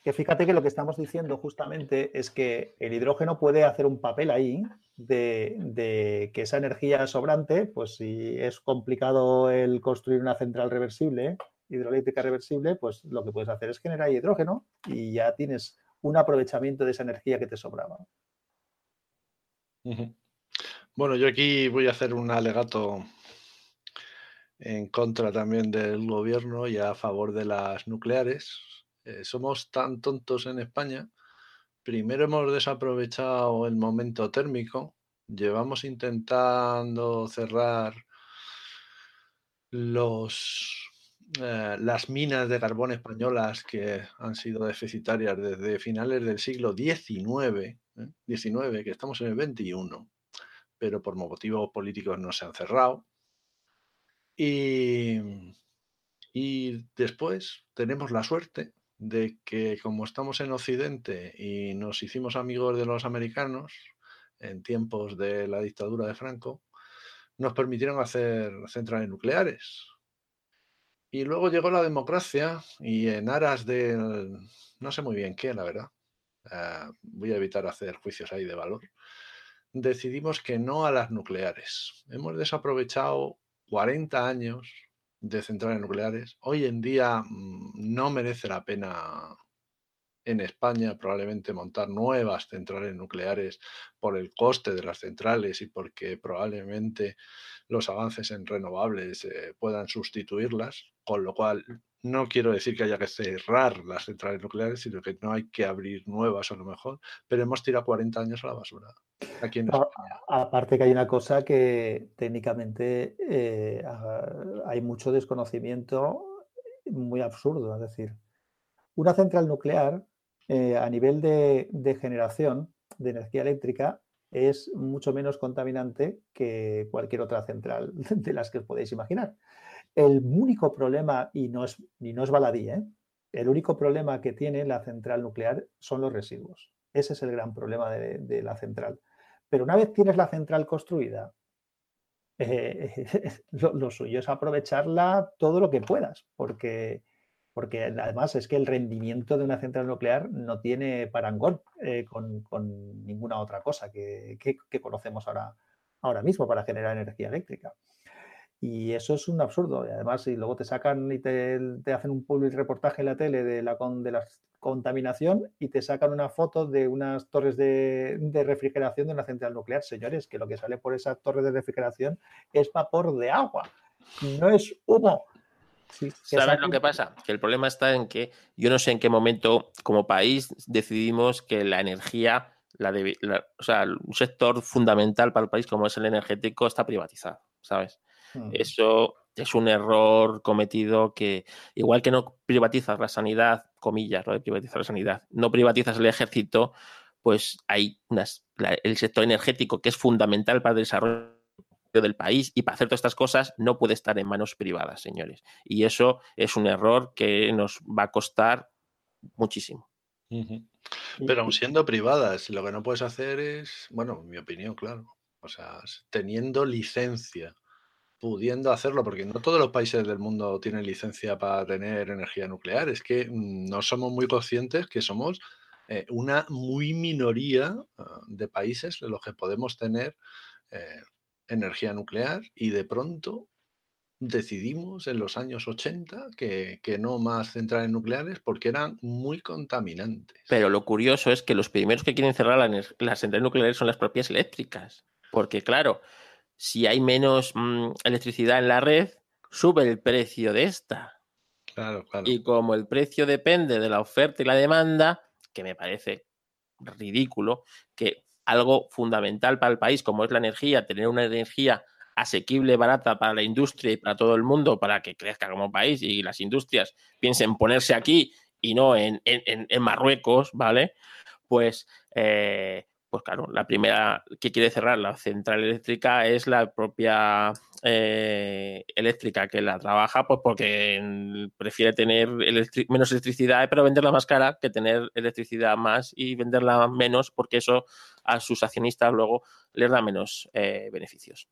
que fíjate que lo que estamos diciendo justamente es que el hidrógeno puede hacer un papel ahí de, que esa energía sobrante, pues si es complicado el construir una central reversible, hidroeléctrica reversible, pues lo que puedes hacer es generar hidrógeno y ya tienes un aprovechamiento de esa energía que te sobraba. Bueno, yo aquí voy a hacer un alegato en contra también del gobierno y a favor de las nucleares. Eh, somos tan tontos en España. Primero hemos desaprovechado el momento térmico. Llevamos intentando cerrar los eh, las minas de carbón españolas que han sido deficitarias desde finales del siglo XIX, ¿eh? que estamos en el 21, pero por motivos políticos no se han cerrado. Y, y después tenemos la suerte de que como estamos en Occidente y nos hicimos amigos de los americanos en tiempos de la dictadura de Franco, nos permitieron hacer centrales nucleares. Y luego llegó la democracia y en aras del, no sé muy bien qué, la verdad, eh, voy a evitar hacer juicios ahí de valor, decidimos que no a las nucleares. Hemos desaprovechado 40 años de centrales nucleares. Hoy en día mm, no merece la pena en España probablemente montar nuevas centrales nucleares por el coste de las centrales y porque probablemente los avances en renovables eh, puedan sustituirlas, con lo cual no quiero decir que haya que cerrar las centrales nucleares, sino que no hay que abrir nuevas a lo mejor, pero hemos tirado 40 años a la basura. Aquí en Aparte que hay una cosa que técnicamente eh, hay mucho desconocimiento muy absurdo, es decir, una central nuclear eh, a nivel de, generación de energía eléctrica es mucho menos contaminante que cualquier otra central de las que os podéis imaginar. El único problema, y no es, no es baladí, ¿eh? el único problema que tiene la central nuclear son los residuos. Ese es el gran problema de, la central. Pero una vez tienes la central construida, eh, lo, suyo es aprovecharla todo lo que puedas, porque porque además es que el rendimiento de una central nuclear no tiene parangón eh, con, ninguna otra cosa que, conocemos ahora, ahora mismo para generar energía eléctrica. Y eso es un absurdo. Y además, si luego te sacan y te, hacen un public reportaje en la tele de la, de la contaminación y te sacan una foto de unas torres de, de, refrigeración de una central nuclear. Señores, que lo que sale por esa torre de refrigeración es vapor de agua, no es humo. ¿Sabes lo que pasa? Que el problema está en que yo no sé en qué momento como país decidimos que la energía, la, o sea, un sector fundamental para el país como es el energético está privatizado, ¿sabes? Hmm. Eso es un error cometido que, igual que no privatizas la sanidad, comillas, ¿no? De privatizar la sanidad, no privatizas el ejército, pues hay unas, el sector energético que es fundamental para el desarrollo del país y para hacer todas estas cosas no puede estar en manos privadas, señores. Y eso es un error que nos va a costar muchísimo. Pero aun siendo privadas, lo que no puedes hacer es, bueno, en mi opinión, claro, o sea, teniendo licencia, pudiendo hacerlo, porque no todos los países del mundo tienen licencia para tener energía nuclear, es que mm, no somos muy conscientes que somos eh, una muy minoría ah, de países en los que podemos tener eh, energía nuclear y de pronto decidimos en los años 80 que, no más centrales nucleares porque eran muy contaminantes. Pero lo curioso es que los primeros que quieren cerrar las centrales nucleares son las propias eléctricas. Porque claro, si hay menos mm, electricidad en la red, sube el precio de esta. Claro, claro. Y como el precio depende de la oferta y la demanda, que me parece ridículo, que algo fundamental para el país como es la energía, tener una energía asequible, barata para la industria y para todo el mundo, para que crezca como país y las industrias piensen ponerse aquí y no en, Marruecos, ¿vale? Pues eh, pues claro, la primera que quiere cerrar la central eléctrica es la propia eh, eléctrica que la trabaja, pues porque prefiere tener menos electricidad, pero venderla más cara que tener electricidad más y venderla menos, porque eso a sus accionistas luego les da menos eh, beneficios.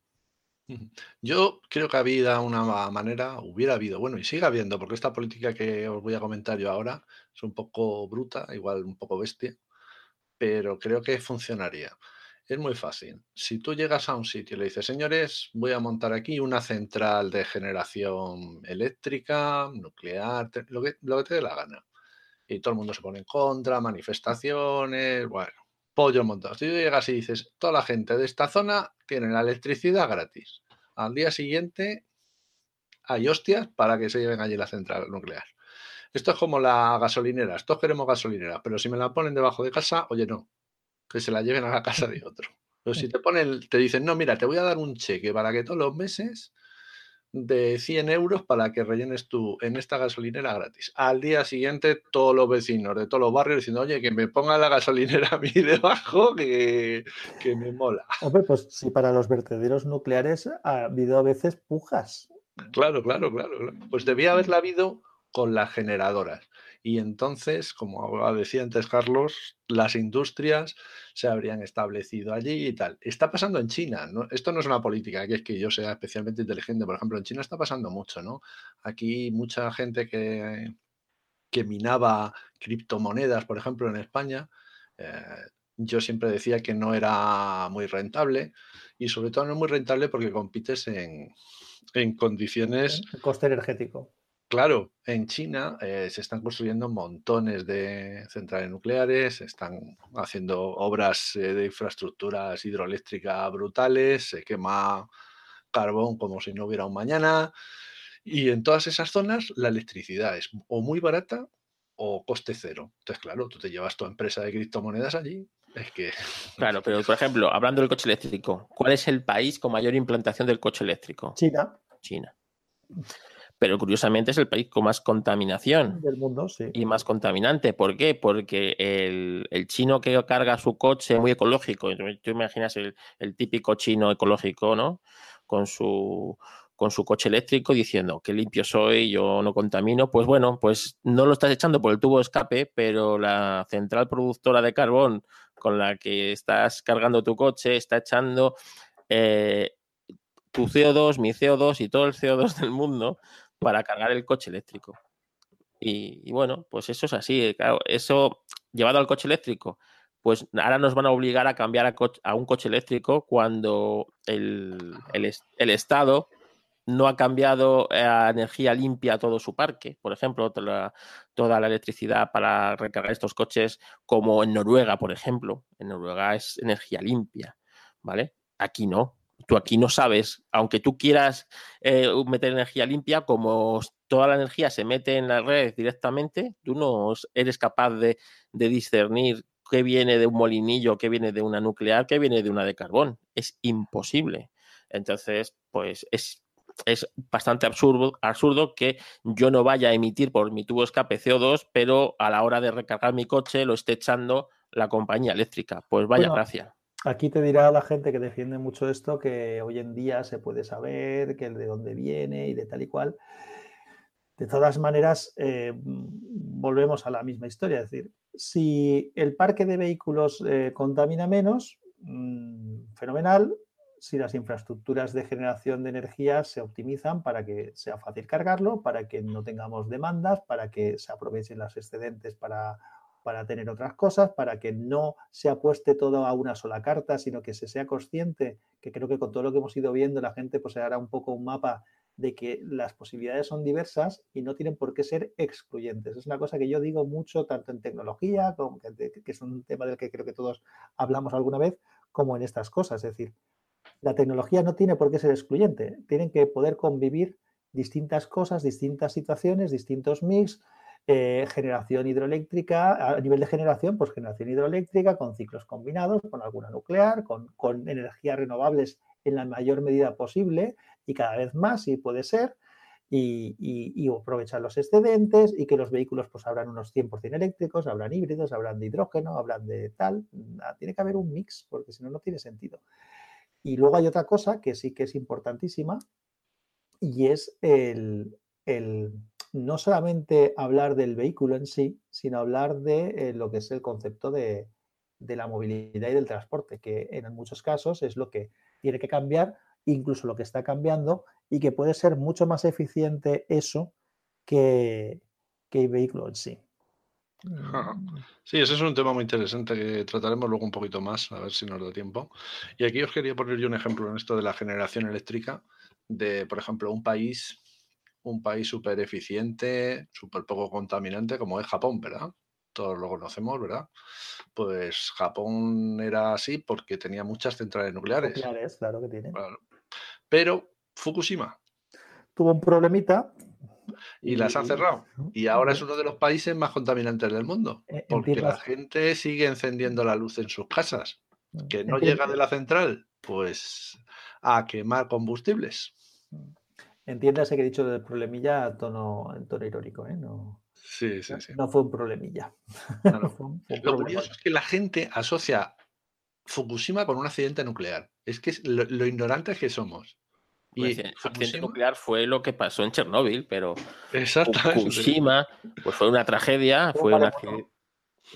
Yo creo que había una manera, hubiera habido, bueno, y sigue habiendo, porque esta política que os voy a comentar yo ahora es un poco bruta, igual un poco bestia, pero creo que funcionaría. Es muy fácil. Si tú llegas a un sitio y le dices, señores, voy a montar aquí una central de generación eléctrica, nuclear, lo que, lo te dé la gana. Y todo el mundo se pone en contra, manifestaciones, bueno, pollo montado. Si tú llegas y dices, toda la gente de esta zona tiene la electricidad gratis. Al día siguiente hay hostias para que se lleven allí la central nuclear. Esto es como la gasolinera. Todos queremos gasolinera, pero si me la ponen debajo de casa, oye, no, que se la lleven a la casa de otro. Pero si te ponen, te dicen, no, mira, te voy a dar un cheque para que todos los meses de 100 euros para que rellenes tú en esta gasolinera gratis. Al día siguiente, todos los vecinos de todos los barrios diciendo, oye, que me ponga la gasolinera a mí debajo, que, que me mola. Hombre, pues si para los vertederos nucleares ha habido a veces pujas. Claro, claro, claro. claro. Pues debía haberla habido con las generadoras. Y entonces, como decía antes Carlos, las industrias se habrían establecido allí y tal. Está pasando en China, ¿no? Esto no es una política que es que yo sea especialmente inteligente. Por ejemplo, en China está pasando mucho, ¿no? Aquí mucha gente que, que minaba criptomonedas, por ejemplo, en España, eh, yo siempre decía que no era muy rentable y sobre todo no es muy rentable porque compites en, en condiciones... El coste energético. Claro, en China eh, se están construyendo montones de centrales nucleares, se están haciendo obras eh, de infraestructuras hidroeléctricas brutales, se quema carbón como si no hubiera un mañana. Y en todas esas zonas la electricidad es o muy barata o coste cero. Entonces, claro, tú te llevas tu empresa de criptomonedas allí. Es que. Claro, pero por ejemplo, hablando del coche eléctrico, ¿cuál es el país con mayor implantación del coche eléctrico? China. China pero curiosamente es el país con más contaminación. Del mundo, sí. Y más contaminante. ¿Por qué? Porque el, el chino que carga su coche muy ecológico, tú imaginas el, el, típico chino ecológico, ¿no? Con su, con su coche eléctrico diciendo que limpio soy, yo no contamino, pues bueno, pues no lo estás echando por el tubo de escape, pero la central productora de carbón con la que estás cargando tu coche está echando eh, tu CO2, mi CO2 y todo el CO2 del mundo para cargar el coche eléctrico. Y, bueno, pues eso es así. Eh, eso llevado al coche eléctrico, pues ahora nos van a obligar a cambiar a, un coche eléctrico cuando el, el, el, Estado no ha cambiado a energía limpia todo su parque. Por ejemplo, toda toda la electricidad para recargar estos coches, como en Noruega, por ejemplo. En Noruega es energía limpia, ¿vale? Aquí no tú aquí no sabes, aunque tú quieras eh, meter energía limpia, como toda la energía se mete en la red directamente, tú no eres capaz de, de discernir qué viene de un molinillo, qué viene de una nuclear, qué viene de una de carbón. Es imposible. Entonces, pues es, es bastante absurdo, absurdo que yo no vaya a emitir por mi tubo escape CO2, pero a la hora de recargar mi coche lo esté echando la compañía eléctrica. Pues vaya Bueno, gracia. Aquí te dirá la gente que defiende mucho esto que hoy en día se puede saber que de dónde viene y de tal y cual. De todas maneras, eh, volvemos a la misma historia. Es decir, si el parque de vehículos eh, contamina menos, mmm, fenomenal. Si las infraestructuras de generación de energía se optimizan para que sea fácil cargarlo, para que no tengamos demandas, para que se aprovechen las excedentes para para tener otras cosas, para que no se apueste todo a una sola carta, sino que se sea consciente, que creo que con todo lo que hemos ido viendo, la gente pues hará un poco un mapa de que las posibilidades son diversas y no tienen por qué ser excluyentes. Es una cosa que yo digo mucho, tanto en tecnología, como que, que es un tema del que creo que todos hablamos alguna vez, como en estas cosas. Es decir, la tecnología no tiene por qué ser excluyente, tienen que poder convivir distintas cosas, distintas situaciones, distintos mix, eh, generación hidroeléctrica, a nivel de generación, pues generación hidroeléctrica con ciclos combinados, con alguna nuclear, con, con, energías renovables en la mayor medida posible y cada vez más, si puede ser, y, y, aprovechar los excedentes y que los vehículos pues habrán unos 100% eléctricos, habrán híbridos, habrán de hidrógeno, habrán de tal. Tiene que haber un mix, porque si no, no tiene sentido. Y luego hay otra cosa que sí que es importantísima y es el, el no solamente hablar del vehículo en sí, sino hablar de eh, lo que es el concepto de, de, la movilidad y del transporte, que en muchos casos es lo que tiene que cambiar, incluso lo que está cambiando, y que puede ser mucho más eficiente eso que, que el vehículo en sí. Sí, ese es un tema muy interesante que trataremos luego un poquito más, a ver si nos da tiempo. Y aquí os quería poner yo un ejemplo en esto de la generación eléctrica de, por ejemplo, un país un país súper eficiente, súper poco contaminante, como es Japón, ¿verdad? Todos lo conocemos, ¿verdad? Pues Japón era así porque tenía muchas centrales nucleares. Nucleares, claro que tiene. Claro. Pero Fukushima. Tuvo un problemita. Y, y las ha cerrado. Y ahora es uno de los países más contaminantes del mundo. Porque la gente sigue encendiendo la luz en sus casas. Que no llega de la central, pues a quemar combustibles. Entiéndase que he dicho del problemilla a tono, en tono irónico, ¿eh? No, Sí, sí, sí. no fue un problemilla. Claro. Fue un- fue un Lo curioso es que la gente asocia Fukushima con un accidente nuclear. Es que es lo, lo ignorantes que somos. Pues, Y el accidente Fukushima- nuclear fue lo que pasó en Chernóbil, pero Exactamente. Fukushima pues fue una tragedia, Fue fue, un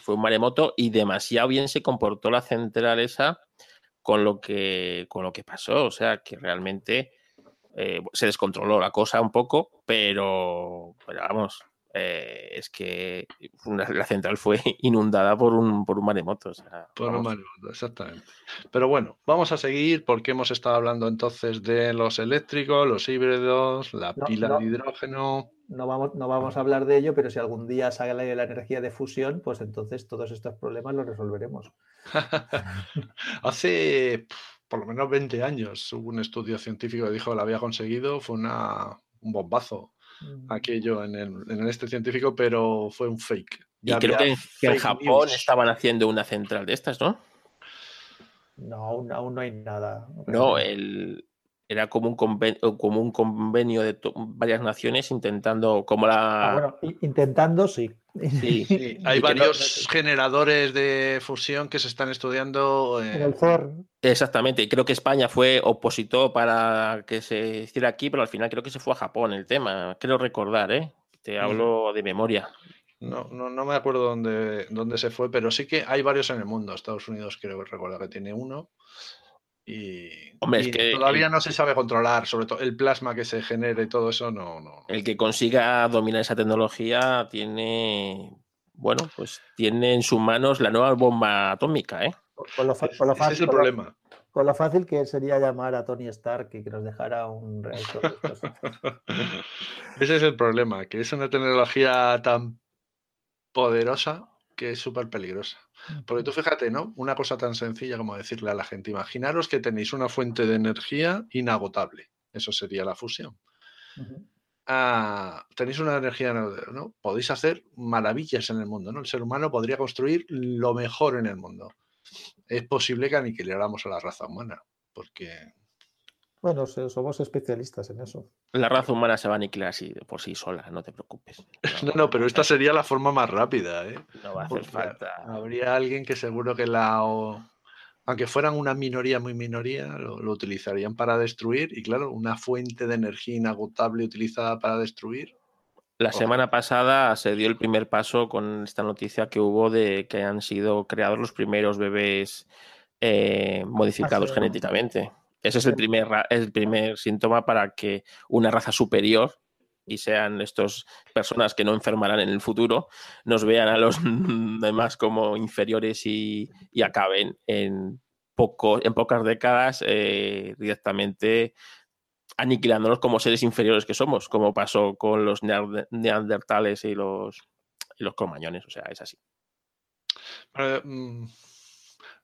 fue un maremoto y demasiado bien se comportó la central esa con lo que, con lo que pasó. O sea, que realmente eh, se descontroló la cosa un poco, pero, pero vamos, eh, es que una- la central fue inundada por un, por un maremoto. o sea, Por un maremoto, exactamente. Pero bueno, vamos a seguir porque hemos estado hablando entonces de los eléctricos, los híbridos, la No, pila no. de hidrógeno. No vamos, no vamos a hablar de ello, pero si algún día sale la energía de fusión, pues entonces todos estos problemas los resolveremos. Hace por lo menos 20 años hubo un estudio científico que dijo que lo había conseguido. Fue una, un bombazo Mm, aquello en el, en el este científico, pero fue un fake. Y creo que, que en Japón news. estaban haciendo una central de estas, ¿no? No, aún, aún no hay nada. No, el, era como un, conven- como un convenio de varias naciones intentando, como la... Ah, bueno, intentando, sí. Sí. Sí, hay no- varios generadores de fusión que se están estudiando. En el CERN. Exactamente, y creo que España fue opositor para que se hiciera aquí, pero al final creo que se fue a Japón el tema, creo recordar, ¿eh? Te hablo de memoria. No, no, no me acuerdo dónde, dónde se fue, pero sí que hay varios en el mundo. Estados Unidos creo que recuerdo que tiene uno. Y, Hombre, es que todavía el- no se sabe controlar, sobre todo el plasma que se genere y todo eso, no, no. El que consiga dominar esa tecnología tiene, bueno, pues tiene en sus manos la nueva bomba atómica, ¿eh? Con lo, fa- Ese con lo ese es el con lo- problema. con lo fácil que sería llamar a Tony Stark y que nos dejara un reactor. Ese es el problema, que es una tecnología tan poderosa que es súper peligrosa. Porque tú fíjate, ¿no? Una cosa tan sencilla como decirle a la gente, imaginaros que tenéis una fuente de energía inagotable. Eso sería la fusión. Ah, tenéis una energía, ¿no? Podéis hacer maravillas en el mundo, ¿no? El ser humano podría construir lo mejor en el mundo. Es posible que aniquiláramos a la raza humana, porque Bueno, so- somos especialistas en eso. La raza humana se va a aniquilar así por sí sola, no te preocupes. no, no, pero esta sería la forma más rápida, ¿eh? no va a hacer Porque falta. Habría alguien que seguro que la, o- aunque fueran una minoría muy minoría, lo, lo utilizarían para destruir. Y claro, una fuente de energía inagotable utilizada para destruir. La semana pasada se dio el primer paso con esta noticia que hubo de que han sido creados los primeros bebés eh, modificados sí. genéticamente. Ese es el primer, el primer síntoma para que una raza superior y sean estas personas que no enfermarán en el futuro, nos vean a los demás como inferiores y, y acaben en, poco, en pocas décadas eh, directamente aniquilándonos como seres inferiores que somos, como pasó con los neander- neandertales y los, y los cromañones. O sea, es así. Mm,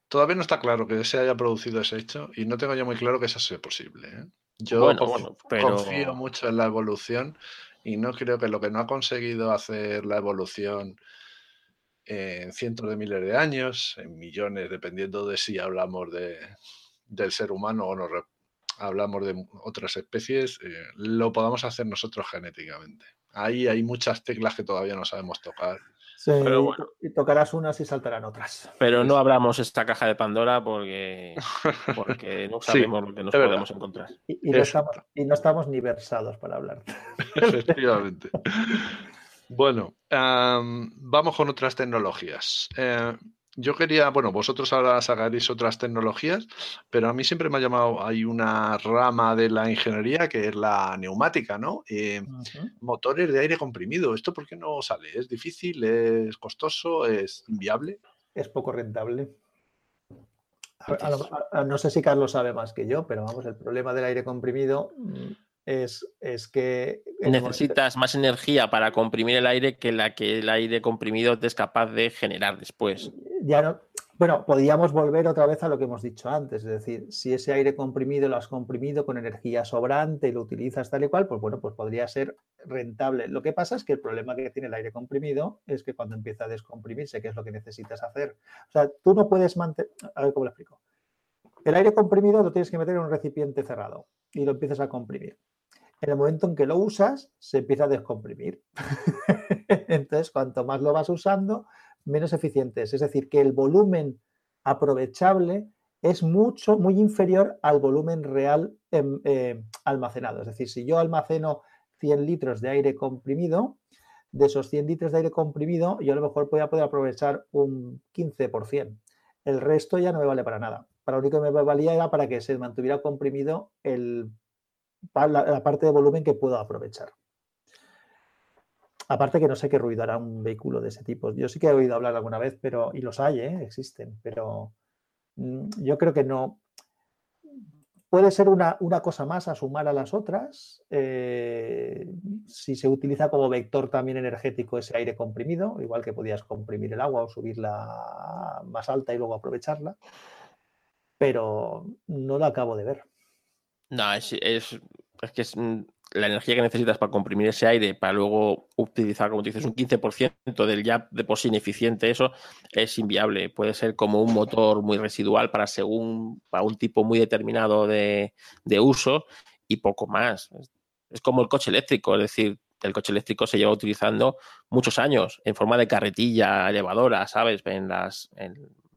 todavía no está claro que se haya producido ese hecho y no tengo yo muy claro que eso sea posible. ¿eh? Yo Bueno, conf- bueno, pero- confío mucho en la evolución y no creo que lo que no ha conseguido hacer la evolución en cientos de miles de años, en millones, dependiendo de si hablamos de, del ser humano o re- hablamos de otras especies, eh, lo podamos hacer nosotros genéticamente. Ahí hay muchas teclas que todavía no sabemos tocar. Sí, Pero y bueno. to- y tocarás unas y saltarán otras. Pero no abramos esta caja de Pandora porque, porque no Sí, sabemos lo que nos podemos encontrar. Y, y no estamos, y no estamos ni versados para hablar. Efectivamente. Bueno, am, vamos con otras tecnologías. Eh, yo quería, bueno, vosotros ahora sacaréis otras tecnologías, pero a mí siempre me ha llamado, hay una rama de la ingeniería que es la neumática, ¿no? Eh, motores de aire comprimido. ¿Esto por qué no sale? ¿Es difícil? ¿Es costoso? ¿Es inviable? Es poco rentable. A- a lo- a- a- no sé si Carlos sabe más que yo, pero vamos, el problema del aire comprimido mm, es, es que momento- Necesitas más energía para comprimir el aire que la que el aire comprimido es capaz de generar después. ya no, bueno, podríamos volver otra vez a lo que hemos dicho antes, es decir, si ese aire comprimido lo has comprimido con energía sobrante y lo utilizas tal y cual, pues bueno, pues podría ser rentable. Lo que pasa es que el problema que tiene el aire comprimido es que cuando empieza a descomprimirse, que es lo que necesitas hacer, o sea, tú no puedes mantener, a ver cómo lo explico. El aire comprimido lo tienes que meter en un recipiente cerrado y lo empiezas a comprimir. En el momento en que lo usas, se empieza a descomprimir. Entonces, cuanto más lo vas usando, menos eficiente es. Es decir, que el volumen aprovechable es mucho, muy inferior al volumen real em, eh, almacenado. Es decir, si yo almaceno 100 litros de aire comprimido, de esos 100 litros de aire comprimido, yo a lo mejor podría poder aprovechar un 15%. El resto ya no me vale para nada. Para lo único que me valía era para que se mantuviera comprimido el, la, parte de volumen que puedo aprovechar. Aparte que no sé qué ruido hará un vehículo de ese tipo. Yo sí que he oído hablar alguna vez, pero y los hay, ¿eh? existen, pero mm, yo creo que no. Puede ser una, cosa más a sumar a las otras. Eh, si se utiliza como vector también energético ese aire comprimido, igual que podías comprimir el agua o subirla más alta y luego aprovecharla. Pero no lo acabo de ver. No, es, es, que es mm, la energía que necesitas para comprimir ese aire, para luego utilizar, como dices, un 15% del ya de por sí ineficiente, eso es inviable. Puede ser como un motor muy residual para según para un tipo muy determinado de, uso y poco más. Es como el coche eléctrico, es decir, el coche eléctrico se lleva utilizando muchos años en forma de carretilla elevadora, ¿sabes? En las, en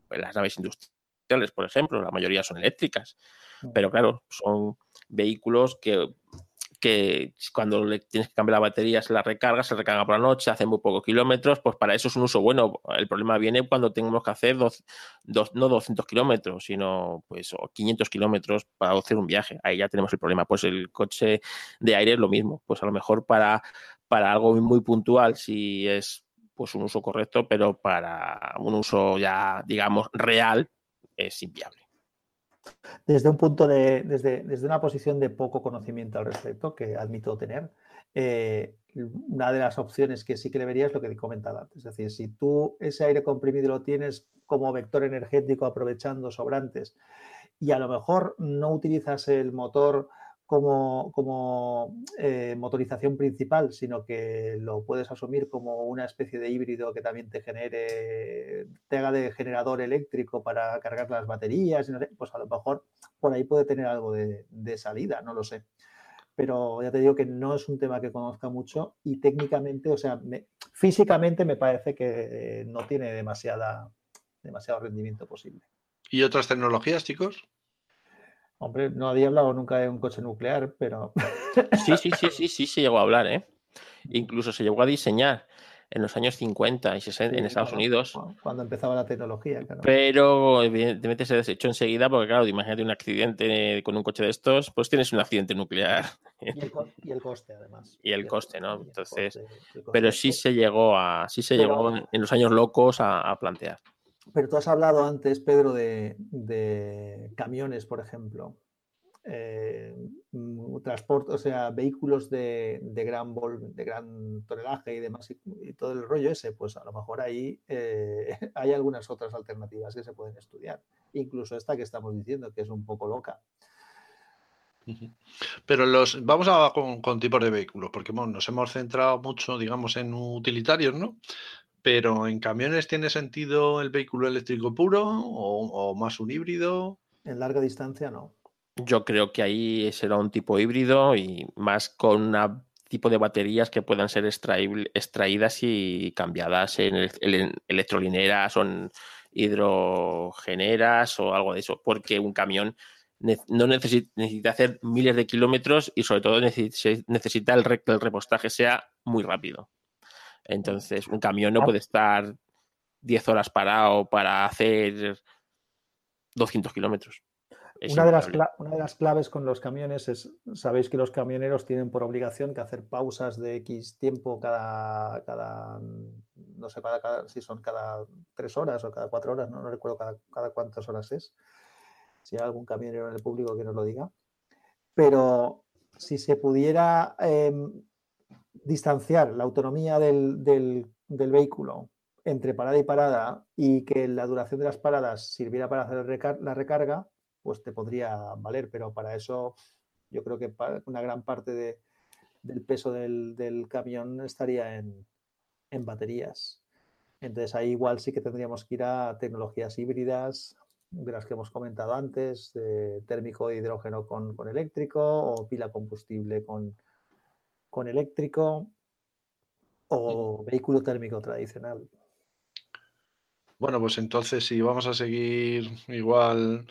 las naves industriales, por ejemplo, la mayoría son eléctricas. Mm. Pero claro, son vehículos que que cuando le tienes que cambiar la batería se la recarga, se recarga por la noche, hace muy pocos kilómetros, pues para eso es un uso bueno. El problema viene cuando tenemos que hacer dos, no 200 kilómetros, sino pues 500 kilómetros para hacer un viaje. Ahí ya tenemos el problema. Pues el coche de aire es lo mismo. Pues a lo mejor para, para algo muy puntual, si es pues un uso correcto, pero para un uso ya, digamos, real, es inviable desde un punto de, desde, desde, una posición de poco conocimiento al respecto, que admito tener, eh, una de las opciones que sí que le vería es lo que he comentado antes. Es decir, si tú ese aire comprimido lo tienes como vector energético aprovechando sobrantes y a lo mejor no utilizas el motor como, como eh, motorización principal, sino que lo puedes asumir como una especie de híbrido que también te genere, te haga de generador eléctrico para cargar las baterías, pues a lo mejor por ahí puede tener algo de, salida, no lo sé. Pero ya te digo que no es un tema que conozca mucho y técnicamente, o sea, físicamente me parece que no tiene demasiada, demasiado rendimiento posible. ¿Y otras tecnologías, chicos? Hombre, no había hablado nunca de un coche nuclear, pero. Sí, sí, sí, sí, sí, se llegó a hablar, ¿eh? Incluso se llegó a diseñar en los años 50 y 60 en Estados Unidos. Cuando empezaba la tecnología, claro. Pero evidentemente se desechó enseguida porque, claro, imagínate un accidente con un coche de estos, pues tienes un accidente nuclear. Y el, coste, además. Y el coste, ¿no? Entonces, pero sí se llegó a, sí se llegó en los años locos a plantear. Pero tú has hablado antes, Pedro, de, camiones, por ejemplo. Eh, mm, transporte, o sea, vehículos de, gran de gran tonelaje y demás, y, todo el rollo ese, pues a lo mejor ahí eh, hay algunas otras alternativas que se pueden estudiar. Incluso esta que estamos diciendo, que es un poco loca. Pero los vamos a con, con tipos de vehículos, porque nos hemos centrado mucho, digamos, en utilitarios, ¿no? Pero en camiones tiene sentido el vehículo eléctrico puro o, más un híbrido. En larga distancia no. Yo creo que ahí será un tipo híbrido y más con un tipo de baterías que puedan ser extraídas y cambiadas en, electrolineras o en hidrogeneras o algo de eso, porque un camión no necesita, necesita, hacer miles de kilómetros y sobre todo necesita el, que el repostaje sea muy rápido. Entonces, un camión no puede estar 10 horas parado para hacer 200 kilómetros. Una de, las una de, las claves con los camiones es, sabéis que los camioneros tienen por obligación que hacer pausas de X tiempo cada, cada no sé, cada, si son cada tres horas o cada cuatro horas, no, recuerdo cada, cuántas horas es. Si hay algún camionero en el público que nos lo diga. Pero si se pudiera em, distanciar la autonomía del, vehículo entre parada y parada y que la duración de las paradas sirviera para hacer la recarga, pues te podría valer, pero para eso yo creo que una gran parte del peso del, camión estaría en, baterías. Entonces ahí igual sí que tendríamos que ir a tecnologías híbridas de las que hemos comentado antes, térmico de hidrógeno con, eléctrico o pila combustible con, con eléctrico o vehículo térmico tradicional. Bueno, pues entonces si vamos a seguir igual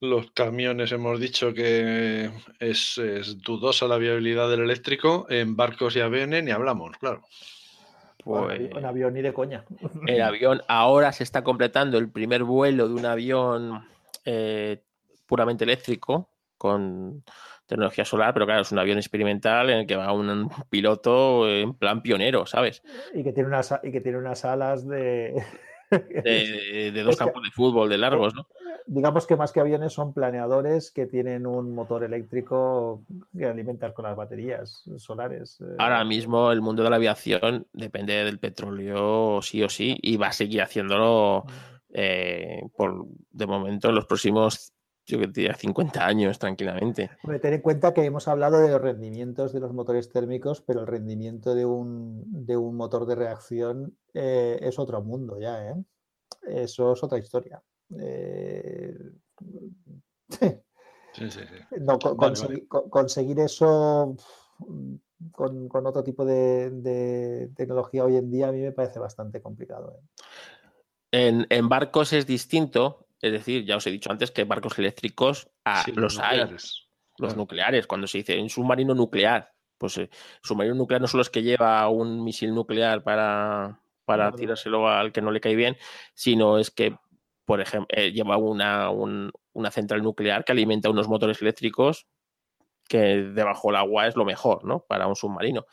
los camiones, hemos dicho que es, dudosa la viabilidad del eléctrico, en barcos y aviones ni hablamos, claro. Pues, en avión ni de coña. El avión, ahora se está completando el primer vuelo de un avión eh, puramente eléctrico con tecnología solar, pero claro, es un avión experimental en el que va un piloto en plan pionero, ¿sabes? Y que tiene unas, y que tiene unas alas de... de, dos campos de fútbol de largos, ¿no? Digamos que más que aviones son planeadores que tienen un motor eléctrico que alimentan con las baterías solares. Eh. Ahora mismo el mundo de la aviación depende del petróleo sí o sí y va a seguir haciéndolo mm. eh, por de momento en los próximos yo que diría 50 años tranquilamente. Ten en cuenta que hemos hablado de los rendimientos de los motores térmicos, pero el rendimiento de un, de un motor de reacción eh, es otro mundo ya, ¿eh? Eso es otra historia. Eh, sí, sí, sí. No, conseguir, eso con, otro tipo de, tecnología hoy en día a mí me parece bastante complicado. En, en, barcos es distinto, es decir, ya os he dicho antes que barcos eléctricos ah, los, hay. Los nucleares, cuando se dice un submarino nuclear, pues el eh, submarino nuclear no solo es que lleva un misil nuclear para, para tirárselo al que no le cae bien, sino es que, por ejemplo, eh, lleva una, una central nuclear que alimenta unos motores eléctricos que debajo del agua es lo mejor, ¿no? Para un submarino.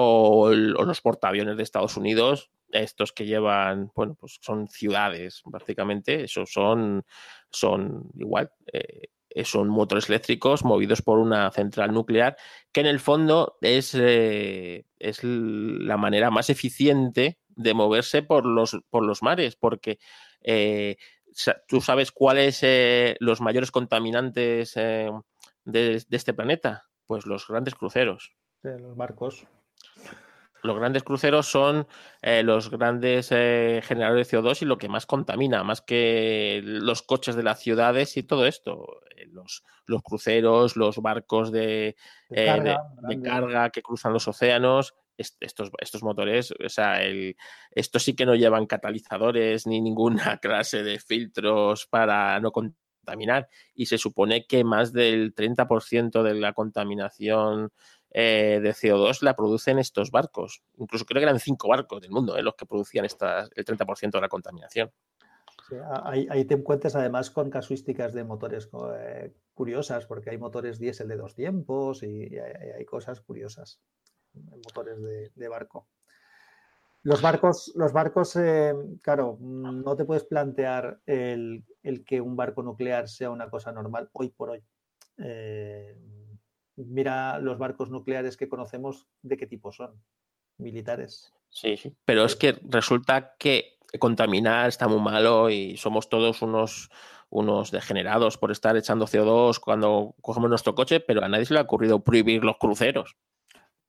O, los portaaviones de Estados Unidos estos que llevan, bueno, pues son ciudades prácticamente, esos son, son igual, eh, son motores eléctricos movidos por una central nuclear, que en el fondo es, eh, es la manera más eficiente de moverse por los, por los mares, porque eh, tú sabes cuáles los mayores contaminantes de, este planeta, pues los grandes cruceros. los barcos los grandes cruceros son eh, los grandes eh, generadores de CO2 y lo que más contamina, más que los coches de las ciudades y todo esto. Eh, los, los cruceros, los barcos de, carga, que cruzan los océanos, estos, estos motores, o sea, el, estos sí que no llevan catalizadores ni ninguna clase de filtros para no contaminar. Y se supone que más del 30% de la contaminación eh, de CO2 la producen estos barcos. Incluso creo que eran cinco barcos del mundo eh, los que producían el 30% de la contaminación. ahí, te encuentras además con casuísticas de motores eh, curiosas, porque hay motores diésel de dos tiempos y, hay, cosas curiosas motores de, barco. Los barcos, los barcos claro, no te puedes plantear el, que un barco nuclear sea una cosa normal hoy por hoy mira los barcos nucleares que conocemos, ¿de qué tipo son? Militares. Sí, sí. Pero es que resulta que contaminar está muy malo y somos todos unos, unos degenerados por estar echando CO2 cuando cogemos nuestro coche, pero a nadie se le ha ocurrido prohibir los cruceros.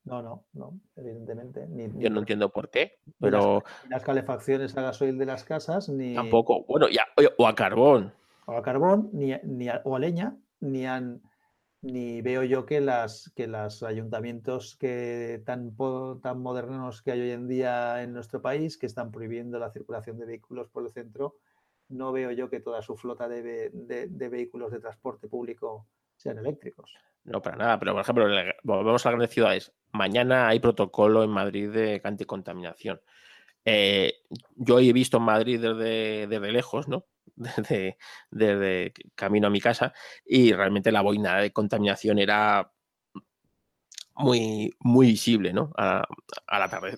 No, no, no, evidentemente. Yo no entiendo por qué, pero... Las, calefacciones a gasoil de las casas, ni... Tampoco. Bueno, ya, o a carbón. O a carbón, ni, ni o a leña, ni han ni veo yo que las que los ayuntamientos que tan, tan modernos que hay hoy en día en nuestro país, que están prohibiendo la circulación de vehículos por el centro, no veo yo que toda su flota de, de, vehículos de transporte público sean eléctricos. No, para nada, pero por ejemplo, volvemos a las grandes ciudades. Mañana hay protocolo en Madrid de anticontaminación. Eh, yo he visto en Madrid desde, desde lejos, ¿no? Desde, camino a mi casa y realmente la boina de contaminación era muy, muy visible, ¿no? A,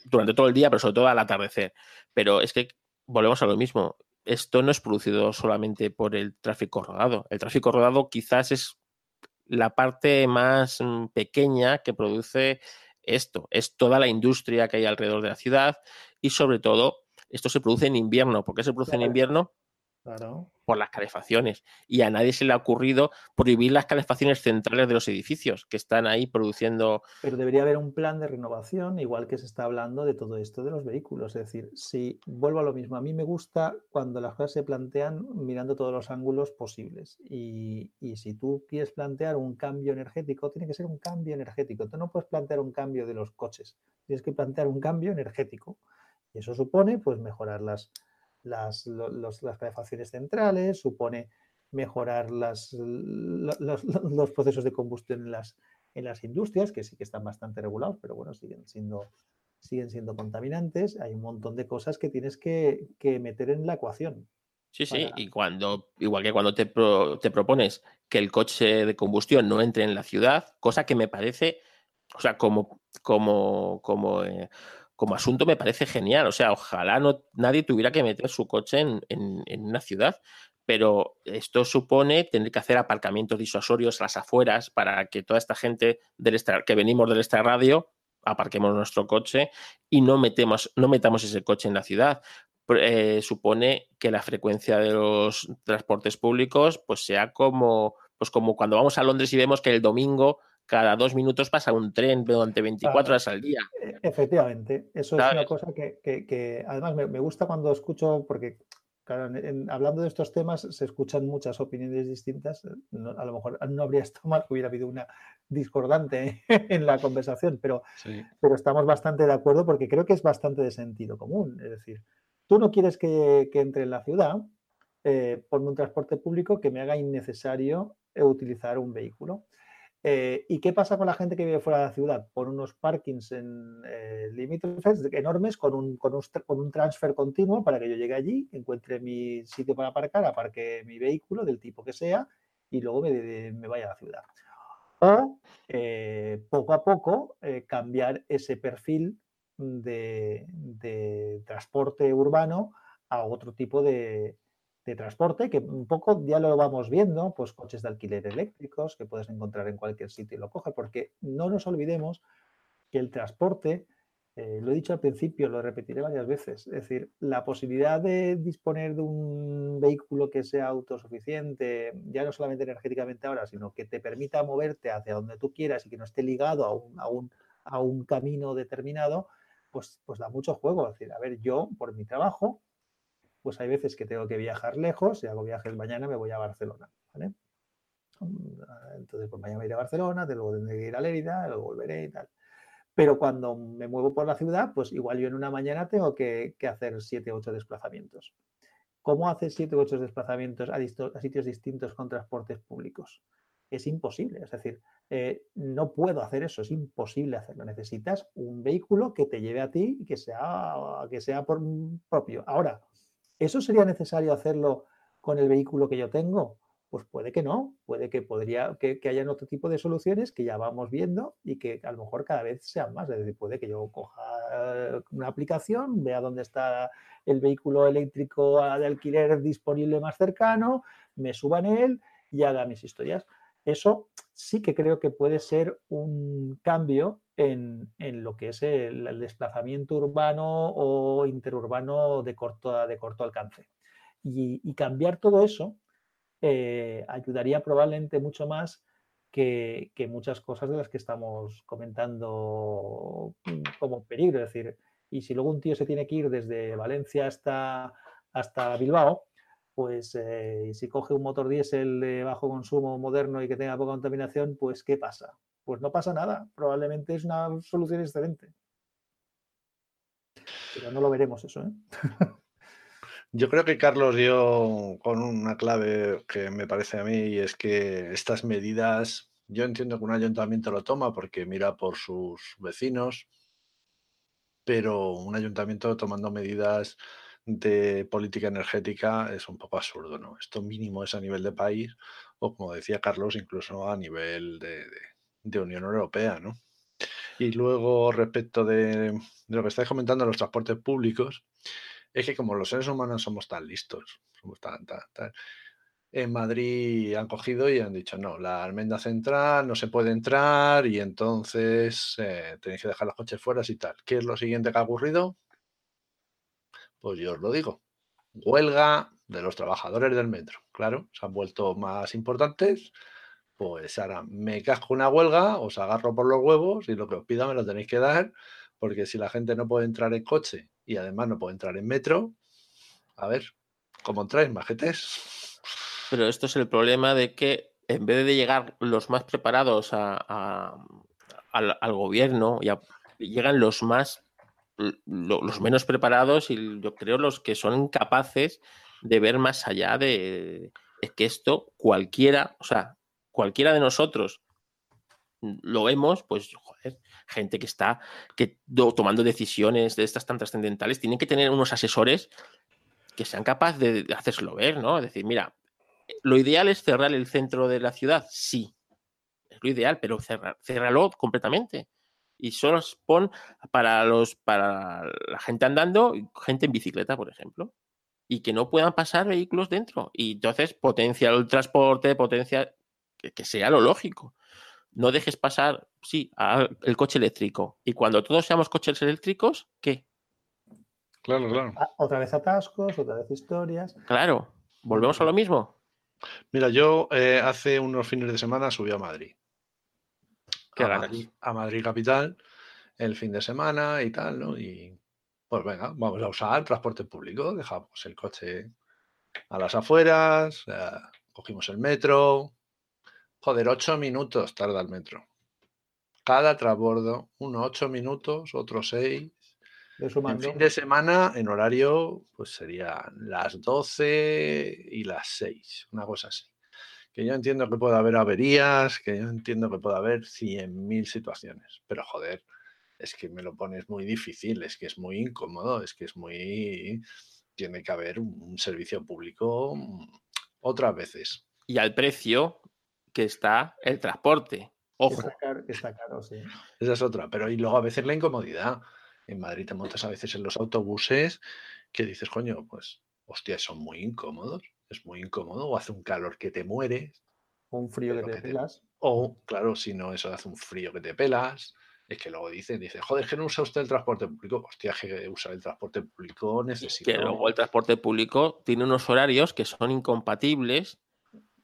durante todo el día, pero sobre todo al atardecer. Pero es que volvemos a lo mismo. Esto no es producido solamente por el tráfico rodado. El tráfico rodado quizás es la parte más mm, pequeña que produce esto. Es toda la industria que hay alrededor de la ciudad y sobre todo esto se produce en invierno. ¿Por qué se produce en invierno? Claro por las calefacciones. Y a nadie se le ha ocurrido prohibir las calefacciones centrales de los edificios que están ahí produciendo. Pero debería haber un plan de renovación, igual que se está hablando de todo esto de los vehículos. Es decir, si vuelvo a lo mismo, a mí me gusta cuando las cosas se plantean mirando todos los ángulos posibles. Y, y si tú quieres plantear un cambio energético, tiene que ser un cambio energético. Tú no puedes plantear un cambio de los coches, tienes que plantear un cambio energético. Y eso supone pues mejorar las, las, las calefacciones centrales, supone mejorar las, los, procesos de combustión en las, en las industrias, que sí que están bastante regulados, pero bueno, siguen siendo, siguen siendo contaminantes. Hay un montón de cosas que tienes que, meter en la ecuación. Sí, sí, y cuando, igual que cuando te, te propones que el coche de combustión no entre en la ciudad, cosa que me parece, o sea, como, como, como eh, como asunto me parece genial. O sea, ojalá no, nadie tuviera que meter su coche en, una ciudad, pero esto supone tener que hacer aparcamientos disuasorios las afueras para que toda esta gente del que venimos del extra radio aparquemos nuestro coche y no, metemos, no metamos ese coche en la ciudad. Eh, supone que la frecuencia de los transportes públicos pues sea como, pues como cuando vamos a Londres y vemos que el domingo cada dos minutos pasa un tren durante 24 horas al día. E, efectivamente, eso es una cosa que, además me, gusta cuando escucho, porque hablando de estos temas se escuchan muchas opiniones distintas. a lo mejor no habría estado mal que hubiera habido una discordante en la conversación, pero, pero estamos bastante de acuerdo porque creo que es bastante de sentido común. Es decir, tú no quieres que, entre en la ciudad, eh, por un transporte público que me haga innecesario utilizar un vehículo. Eh, ¿Y qué pasa con la gente que vive fuera de la ciudad? Por unos parkings en eh, limítrofes enormes con un, transfer continuo para que yo llegue allí, encuentre mi sitio para aparcar, aparque mi vehículo del tipo que sea y luego me, vaya a la ciudad. O eh, poco a poco cambiar ese perfil de transporte urbano a otro tipo de, de transporte, que un poco ya lo vamos viendo, pues coches de alquiler eléctricos que puedes encontrar en cualquier sitio y lo coge, porque no nos olvidemos que el transporte, eh, lo he dicho al principio, lo repetiré varias veces, es decir, la posibilidad de disponer de un vehículo que sea autosuficiente, ya no solamente energéticamente ahora, sino que te permita moverte hacia donde tú quieras y que no esté ligado a un, a un, camino determinado, pues, pues da mucho juego. Es decir, a ver, yo por mi trabajo, pues hay veces que tengo que viajar lejos, si hago viajes mañana me voy a Barcelona, ¿vale? Entonces, pues mañana iré a Barcelona, luego tendré que ir a Lérida, luego volveré y tal. Pero cuando me muevo por la ciudad, pues igual yo en una mañana tengo que, hacer siete o ocho desplazamientos. ¿Cómo haces siete u ocho desplazamientos a, sitios distintos con transportes públicos? Es imposible, es decir, eh, no puedo hacer eso, es imposible hacerlo. Necesitas un vehículo que te lleve a ti y que sea, que sea por propio. Ahora, ¿Eso sería necesario hacerlo con el vehículo que yo tengo? Pues puede que no, puede que podría, que, que hayan otro tipo de soluciones que ya vamos viendo y que a lo mejor cada vez sean más. Es decir, puede que yo coja una aplicación, vea dónde está el vehículo eléctrico de alquiler disponible más cercano, me suba en él y haga mis historias. Eso sí que creo que puede ser un cambio en, lo que es el, desplazamiento urbano o interurbano de corto, de corto alcance. Y, cambiar todo eso eh, ayudaría probablemente mucho más que, muchas cosas de las que estamos comentando como peligro. Es decir, y si luego un tío se tiene que ir desde Valencia hasta, hasta Bilbao, pues eh, si coge un motor diésel de bajo consumo moderno y que tenga poca contaminación, pues ¿qué pasa? pues no pasa nada. Probablemente es una solución excelente. Pero no lo veremos eso. ¿eh? Yo creo que Carlos dio con una clave que me parece a mí y es que estas medidas, yo entiendo que un ayuntamiento lo toma porque mira por sus vecinos, pero un ayuntamiento tomando medidas de política energética es un poco absurdo, ¿no? Esto mínimo es a nivel de país o como decía Carlos, incluso a nivel de de Unión Europea, ¿no? Y luego, respecto de, lo que estáis comentando, los transportes públicos, es que como los seres humanos somos tan listos, somos tan, tan, en Madrid han cogido y han dicho, no, la almenda central no se puede entrar y entonces eh, tenéis que dejar los coches fuera y tal. ¿Qué es lo siguiente que ha ocurrido? Pues yo os lo digo. Huelga de los trabajadores del metro. Claro, se han vuelto más importantes. Pues ahora me casco una huelga, os agarro por los huevos y lo que os pida me lo tenéis que dar, porque si la gente no puede entrar en coche y además no puede entrar en metro, a ver, ¿cómo entráis, majetes? Pero esto es el problema de que en vez de llegar los más preparados al, al, gobierno, llegan los más los menos preparados y yo creo los que son capaces de ver más allá de, que esto cualquiera, o sea, cualquiera de nosotros lo vemos, pues joder, gente que está que, tomando decisiones de estas tan trascendentales, tienen que tener unos asesores que sean capaces de, hacerlo ver, ¿no? Es decir, mira, lo ideal es cerrar el centro de la ciudad, sí, es lo ideal, pero cerrar, cerrarlo completamente y solo pon para los para la gente andando, gente en bicicleta, por ejemplo, y que no puedan pasar vehículos dentro. Y entonces potencia el transporte, potencia que, sea lo lógico. No dejes pasar, sí, el coche eléctrico. Y cuando todos seamos coches eléctricos, ¿qué? Claro, claro. Otra vez atascos, otra vez historias. Claro, volvemos a lo mismo. Mira, yo eh, hace unos fines de semana subí a Madrid a Madrid, capital el fin de semana y tal, ¿no? Y pues venga, vamos a usar el transporte público, dejamos el coche a las afueras, cogimos el metro. Joder, ocho minutos tarda el metro. Cada transbordo, uno ocho minutos, otro seis. En fin de semana, en horario, pues serían las doce y las seis, una cosa así que yo entiendo que puede haber averías, que yo entiendo que puede haber 100.000 situaciones, pero joder, es que me lo pones muy difícil, es que es muy incómodo, es que es muy... Tiene que haber un servicio público otras veces. Y al precio que está el transporte. Ojo. Está caro, sí. Esa es otra, pero y luego a veces la incomodidad. En Madrid te montas a veces en los autobuses que dices, coño, pues, hostia, son muy incómodos es muy incómodo, o hace un calor que te mueres. O un frío que te, pelas. O, claro, si no, eso hace un frío que te pelas. Es que luego dicen, dice, joder, que no usa usted el transporte público. Hostia, que usar el transporte público necesita. Que luego el transporte público tiene unos horarios que son incompatibles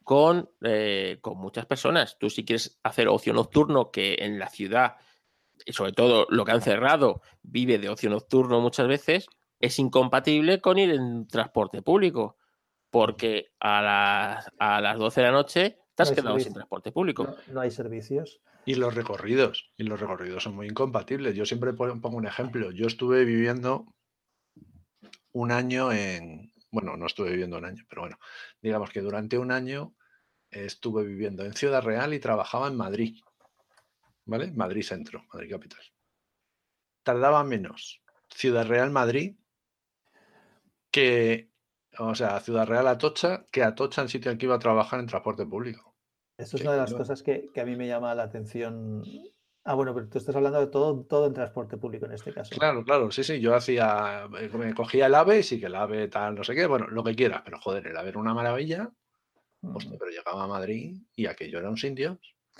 con, eh, con muchas personas. Tú si quieres hacer ocio nocturno, que en la ciudad, y sobre todo lo que han cerrado, vive de ocio nocturno muchas veces, es incompatible con ir en transporte público porque a las, a las 12 de la noche te has quedado sin transporte público. No, hay servicios. Y los recorridos, y los recorridos son muy incompatibles. Yo siempre pongo un ejemplo. Yo estuve viviendo un año en, bueno, no estuve viviendo un año, pero bueno, digamos que durante un año estuve viviendo en Ciudad Real y trabajaba en Madrid, ¿vale? Madrid Centro, Madrid Capital. Tardaba menos Ciudad Real Madrid que o sea, Ciudad Real Atocha, que Atocha en sitio en que iba a trabajar en transporte público. Esto es una de las cosas que, a mí me llama la atención. Ah, bueno, pero tú estás hablando de todo, todo en transporte público en este caso. Claro, claro, sí, sí. Yo hacía, eh, me cogía el AVE, sí que el AVE tal, no sé qué, bueno, lo que quieras, pero joder, el AVE era una maravilla. pero llegaba a Madrid y aquello era un sin Dios.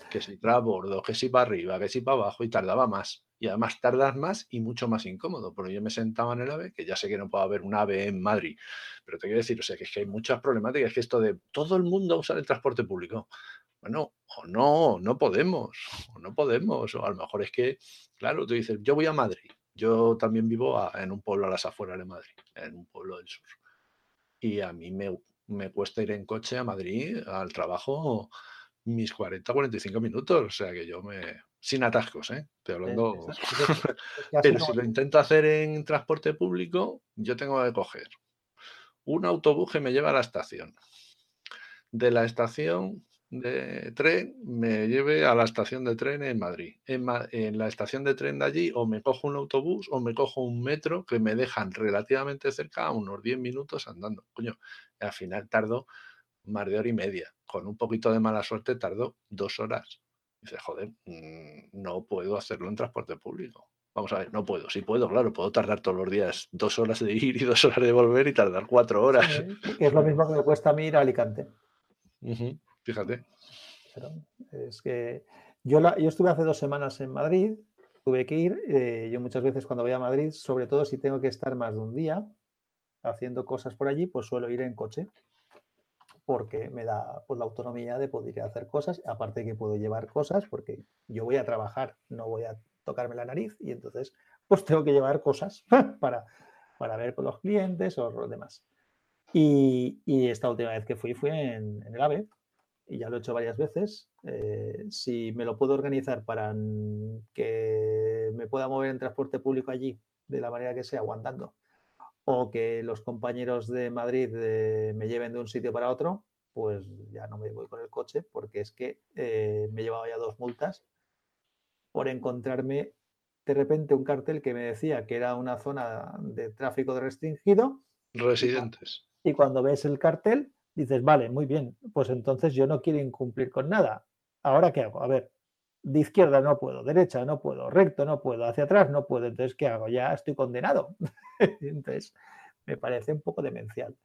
Que si bordo, que si para arriba, que si para abajo y tardaba más y además tardas más y mucho más incómodo, porque yo me sentaba en el AVE, que ya sé que no puedo haber un AVE en Madrid, pero te quiero decir, o sea, que es que hay muchas problemáticas, que esto de todo el mundo usar el transporte público. Bueno, o no, no podemos, o no podemos, o a lo mejor es que, claro, tú dices, yo voy a Madrid, yo también vivo en un pueblo a las afueras de Madrid, en un pueblo del sur, y a mí me, me cuesta ir en coche a Madrid al trabajo mis 40, 45 minutos, o sea que yo me, sin atascos, ¿eh? Estoy hablando. Pero si lo intento hacer en transporte público, yo tengo que coger un autobús que me lleva a la estación. De la estación de tren me lleve a la estación de tren en Madrid. En, la estación de tren de allí o me cojo un autobús o me cojo un metro que me dejan relativamente cerca a unos 10 minutos andando. Coño, al final tardo más de hora y media. Con un poquito de mala suerte tardo dos horas. Dice, joder, mm, no puedo hacerlo en transporte público. Vamos a ver, no puedo. Sí puedo, claro, puedo tardar todos los días dos horas de ir y dos horas de volver y tardar cuatro horas. es lo mismo que me cuesta a mí ir a Alicante. fíjate. es que yo, la, yo estuve hace dos semanas en Madrid, tuve que ir. Eh, yo muchas veces cuando voy a Madrid, sobre todo si tengo que estar más de un día, haciendo cosas por allí, pues suelo ir en coche porque me da pues, la autonomía de poder hacer cosas, aparte que puedo llevar cosas, porque yo voy a trabajar, no voy a tocarme la nariz y entonces pues tengo que llevar cosas para, para ver con los clientes o lo demás. Y, esta última vez que fui fue en, el AVE y ya lo he hecho varias veces. Eh, si me lo puedo organizar para que me pueda mover en transporte público allí de la manera que sea, aguantando, o que los compañeros de Madrid eh, me lleven de un sitio para otro, pues ya no me voy con el coche porque es que eh, me he llevado ya dos multas por encontrarme de repente un cartel que me decía que era una zona de tráfico restringido. Residentes. Y cuando ves el cartel, dices, vale, muy bien, pues entonces yo no quiero incumplir con nada. ¿Ahora qué hago? A ver, de izquierda no puedo, derecha no puedo, recto no puedo, hacia atrás no puedo, entonces ¿qué hago? Ya estoy condenado. entonces, me parece un poco demencial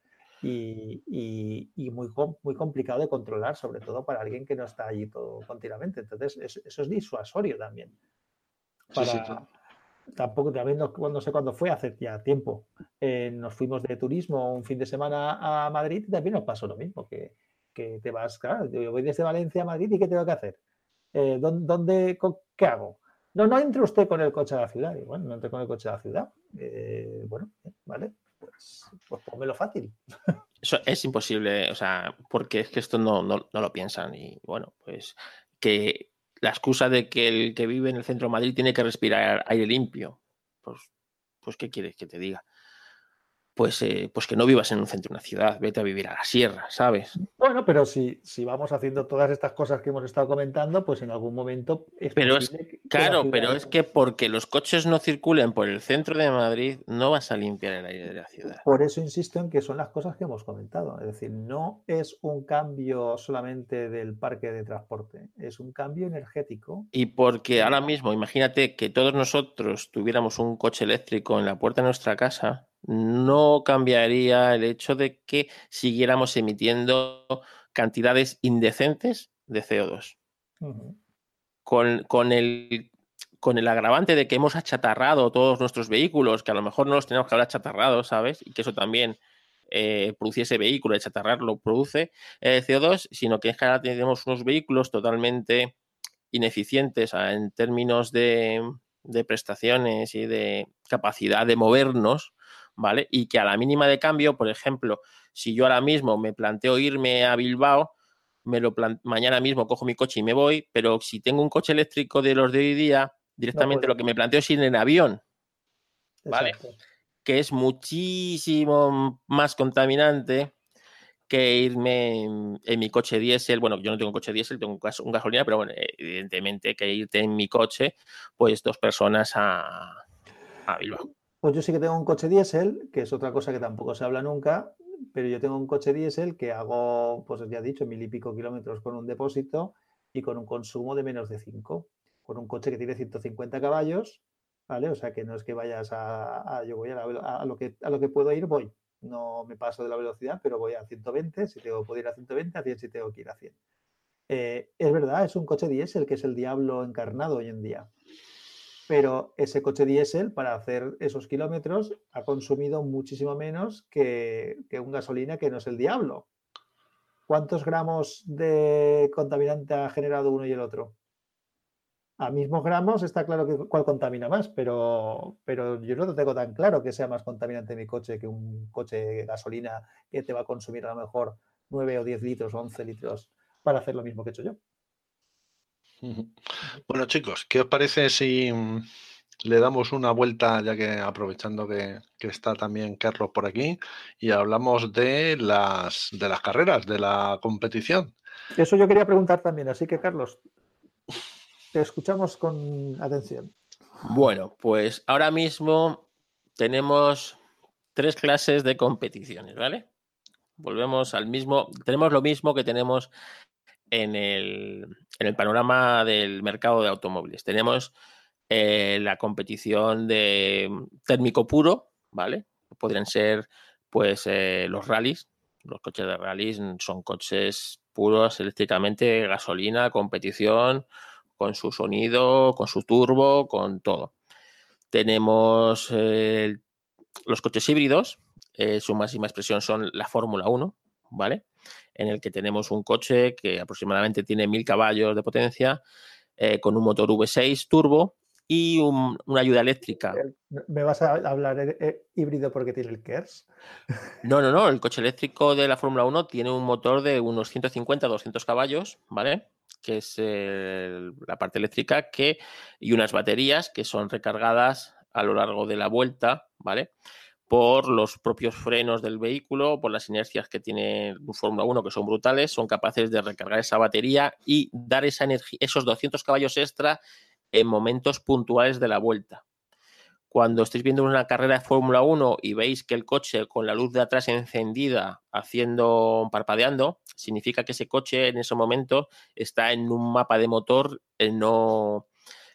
y, muy, muy complicado de controlar, sobre todo para alguien que no está allí todo continuamente. Entonces, eso es disuasorio también. Tampoco, también no, no, sé cuándo fue, hace ya tiempo. Eh, nos fuimos de turismo un fin de semana a Madrid y también nos pasó lo mismo, que, que te vas, claro, yo voy desde Valencia a Madrid y ¿qué tengo que hacer? Eh, ¿dónde, ¿qué hago? No, no entre usted con el coche a la ciudad. Y bueno, no entre con el coche a la ciudad. Eh, bueno, vale, pues, pues pónmelo fácil. Eso es imposible, o sea, porque es que esto no, no, no, lo piensan. Y bueno, pues que la excusa de que el que vive en el centro de Madrid tiene que respirar aire limpio. Pues, pues ¿qué quieres que te diga? Pues, eh, pues que no vivas en un centro de una ciudad, vete a vivir a la sierra, ¿sabes? Bueno, pero si, si vamos haciendo todas estas cosas que hemos estado comentando, pues en algún momento es pero es, Claro, pero es que porque los coches no circulen por el centro de Madrid, no vas a limpiar el aire de la ciudad. Por eso insisto en que son las cosas que hemos comentado. Es decir, no es un cambio solamente del parque de transporte, es un cambio energético. Y porque ahora mismo, imagínate que todos nosotros tuviéramos un coche eléctrico en la puerta de nuestra casa no cambiaría el hecho de que siguiéramos emitiendo cantidades indecentes de CO2. con, el, con el agravante de que hemos achatarrado todos nuestros vehículos, que a lo mejor no los tenemos que haber achatarrado, ¿sabes? Y que eso también eh, produciese vehículo, achatarrarlo produce eh, CO2, sino que en general tenemos unos vehículos totalmente ineficientes en términos de, de prestaciones y de capacidad de movernos, ¿vale? Y que a la mínima de cambio, por ejemplo, si yo ahora mismo me planteo irme a Bilbao, me lo mañana mismo cojo mi coche y me voy, pero si tengo un coche eléctrico de los de hoy día, directamente lo que me planteo es ir en avión, ¿vale? Que es muchísimo más contaminante que irme en, mi coche diésel. Bueno, yo no tengo un coche diésel, tengo un, gasolina, pero bueno, evidentemente que irte en mi coche, pues dos personas a, a Bilbao. Pues yo sí que tengo un coche diésel, que es otra cosa que tampoco se habla nunca, pero yo tengo un coche diésel que hago, pues ya he dicho, mil y pico kilómetros con un depósito y con un consumo de menos de 5, con un coche que tiene 150 caballos, ¿vale? O sea que no es que vayas a, yo voy a, lo que, a lo que puedo ir, voy. No me paso de la velocidad, pero voy a 120, si tengo que ir a 120, a 100 si tengo que ir a 100. Eh, es verdad, es un coche diésel que es el diablo encarnado hoy en día pero ese coche diésel para hacer esos kilómetros ha consumido muchísimo menos que, un gasolina que no es el diablo. ¿Cuántos gramos de contaminante ha generado uno y el otro? A mismos gramos está claro que cuál contamina más, pero, pero yo no tengo tan claro que sea más contaminante mi coche que un coche de gasolina que te va a consumir a lo mejor 9 o 10 litros o 11 litros para hacer lo mismo que he hecho yo. Bueno, chicos, ¿qué os parece si mm, le damos una vuelta, ya que aprovechando que, está también Carlos por aquí, y hablamos de las, de las carreras, de la competición? Eso yo quería preguntar también, así que Carlos, te escuchamos con atención. Bueno, pues ahora mismo tenemos tres clases de competiciones, ¿vale? Volvemos al mismo, tenemos lo mismo que tenemos en el, en el panorama del mercado de automóviles. Tenemos eh, la competición de térmico puro, ¿vale? Podrían ser pues eh, los rallies. Los coches de rallies son coches puros eléctricamente, gasolina, competición, con su sonido, con su turbo, con todo. Tenemos eh, los coches híbridos, su máxima expresión son la Fórmula 1, ¿vale? En el que tenemos un coche que aproximadamente tiene 1000 caballos de potencia, eh, con un motor V6 turbo y una ayuda eléctrica. ¿Me vas a hablar híbrido porque tiene el KERS? No, no, no. El coche eléctrico de la Fórmula 1 tiene un motor de unos 150-200 caballos, ¿vale? Que es la parte eléctrica que, y unas baterías que son recargadas a lo largo de la vuelta, ¿vale? Por los propios frenos del vehículo, por las inercias que tiene Fórmula 1, que son brutales, son capaces de recargar esa batería y dar esa energía, esos 200 caballos extra en momentos puntuales de la vuelta. Cuando estéis viendo una carrera de Fórmula 1 y veis que el coche con la luz de atrás encendida, haciendo parpadeando, significa que ese coche en ese momento está en un mapa de motor no,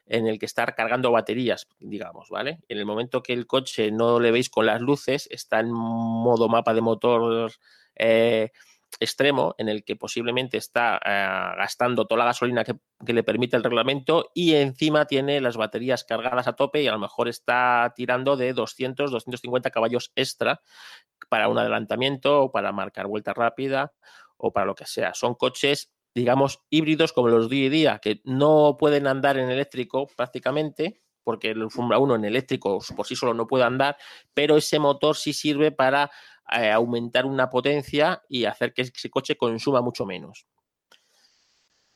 en el que está cargando baterías, digamos, ¿vale? En el momento que el coche no le veis con las luces, está en modo mapa de motor eh, extremo en el que posiblemente está eh, gastando toda la gasolina que, le permite el reglamento y encima tiene las baterías cargadas a tope y a lo mejor está tirando de 200, 250 caballos extra para un adelantamiento o para marcar vuelta rápida o para lo que sea. Son coches, digamos, híbridos como los día y día, que no pueden andar en eléctrico prácticamente, porque el Fórmula 1 en eléctrico por sí solo no puede andar, pero ese motor sí sirve para eh, aumentar una potencia y hacer que ese coche consuma mucho menos.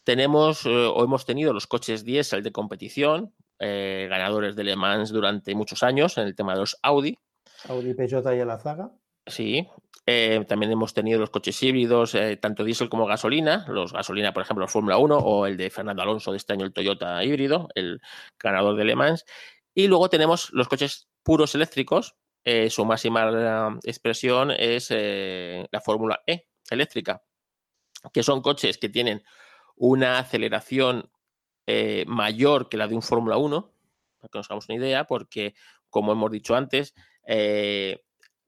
Tenemos eh, o hemos tenido los coches diésel de competición, eh, ganadores de Le Mans durante muchos años en el tema de los Audi. Audi, Peugeot y la Sí, también hemos tenido los coches híbridos, tanto diésel como gasolina, los gasolina, por ejemplo, Fórmula 1 o el de Fernando Alonso de este año, el Toyota híbrido, el ganador de Le Mans. Y luego tenemos los coches puros eléctricos, eh, su máxima expresión es eh, la Fórmula E eléctrica, que son coches que tienen una aceleración eh, mayor que la de un Fórmula 1, para que nos hagamos una idea, porque, como hemos dicho antes,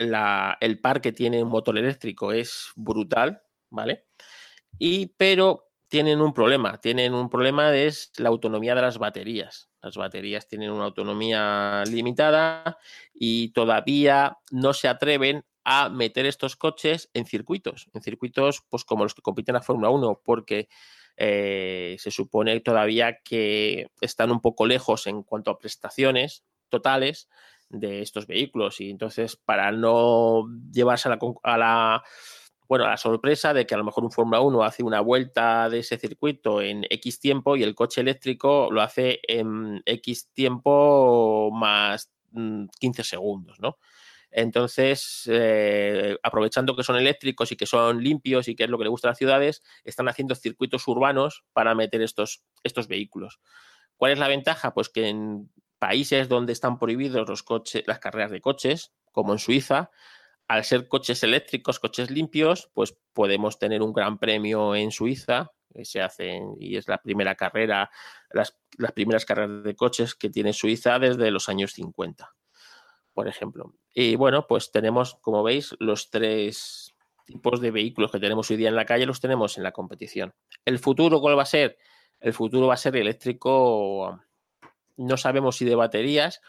el par que tiene un motor eléctrico es brutal, ¿vale? Y, pero tienen un problema, tienen un problema es la autonomía de las baterías. Las baterías tienen una autonomía limitada y todavía no se atreven a meter estos coches en circuitos, en circuitos pues como los que compiten a Fórmula 1, porque eh, se supone todavía que están un poco lejos en cuanto a prestaciones totales de estos vehículos y entonces para no llevarse a la bueno, la sorpresa de que a lo mejor un Fórmula 1 hace una vuelta de ese circuito en X tiempo y el coche eléctrico lo hace en X tiempo más 15 mm, segundos, ¿no? Entonces, eh, aprovechando que son eléctricos y que son limpios y que es lo que le gusta a las ciudades, están haciendo circuitos urbanos para meter estos, estos vehículos. ¿Cuál es la ventaja? Pues que en países donde están prohibidos los coches, las carreras de coches, como en Suiza, al ser coches eléctricos, coches limpios, pues podemos tener un gran premio en Suiza, que se hacen y es la primera carrera, las, primeras carreras de coches que tiene Suiza desde los años 50, por ejemplo. Y bueno, pues tenemos, como veis, los tres tipos de vehículos que tenemos hoy día en la calle, los tenemos en la competición. ¿El futuro cuál va a ser? El futuro va a ser eléctrico, no sabemos si de baterías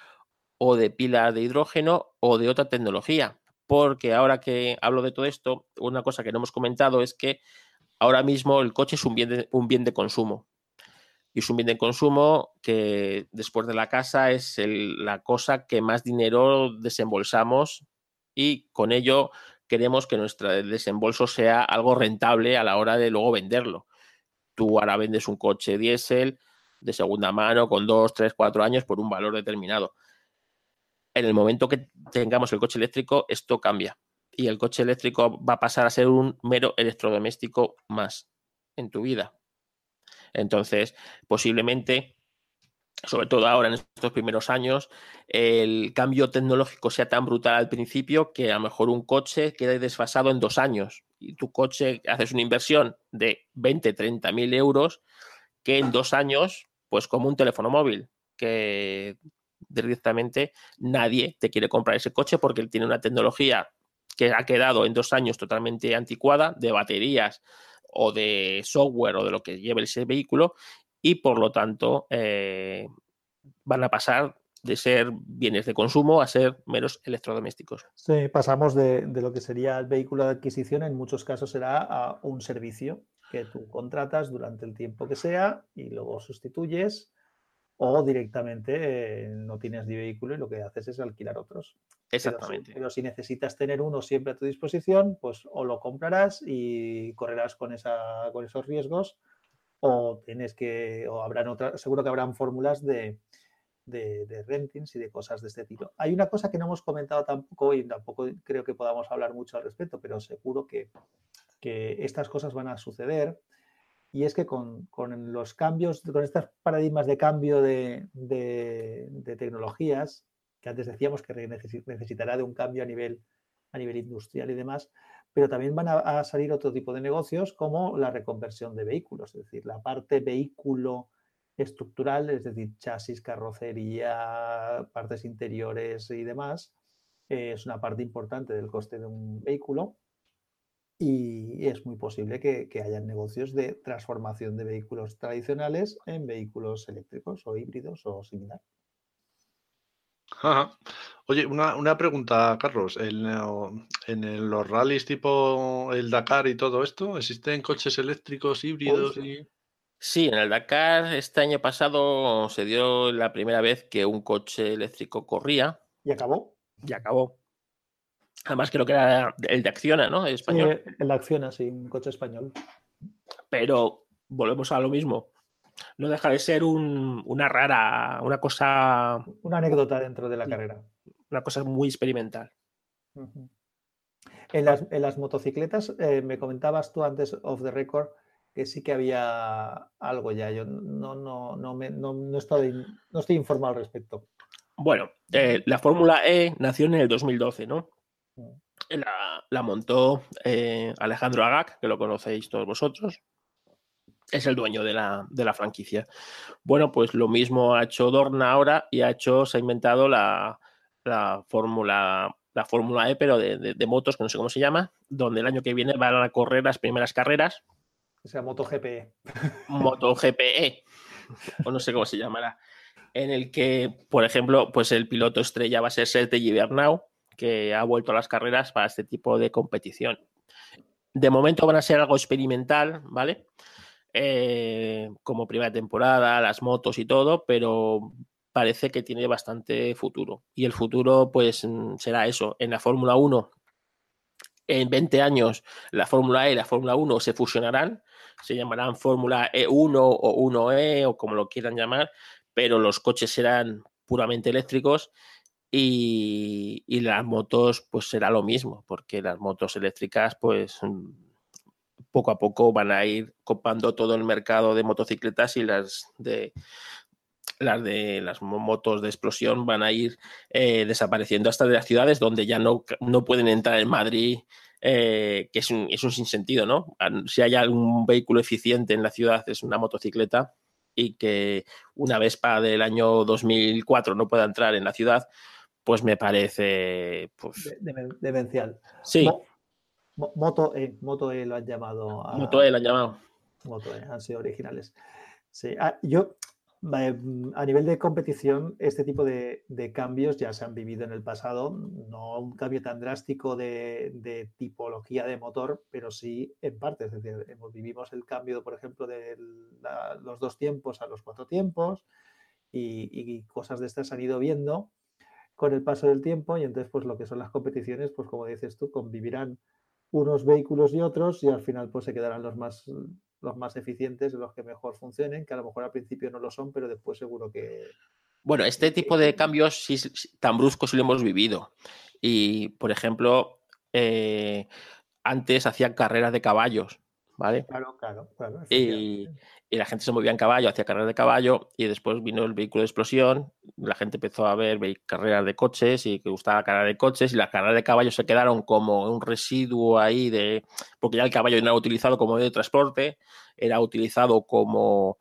o de pilas de hidrógeno o de otra tecnología porque ahora que hablo de todo esto, una cosa que no hemos comentado es que ahora mismo el coche es un bien de, un bien de consumo. Y es un bien de consumo que después de la casa es la cosa que más dinero desembolsamos y con ello queremos que nuestro desembolso sea algo rentable a la hora de luego venderlo. Tú ahora vendes un coche diésel de segunda mano con dos, tres, cuatro años por un valor determinado en el momento que tengamos el coche eléctrico, esto cambia. Y el coche eléctrico va a pasar a ser un mero electrodoméstico más en tu vida. Entonces, posiblemente, sobre todo ahora en estos primeros años, el cambio tecnológico sea tan brutal al principio que a lo mejor un coche quede desfasado en dos años. Y tu coche haces una inversión de 20, 30 mil euros que en dos años, pues como un teléfono móvil, que directamente nadie te quiere comprar ese coche porque tiene una tecnología que ha quedado en dos años totalmente anticuada de baterías o de software o de lo que lleve ese vehículo y por lo tanto eh, van a pasar de ser bienes de consumo a ser meros electrodomésticos. Sí, pasamos de, de lo que sería el vehículo de adquisición, en muchos casos será a un servicio que tú contratas durante el tiempo que sea y luego sustituyes o directamente eh, no tienes ni vehículo y lo que haces es alquilar otros. Exactamente. Pero, si necesitas tener uno siempre a tu disposición, pues o lo comprarás y correrás con, esa, con esos riesgos o tienes que, o habrán otras, seguro que habrán fórmulas de, de, de, rentings y de cosas de este tipo. Hay una cosa que no hemos comentado tampoco y tampoco creo que podamos hablar mucho al respecto, pero seguro que, que estas cosas van a suceder y es que con, con, los cambios, con estos paradigmas de cambio de, de, tecnologías, que antes decíamos que necesitará de un cambio a nivel, a nivel industrial y demás, pero también van a, a, salir otro tipo de negocios como la reconversión de vehículos, es decir, la parte vehículo estructural, es decir, chasis, carrocería, partes interiores y demás, eh, es una parte importante del coste de un vehículo y es muy posible que, que hayan negocios de transformación de vehículos tradicionales en vehículos eléctricos o híbridos o similar. Ajá. Oye, una, una, pregunta, Carlos. ¿En, en el, los rallies tipo el Dakar y todo esto, existen coches eléctricos híbridos? Pues, y... Sí, en el Dakar este año pasado se dio la primera vez que un coche eléctrico corría. ¿Y acabó? Y acabó. Además, creo que era el de Acciona, ¿no? El español. Sí, el de Acciona, sí, un coche español. Pero volvemos a lo mismo. No deja de ser un, una rara, una cosa. Una anécdota dentro de la carrera. Una cosa muy experimental. Uh -huh. en, las, en, las, motocicletas, eh, me comentabas tú antes, off the record, que sí que había algo ya. Yo no, no, no, me, no, no, estoy, no estoy informado al respecto. Bueno, eh, la Fórmula E nació en el 2012, ¿no? La, la montó eh, Alejandro Agag, que lo conocéis todos vosotros. Es el dueño de la, de la, franquicia. Bueno, pues lo mismo ha hecho Dorna ahora y ha hecho, se ha inventado la, la Fórmula la Fórmula E, pero de, de, de, motos, que no sé cómo se llama, donde el año que viene van a correr las primeras carreras. O sea, MotoGP. MotoGPE, o no sé cómo se llamará. En el que, por ejemplo, pues el piloto estrella va a ser Sergei Bernau, que ha vuelto a las carreras para este tipo de competición. De momento van a ser algo experimental, ¿vale? Eh, como primera temporada, las motos y todo, pero parece que tiene bastante futuro. Y el futuro, pues, será eso. En la Fórmula 1, en 20 años, la Fórmula E y la Fórmula 1 se fusionarán, se llamarán Fórmula E1 o 1E o como lo quieran llamar, pero los coches serán puramente eléctricos y, y, las motos pues será lo mismo, porque las motos eléctricas pues poco a poco van a ir copando todo el mercado de motocicletas y las de las de las motos de explosión van a ir eh, desapareciendo hasta de las ciudades donde ya no, no pueden entrar en Madrid, eh, que es un, es un sinsentido, ¿no? Si hay algún vehículo eficiente en la ciudad es una motocicleta y que una Vespa del año 2004 no pueda entrar en la ciudad, pues me parece pues... demencial. Sí. Mo Moto E, Moto E lo han llamado. A... Moto E lo han llamado. Moto E, han sido originales. Sí. Ah, yo, a nivel de competición, este tipo de, cambios ya se han vivido en el pasado. No un cambio tan drástico de, tipología de motor, pero sí en parte. Es decir, vivimos el cambio, por ejemplo, de los dos tiempos a los cuatro tiempos y, y cosas de estas han ido viendo con el paso del tiempo y entonces pues lo que son las competiciones, pues como dices tú, convivirán unos vehículos y otros y al final pues se quedarán los más los más eficientes, los que mejor funcionen, que a lo mejor al principio no lo son, pero después seguro que... Bueno, este tipo de cambios sí, tan bruscos sí lo hemos vivido. Y, por ejemplo, eh, antes hacían carreras de caballos, ¿vale? Claro, claro, claro. Y, y, la gente se movía en caballo, hacía carreras de caballo y después vino el vehículo de explosión, la gente empezó a ver carreras de coches y que gustaba la carrera de coches y las carreras de caballos se quedaron como un residuo ahí de, porque ya el caballo no era utilizado como medio de transporte, era utilizado como,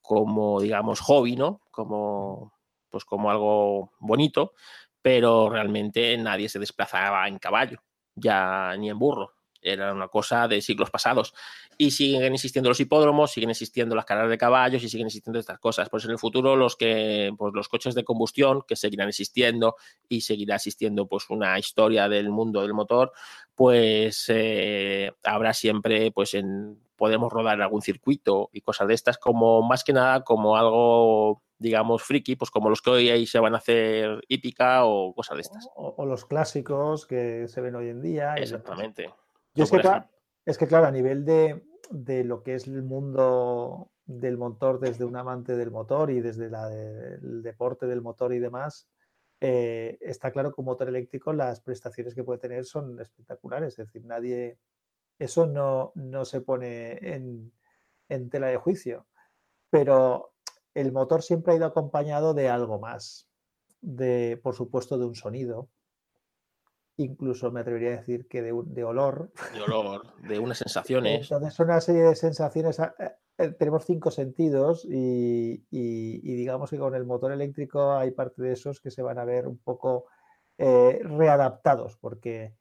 como digamos, hobby, ¿no? Como, pues como algo bonito, pero realmente nadie se desplazaba en caballo, ya ni en burro era una cosa de siglos pasados. Y siguen existiendo los hipódromos, siguen existiendo las carreras de caballos y siguen existiendo estas cosas. Pues en el futuro los que, pues los coches de combustión que seguirán existiendo y seguirá existiendo pues una historia del mundo del motor, pues eh, habrá siempre pues en podemos rodar en algún circuito y cosas de estas como más que nada como algo digamos, friki, pues como los que hoy ahí se van a hacer hípica o cosas de estas. O, los clásicos que se ven hoy en día. Exactamente. Yo es, que, es que, claro, a nivel de, lo que es el mundo del motor desde un amante del motor y desde la el deporte del motor y demás, eh, está claro que un motor eléctrico las prestaciones que puede tener son espectaculares. Es decir, nadie, eso no, no se pone en, en tela de juicio. Pero el motor siempre ha ido acompañado de algo más, de, por supuesto, de un sonido, incluso me atrevería a decir que de, de olor. De olor, de unas sensaciones. Entonces son una serie de sensaciones. Eh, eh, tenemos cinco sentidos y, digamos que con el motor eléctrico hay parte de esos que se van a ver un poco eh, readaptados porque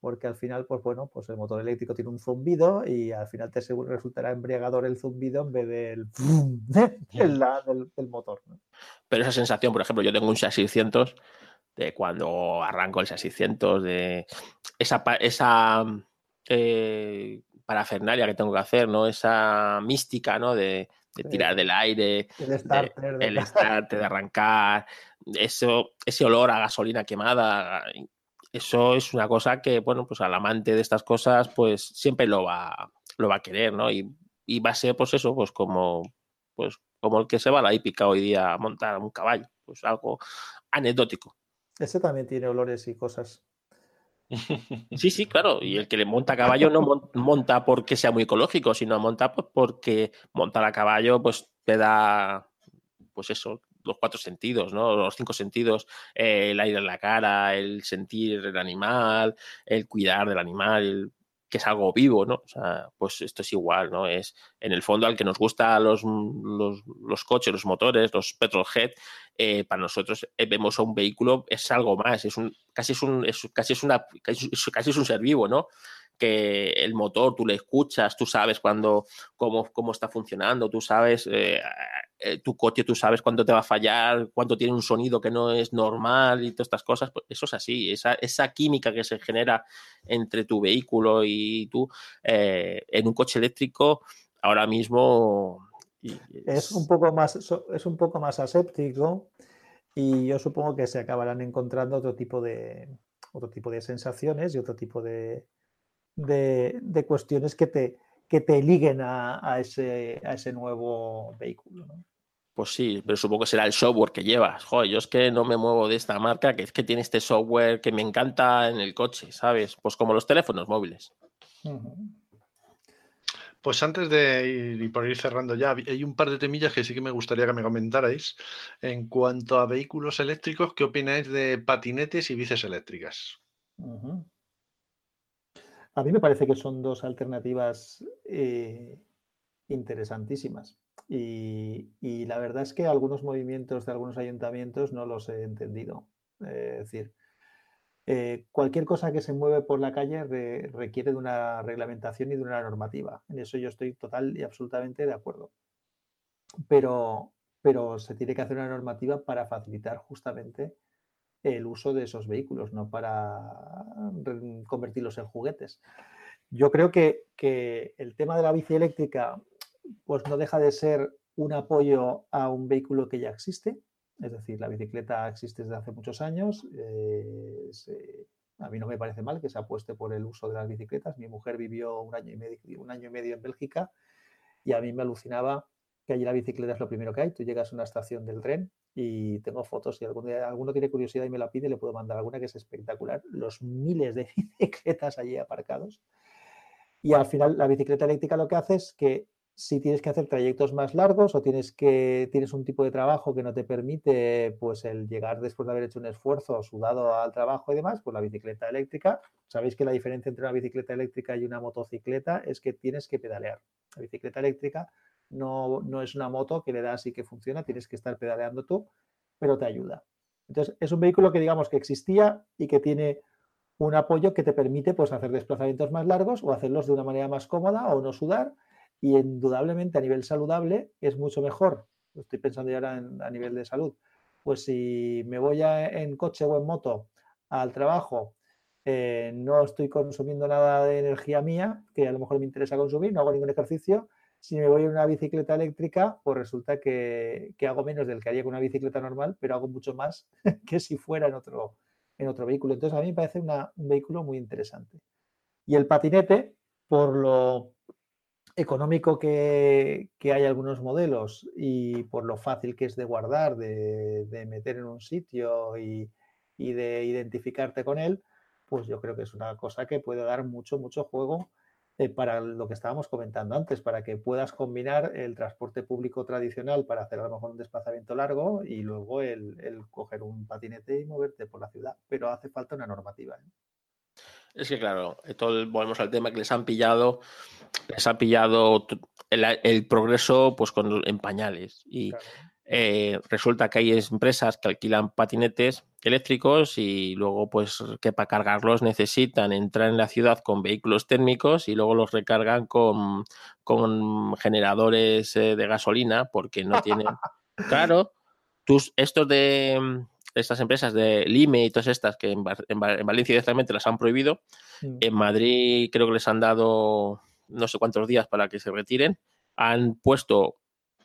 porque al final, pues bueno, pues el motor eléctrico tiene un zumbido y al final te resultará embriagador el zumbido en vez del, del, motor. Pero esa sensación, por ejemplo, yo tengo un 600 de cuando arranco el 600 de esa, esa eh, parafernalia que tengo que hacer, ¿no? Esa mística, ¿no? De, tirar del aire, el starter, de, el starter, de arrancar, eso, ese olor a gasolina quemada, eso es una cosa que, bueno, pues al amante de estas cosas, pues siempre lo va, lo va a querer, ¿no? Y, va a ser, pues eso, pues como, pues como el que se va a la hípica hoy día a montar un caballo, pues algo anecdótico. Ese también tiene olores y cosas. Sí, sí, claro. Y el que le monta a caballo no monta porque sea muy ecológico, sino monta pues, porque montar a caballo pues te da, pues eso, los cuatro sentidos, ¿no? Los cinco sentidos, eh, el aire en la cara, el sentir el animal, el cuidar del animal, que es algo vivo, ¿no? O sea, pues esto es igual, ¿no? Es en el fondo al que nos gusta los, los, coches, los motores, los petrolhead, eh, para nosotros eh, vemos a un vehículo es algo más, es un, casi es un, casi es una, casi es un ser vivo, ¿no? que el motor tú le escuchas, tú sabes cuándo, cómo, cómo está funcionando, tú sabes eh, eh, tu coche, tú sabes cuándo te va a fallar, cuánto tiene un sonido que no es normal y todas estas cosas. Pues eso es así, esa, esa química que se genera entre tu vehículo y tú eh, en un coche eléctrico ahora mismo... Es, un poco más, es un poco más aséptico y yo supongo que se acabarán encontrando otro tipo de, otro tipo de sensaciones y otro tipo de, de, cuestiones que te, que te liguen a, ese, a ese nuevo vehículo. Pues sí, pero supongo que será el software que llevas. Joder, yo es que no me muevo de esta marca, que es que tiene este software que me encanta en el coche, ¿sabes? Pues como los teléfonos móviles. Pues antes de ir y por ir cerrando ya, hay un par de temillas que sí que me gustaría que me comentarais. En cuanto a vehículos eléctricos, ¿qué opináis de patinetes y bicis eléctricas? A mí me parece que son dos alternativas eh, interesantísimas. Y, la verdad es que algunos movimientos de algunos ayuntamientos no los he entendido. es decir, eh, cualquier cosa que se mueve por la calle requiere de una reglamentación y de una normativa. En eso yo estoy total y absolutamente de acuerdo. Pero, pero se tiene que hacer una normativa para facilitar justamente el uso de esos vehículos, no para convertirlos en juguetes. Yo creo que, el tema de la bici eléctrica pues no deja de ser un apoyo a un vehículo que ya existe, es decir, la bicicleta existe desde hace muchos años. Eh, a mí no me parece mal que se apueste por el uso de las bicicletas. Mi mujer vivió un año y medio, en Bélgica y a mí me alucinaba que allí la bicicleta es lo primero que hay. Tú llegas a una estación del tren y tengo fotos. Si algún alguno tiene curiosidad y me la pide, le puedo mandar alguna que es espectacular. Los miles de bicicletas allí aparcados. Y al final la bicicleta eléctrica lo que hace es que si tienes que hacer trayectos más largos o tienes que tienes un tipo de trabajo que no te permite pues el llegar después de haber hecho un esfuerzo sudado al trabajo y demás, pues la bicicleta eléctrica, sabéis que la diferencia entre una bicicleta eléctrica y una motocicleta es que tienes que pedalear. La bicicleta eléctrica no, es una moto que le das y que funciona, tienes que estar pedaleando tú, pero te ayuda. Entonces, es un vehículo que digamos que existía y que tiene un apoyo que te permite pues, hacer desplazamientos más largos o hacerlos de una manera más cómoda o no sudar. Y indudablemente a nivel saludable es mucho mejor. Estoy pensando ya ahora a nivel de salud. Pues si me voy en coche o en moto al trabajo, eh, no estoy consumiendo nada de energía mía, que a lo mejor me interesa consumir, no hago ningún ejercicio. Si me voy en una bicicleta eléctrica, pues resulta que, que hago menos del que haría con una bicicleta normal, pero hago mucho más que si fuera en otro, en otro vehículo. Entonces, a mí me parece un vehículo muy interesante. Y el patinete, por lo económico que, hay algunos modelos y por lo fácil que es de guardar, de, meter en un sitio y, de identificarte con él, pues yo creo que es una cosa que puede dar mucho, mucho juego eh, para lo que estábamos comentando antes, para que puedas combinar el transporte público tradicional para hacer a lo mejor un desplazamiento largo y luego el, coger un patinete y moverte por la ciudad. Pero hace falta una normativa. ¿eh? Es que claro, volvemos al tema que les han pillado, les ha pillado el, progreso pues con en pañales. Y eh, resulta que hay empresas que alquilan patinetes eléctricos y luego pues que para cargarlos necesitan entrar en la ciudad con vehículos térmicos y luego los recargan con, con generadores eh, de gasolina porque no tienen... claro, tus, estos de estas empresas de Lime y todas estas que en, Valencia directamente las han prohibido, en Madrid creo que les han dado no sé cuántos días para que se retiren, han puesto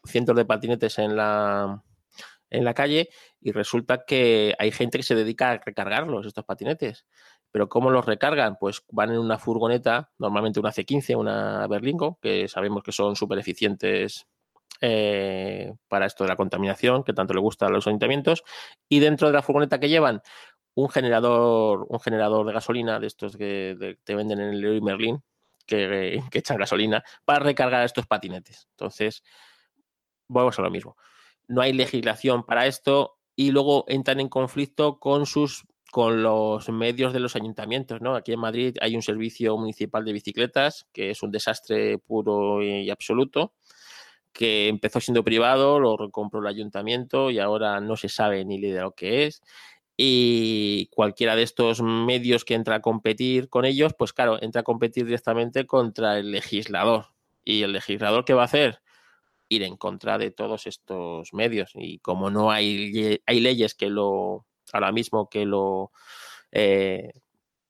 cientos de patinetes en la, en la calle y resulta que hay gente que se dedica a recargarlos, estos patinetes. Pero ¿cómo los recargan? Pues van en una furgoneta, normalmente una C15, una Berlingo, que sabemos que son súper eficientes eh, para esto de la contaminación, que tanto le gusta a los ayuntamientos, y dentro de la furgoneta que llevan un generador, un generador de gasolina de estos que te venden en el Leroy Merlin, que, que, echan gasolina, para recargar estos patinetes. Entonces, volvemos a lo mismo. No hay legislación para esto y luego entran en conflicto con sus con los medios de los ayuntamientos, ¿no? Aquí en Madrid hay un servicio municipal de bicicletas que es un desastre puro y absoluto, que empezó siendo privado, lo recompró el ayuntamiento y ahora no se sabe ni de lo que es. Y cualquiera de estos medios que entra a competir con ellos, pues claro, entra a competir directamente contra el legislador. ¿Y el legislador qué va a hacer? ir en contra de todos estos medios. Y como no hay, hay leyes que lo, ahora mismo que lo, eh,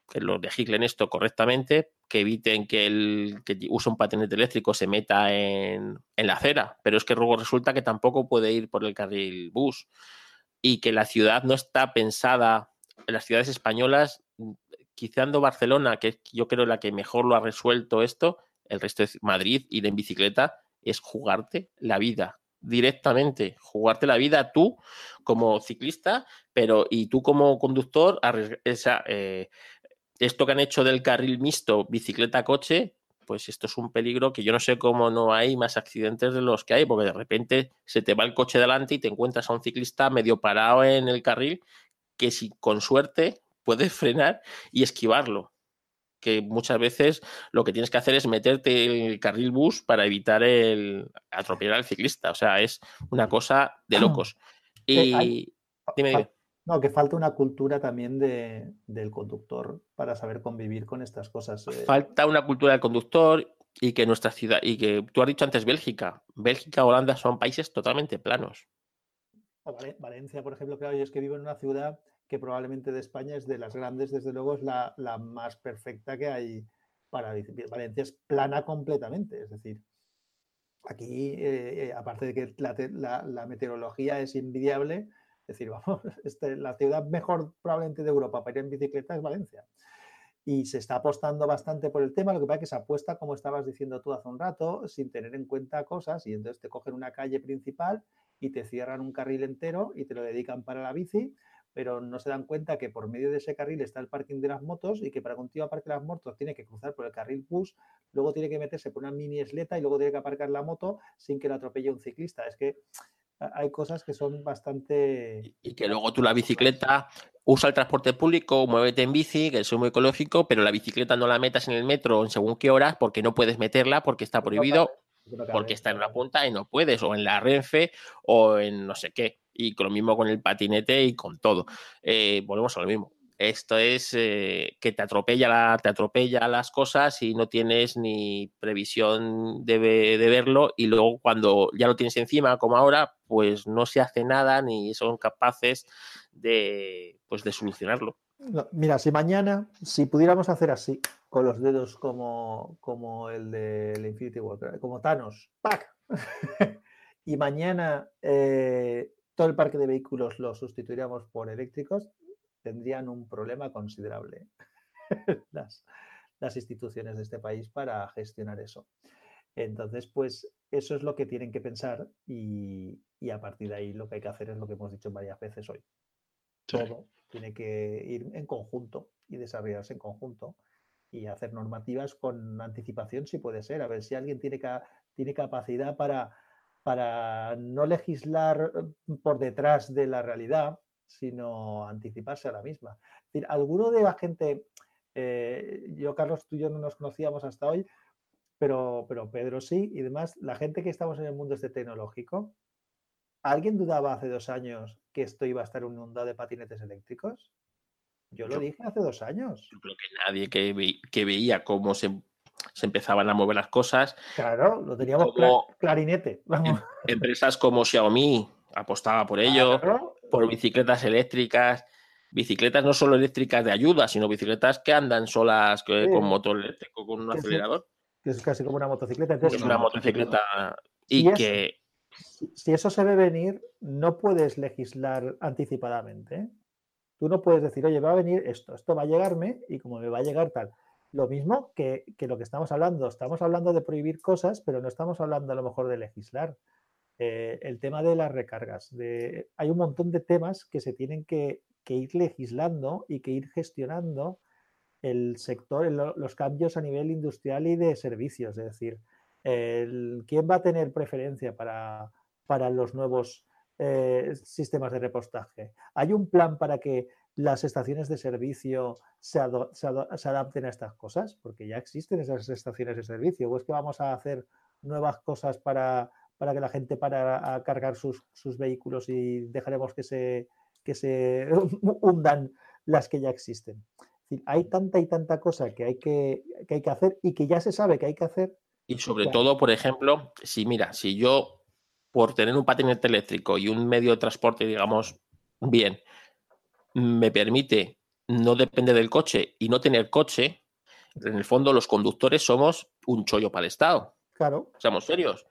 que lo legislen esto correctamente, que eviten que el que usa un patinete eléctrico se meta en, en, la acera. Pero es que luego resulta que tampoco puede ir por el carril bus y que la ciudad no está pensada, en las ciudades españolas, quizando Barcelona, que yo creo la que mejor lo ha resuelto esto, el resto de Madrid, ir en bicicleta, es jugarte la vida directamente, jugarte la vida tú como ciclista, pero y tú como conductor, eh, esto que han hecho del carril mixto bicicleta-coche, pues esto es un peligro que yo no sé cómo no hay más accidentes de los que hay, porque de repente se te va el coche delante y te encuentras a un ciclista medio parado en el carril que si con suerte puedes frenar y esquivarlo que muchas veces lo que tienes que hacer es meterte en el carril bus para evitar el atropellar al ciclista. O sea, es una cosa de locos. Y dime, No, que falta una cultura también de, del conductor para saber convivir con estas cosas. Eh. Falta una cultura del conductor y que nuestra ciudad, y que tú has dicho antes Bélgica, Bélgica, Holanda son países totalmente planos. Valencia, por ejemplo, claro, yo es que vivo en una ciudad que probablemente de España es de las grandes, desde luego es la, más perfecta que hay para Valencia es plana completamente, es decir, aquí, eh, eh, aparte de que la, meteorología es invidiable, es decir, vamos, este, la ciudad mejor probablemente de Europa para ir en bicicleta es Valencia. Y se está apostando bastante por el tema, lo que pasa es que se apuesta, como estabas diciendo tú hace un rato, sin tener en cuenta cosas, y entonces te cogen una calle principal y te cierran un carril entero y te lo dedican para la bici, pero no se dan cuenta que por medio de ese carril está el parking de las motos y que para continuar parque de las motos tiene que cruzar por el carril bus, luego tiene que meterse por una mini esleta y luego tiene que aparcar la moto sin que lo atropelle un ciclista. Es que hay cosas que son bastante... Y que luego tú la bicicleta usa el transporte público, muévete en bici, que es muy ecológico, pero la bicicleta no la metas en el metro en según qué horas porque no puedes meterla porque está prohibido, porque está en una punta y no puedes, o en la Renfe o en no sé qué y con lo mismo con el patinete y con todo. Eh, volvemos a lo mismo. Esto es eh, que te atropella, la, te atropella las cosas y no tienes ni previsión de, de, verlo y luego cuando ya lo tienes encima, como ahora, pues no se hace nada ni son capaces de, pues de solucionarlo. mira, si mañana, si pudiéramos hacer así, con los dedos como, como el del Infinity War, como Thanos, ¡pac! y mañana eh, todo el parque de vehículos lo sustituiríamos por eléctricos, tendrían un problema considerable las, instituciones de este país para gestionar eso. Entonces, pues eso es lo que tienen que pensar y, a partir de ahí lo que hay que hacer es lo que hemos dicho varias veces hoy. Todo tiene que ir en conjunto y desarrollarse en conjunto y hacer normativas con anticipación si puede ser. A ver si alguien tiene, tiene capacidad para, para no legislar por detrás de la realidad, sino anticiparse a la misma. Es decir, alguno de la gente, eh, yo Carlos, tú y yo no nos conocíamos hasta hoy, pero, pero Pedro sí, y demás, la gente que estamos en el mundo este tecnológico, ¿alguien dudaba hace dos años que esto iba a estar inundado de patinetes eléctricos? Yo lo dije hace dos años. Yo creo que nadie que, veía cómo se, empezaban a mover las cosas. Claro, lo teníamos como clarinete. Em, empresas como Xiaomi apostaba por ello por bicicletas eléctricas, bicicletas no solo eléctricas de ayuda, sino bicicletas que andan solas con motor eléctrico, con un acelerador. Que es casi como una motocicleta. es una motocicleta y que... si eso se ve venir, no puedes legislar anticipadamente. ¿eh? Tú no puedes decir, oye, va a venir esto, esto va a llegarme y como me va a llegar tal. Lo mismo que, que, lo que estamos hablando, estamos hablando de prohibir cosas, pero no estamos hablando a lo mejor de legislar. Eh, el tema de las recargas. Hay un montón de temas que se tienen que, ir legislando y que ir gestionando el sector, los cambios a nivel industrial y de servicios. Es decir, quién va a tener preferencia para, para los nuevos eh, sistemas de repostaje. Hay un plan para que las estaciones de servicio se, se, adapten a estas cosas, porque ya existen esas estaciones de servicio. ¿O es que vamos a hacer nuevas cosas para para que la gente para a cargar sus, vehículos y dejaremos que se, que se hundan las que ya existen. hay tanta y tanta cosa que hay que, hay que hacer y que ya se sabe que hay que hacer. Y sobre todo, por ejemplo, si mira, si yo por tener un patinete eléctrico y un medio de transporte, digamos, bien, me permite no depender del coche y no tener coche, en el fondo los conductores somos un chollo para el Estado. Claro. Seamos serios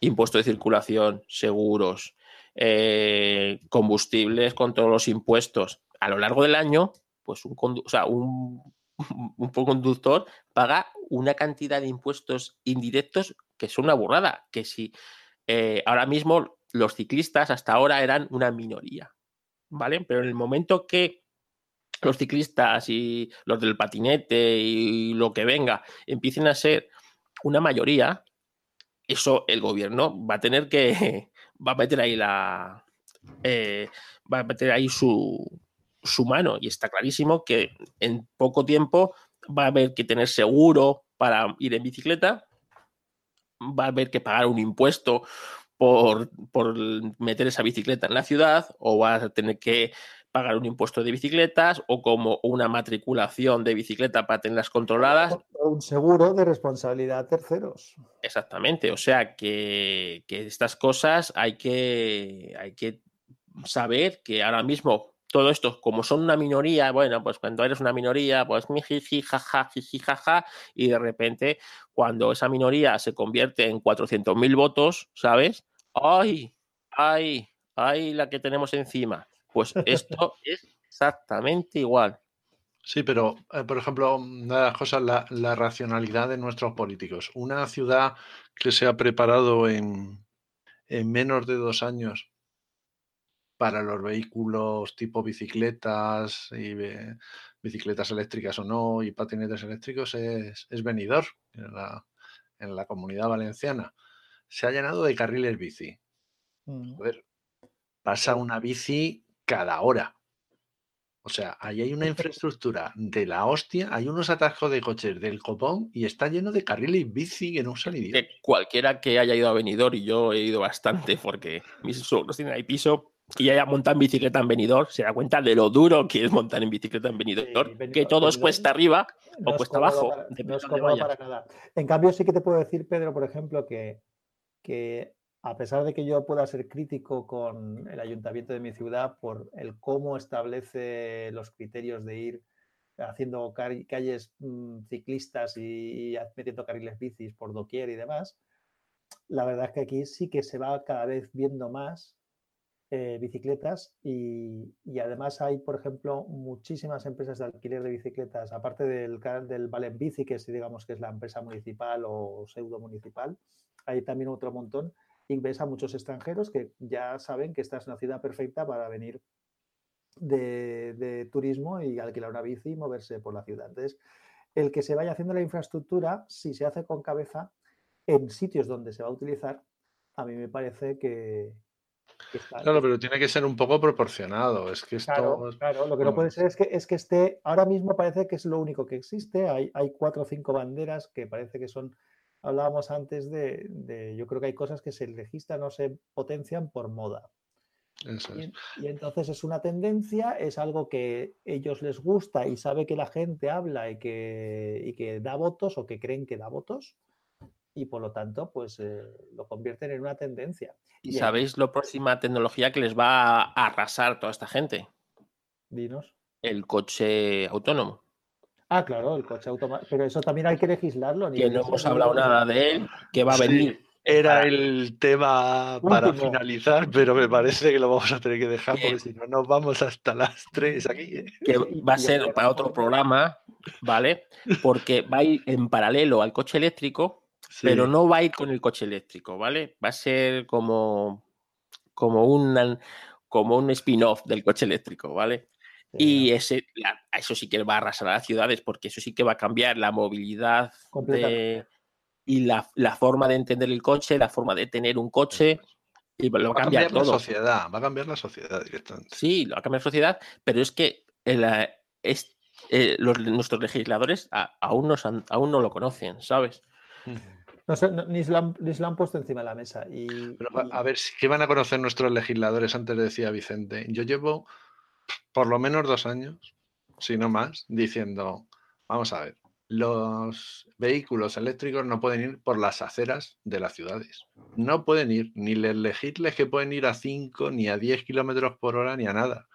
impuesto de circulación, seguros, eh, combustibles con todos los impuestos. A lo largo del año, pues un, un, conductor paga una cantidad de impuestos indirectos que son una burrada. Que si eh, ahora mismo los ciclistas hasta ahora eran una minoría, ¿vale? Pero en el momento que los ciclistas y los del patinete y lo que venga empiecen a ser una mayoría, eso el gobierno va a tener que, va a meter ahí la, eh, va a meter ahí su, su mano. Y está clarísimo que en poco tiempo va a haber que tener seguro para ir en bicicleta, va a haber que pagar un impuesto por, por, meter esa bicicleta en la ciudad o va a tener que pagar un impuesto de bicicletas o como una matriculación de bicicleta para tenerlas controladas. Un seguro de responsabilidad terceros. Exactamente, o sea que, estas cosas hay que, hay que saber que ahora mismo todo esto, como son una minoría, bueno, pues cuando eres una minoría, pues mi jiji, jaja, jiji, jaja, y de repente cuando esa minoría se convierte en 400.000 votos, ¿sabes? ¡Ay! ¡Ay! ¡Ay! La que tenemos encima. Pues esto es exactamente igual. Sí, pero, eh, por ejemplo, una de las cosas, la, la, racionalidad de nuestros políticos. Una ciudad que se ha preparado en, en menos de dos años para los vehículos tipo bicicletas y bicicletas eléctricas o no y patinetes eléctricos es, es Benidorm, en la, en la comunidad valenciana. Se ha llenado de carriles bici. Mm. pasa una bici cada hora. O sea, ahí hay una infraestructura de la hostia, hay unos atascos de coches del copón y está lleno de carriles bici que no usan cualquiera que haya ido a Benidorm, y yo he ido bastante porque mis suegros tienen ahí piso, y haya montado en bicicleta en Benidorm, se da cuenta de lo duro que es montar en bicicleta en Benidorm, que todo es cuesta arriba o cuesta abajo. no es para nada. En cambio, sí que te puedo decir, Pedro, por ejemplo, que, que a pesar de que yo pueda ser crítico con el ayuntamiento de mi ciudad por el cómo establece los criterios de ir haciendo calles mm, ciclistas y, metiendo carriles bicis por doquier y demás, la verdad es que aquí sí que se va cada vez viendo más eh, bicicletas y, además hay, por ejemplo, muchísimas empresas de alquiler de bicicletas, aparte del, del Valen Bici, que es, digamos que es la empresa municipal o pseudo municipal, hay también otro montón y ves a muchos extranjeros que ya saben que esta es una ciudad perfecta para venir de, turismo y alquilar una bici y moverse por la ciudad. Entonces, el que se vaya haciendo la infraestructura, si se hace con cabeza en sitios donde se va a utilizar, a mí me parece que, Claro, pero tiene que ser un poco proporcionado. Es que esto. Claro, lo que no puede ser es que, es que esté. Ahora mismo parece que es lo único que existe. Hay, hay cuatro o cinco banderas que parece que son hablábamos antes de, yo creo que hay cosas que se registran o se potencian por moda. y, entonces es una tendencia, es algo que ellos les gusta y sabe que la gente habla y que, que da votos o que creen que da votos y por lo tanto pues eh, lo convierten en una tendencia. ¿Y, sabéis la próxima tecnología que les va a arrasar toda esta gente? Dinos. El coche autónomo. Ah, claro, el coche automático. Pero eso también hay que legislarlo. Que no hemos hablado nada de él, que va a venir. era el tema para finalizar, pero me parece que lo vamos a tener que dejar porque si no nos vamos hasta las tres aquí. ¿eh? Que va a ser para otro programa, ¿vale? Porque va a ir en paralelo al coche eléctrico, pero no va a ir con el coche eléctrico, ¿vale? Va a ser como, como un, como un spin-off del coche eléctrico, ¿vale? Y ese, eso sí que va a arrasar a las ciudades, porque eso sí que va a cambiar la movilidad y la, forma de entender el coche, la forma de tener un coche. Y va, a cambiar, la sociedad, va a cambiar la sociedad directamente. Sí, va a cambiar la sociedad, pero es que eh, es, eh, nuestros legisladores aún, no, aún no lo conocen, ¿sabes? No ni, se lo han, puesto encima de la mesa. Y, A ver, ¿qué van a conocer nuestros legisladores? Antes decía Vicente. Yo llevo por lo menos dos años, si no más, diciendo, vamos a ver, los vehículos eléctricos no pueden ir por las aceras de las ciudades. No pueden ir, ni elegirles que pueden ir a 5, ni a 10 kilómetros por hora, ni a nada.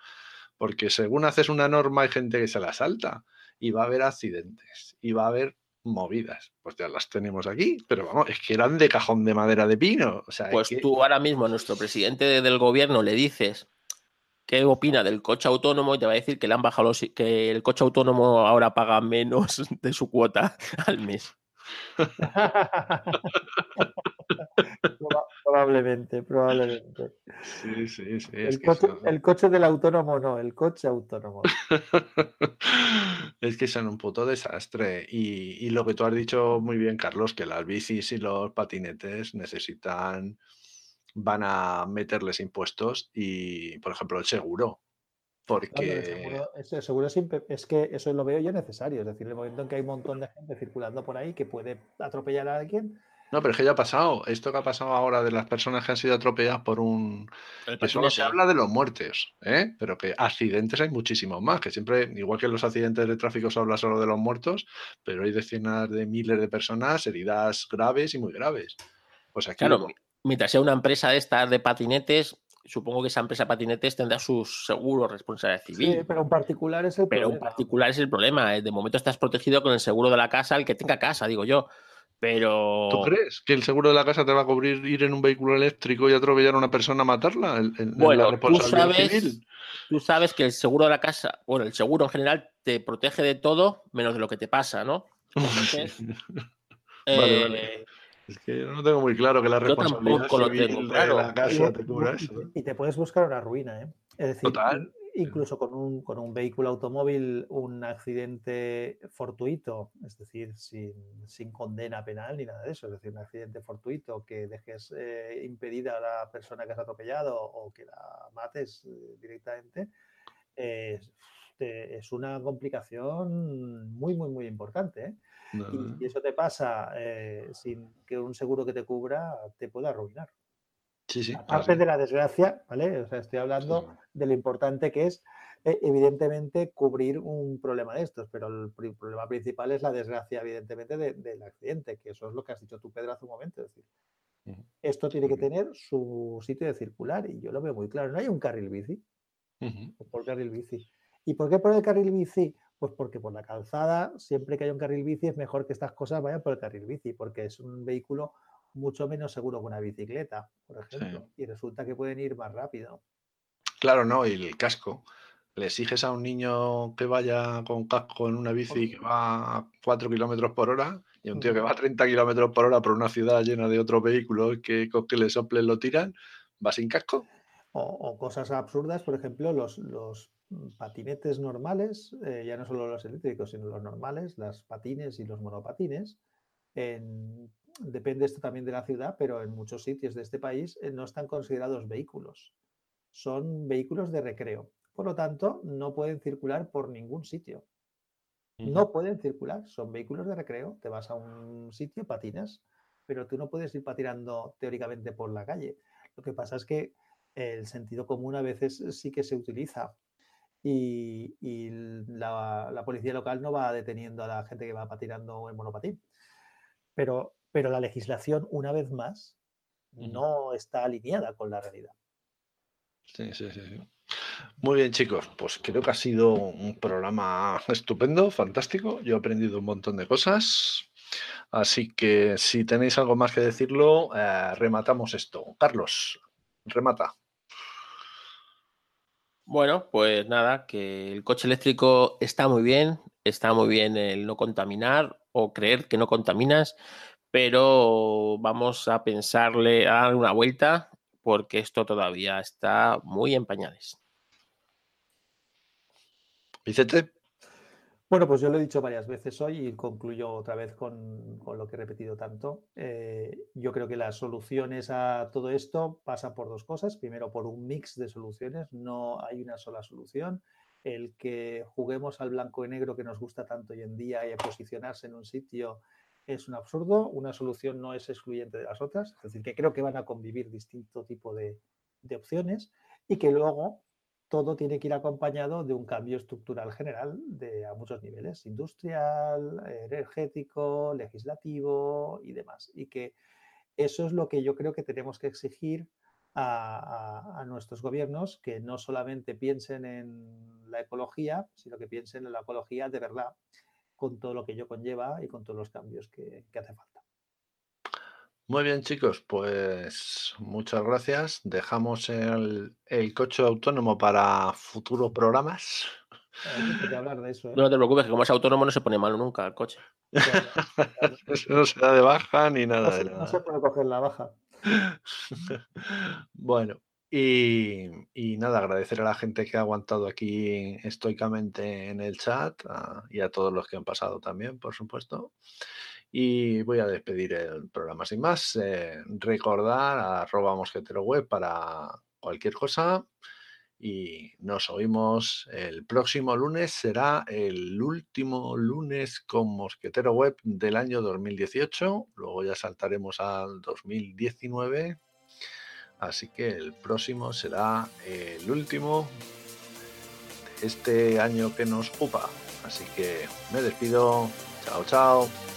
Porque según haces una norma, hay gente que se la salta y va a haber accidentes y va a haber movidas. Pues ya las tenemos aquí, pero vamos, es que eran de cajón de madera de pino. O sea, pues tú ahora mismo a nuestro presidente del gobierno le dices qué opina del coche autónomo y te va a decir que le han bajado que el coche autónomo ahora paga menos de su cuota al mes. probablemente, probablemente. Sí, sí, sí. El, coche, del autónomo no, el coche autónomo. es que son un puto desastre. Y, y lo que tú has dicho muy bien, Carlos, que las bicis y los patinetes necesitan van a meterles impuestos y, por ejemplo, el seguro. Porque. el seguro, es, que eso lo veo yo necesario. Es decir, en el momento en que hay un montón de gente circulando por ahí que puede atropellar a alguien. No, pero es que ya ha pasado. Esto que ha pasado ahora de las personas que han sido atropelladas por un. Eso no se habla de los muertos, ¿eh? pero que accidentes hay muchísimos más. Que siempre, igual que en los accidentes de tráfico se habla solo de los muertos, pero hay decenas de miles de personas heridas graves y muy graves. Pues aquí claro, mientras sea una empresa de estas de patinetes, supongo que esa empresa de patinetes tendrá sus seguros responsabilidad civil. Sí, pero en particular es el pero problema. en particular es el problema. ¿eh? De momento estás protegido con el seguro de la casa, el que tenga casa, digo yo. Pero. ¿Tú crees que el seguro de la casa te va a cubrir ir en un vehículo eléctrico y atropellar a una persona, matarla? bueno, tú sabes, tú sabes que el seguro de la casa, bueno, el seguro en general te protege de todo menos de lo que te pasa, ¿no? Entonces, vale, vale. Es que no tengo muy claro que la responsabilidad civil de la casa te cubra eso. ¿eh? Y te puedes buscar una ruina, ¿eh? Es decir, incluso con un, con un vehículo automóvil, un accidente fortuito, es decir, sin, condena penal ni nada de eso, es decir, un accidente fortuito que dejes eh, impedida a la persona que has atropellado o que la mates eh, directamente, es una complicación muy, muy, muy importante. ¿eh? Y, eso te pasa eh, sin que un seguro que te cubra te pueda arruinar. Sí, sí. Aparte de la desgracia, ¿vale? O sea, estoy hablando de lo importante que es, eh, evidentemente, cubrir un problema de estos, pero el problema principal es la desgracia, evidentemente, del accidente, que eso es lo que has dicho tú, Pedro, hace un momento. Es decir, esto tiene que tener su sitio de circular y yo lo veo muy claro. No hay un carril bici. ¿Por carril bici? ¿Y por qué por el carril bici? Pues porque por la calzada, siempre que haya un carril bici, es mejor que estas cosas vayan por el carril bici, porque es un vehículo mucho menos seguro que una bicicleta, por ejemplo, y resulta que pueden ir más rápido. Claro, no, y el casco. Le exiges a un niño que vaya con casco en una bici que va a 4 kilómetros por hora y a un tío que va a 30 kilómetros por hora por una ciudad llena de otros vehículos que con que le soplen lo tiran, va sin casco. O, cosas absurdas, por ejemplo, los, patinetes normales, eh, ya no solo los eléctricos, sino los normales, las patines y los monopatines, en, depende esto también de la ciudad, pero en muchos sitios de este país eh, no están considerados vehículos. Son vehículos de recreo. Por lo tanto, no pueden circular por ningún sitio. No pueden circular, son vehículos de recreo. Te vas a un sitio, patinas, pero tú no puedes ir patinando teóricamente por la calle. Lo que pasa es que el sentido común a veces sí que se utiliza y, la, la, policía local no va deteniendo a la gente que va patinando en monopatín. Pero pero la legislación, una vez más, no está alineada con la realidad. Sí, sí, sí, Muy bien, chicos. Pues creo que ha sido un programa estupendo, fantástico. Yo he aprendido un montón de cosas. Así que si tenéis algo más que decirlo, eh, rematamos esto. Carlos, remata. Bueno, pues nada, que el coche eléctrico está muy bien, está muy bien el no contaminar o creer que no contaminas, pero vamos a pensarle, a dar una vuelta, porque esto todavía está muy en pañales. Vicente. Bueno, pues yo lo he dicho varias veces hoy y concluyo otra vez con, lo que he repetido tanto. Eh, yo creo que las soluciones a todo esto pasan por dos cosas. Primero, por un mix de soluciones. No hay una sola solución. El que juguemos al blanco y negro que nos gusta tanto hoy en día y posicionarse en un sitio es un absurdo, una solución no es excluyente de las otras, es decir, que creo que van a convivir distinto tipo de, opciones y que luego todo tiene que ir acompañado de un cambio estructural general a muchos niveles, industrial, energético, legislativo y demás. Y que eso es lo que yo creo que tenemos que exigir a, nuestros gobiernos, que no solamente piensen en la ecología, sino que piensen en la ecología de verdad con todo lo que ello conlleva y con todos los cambios que, hace falta. Muy bien, chicos, pues muchas gracias. Dejamos el, coche autónomo para futuros programas. hablar de eso, ¿eh? No te preocupes, que como es autónomo no se pone malo nunca el coche. no se da de baja ni nada. No se, de nada. no se puede coger la baja. bueno, y, nada, agradecer a la gente que ha aguantado aquí estoicamente en el chat y a todos los que han pasado también, por supuesto. Y voy a despedir el programa sin más. Eh, recordar arroba mosquetero web para cualquier cosa. Y nos oímos el próximo lunes. Será el último lunes con Mosquetero Web del año 2018. Luego ya saltaremos al 2019 Así que el próximo será el último de este año que nos ocupa. Así que me despido. Chao, chao.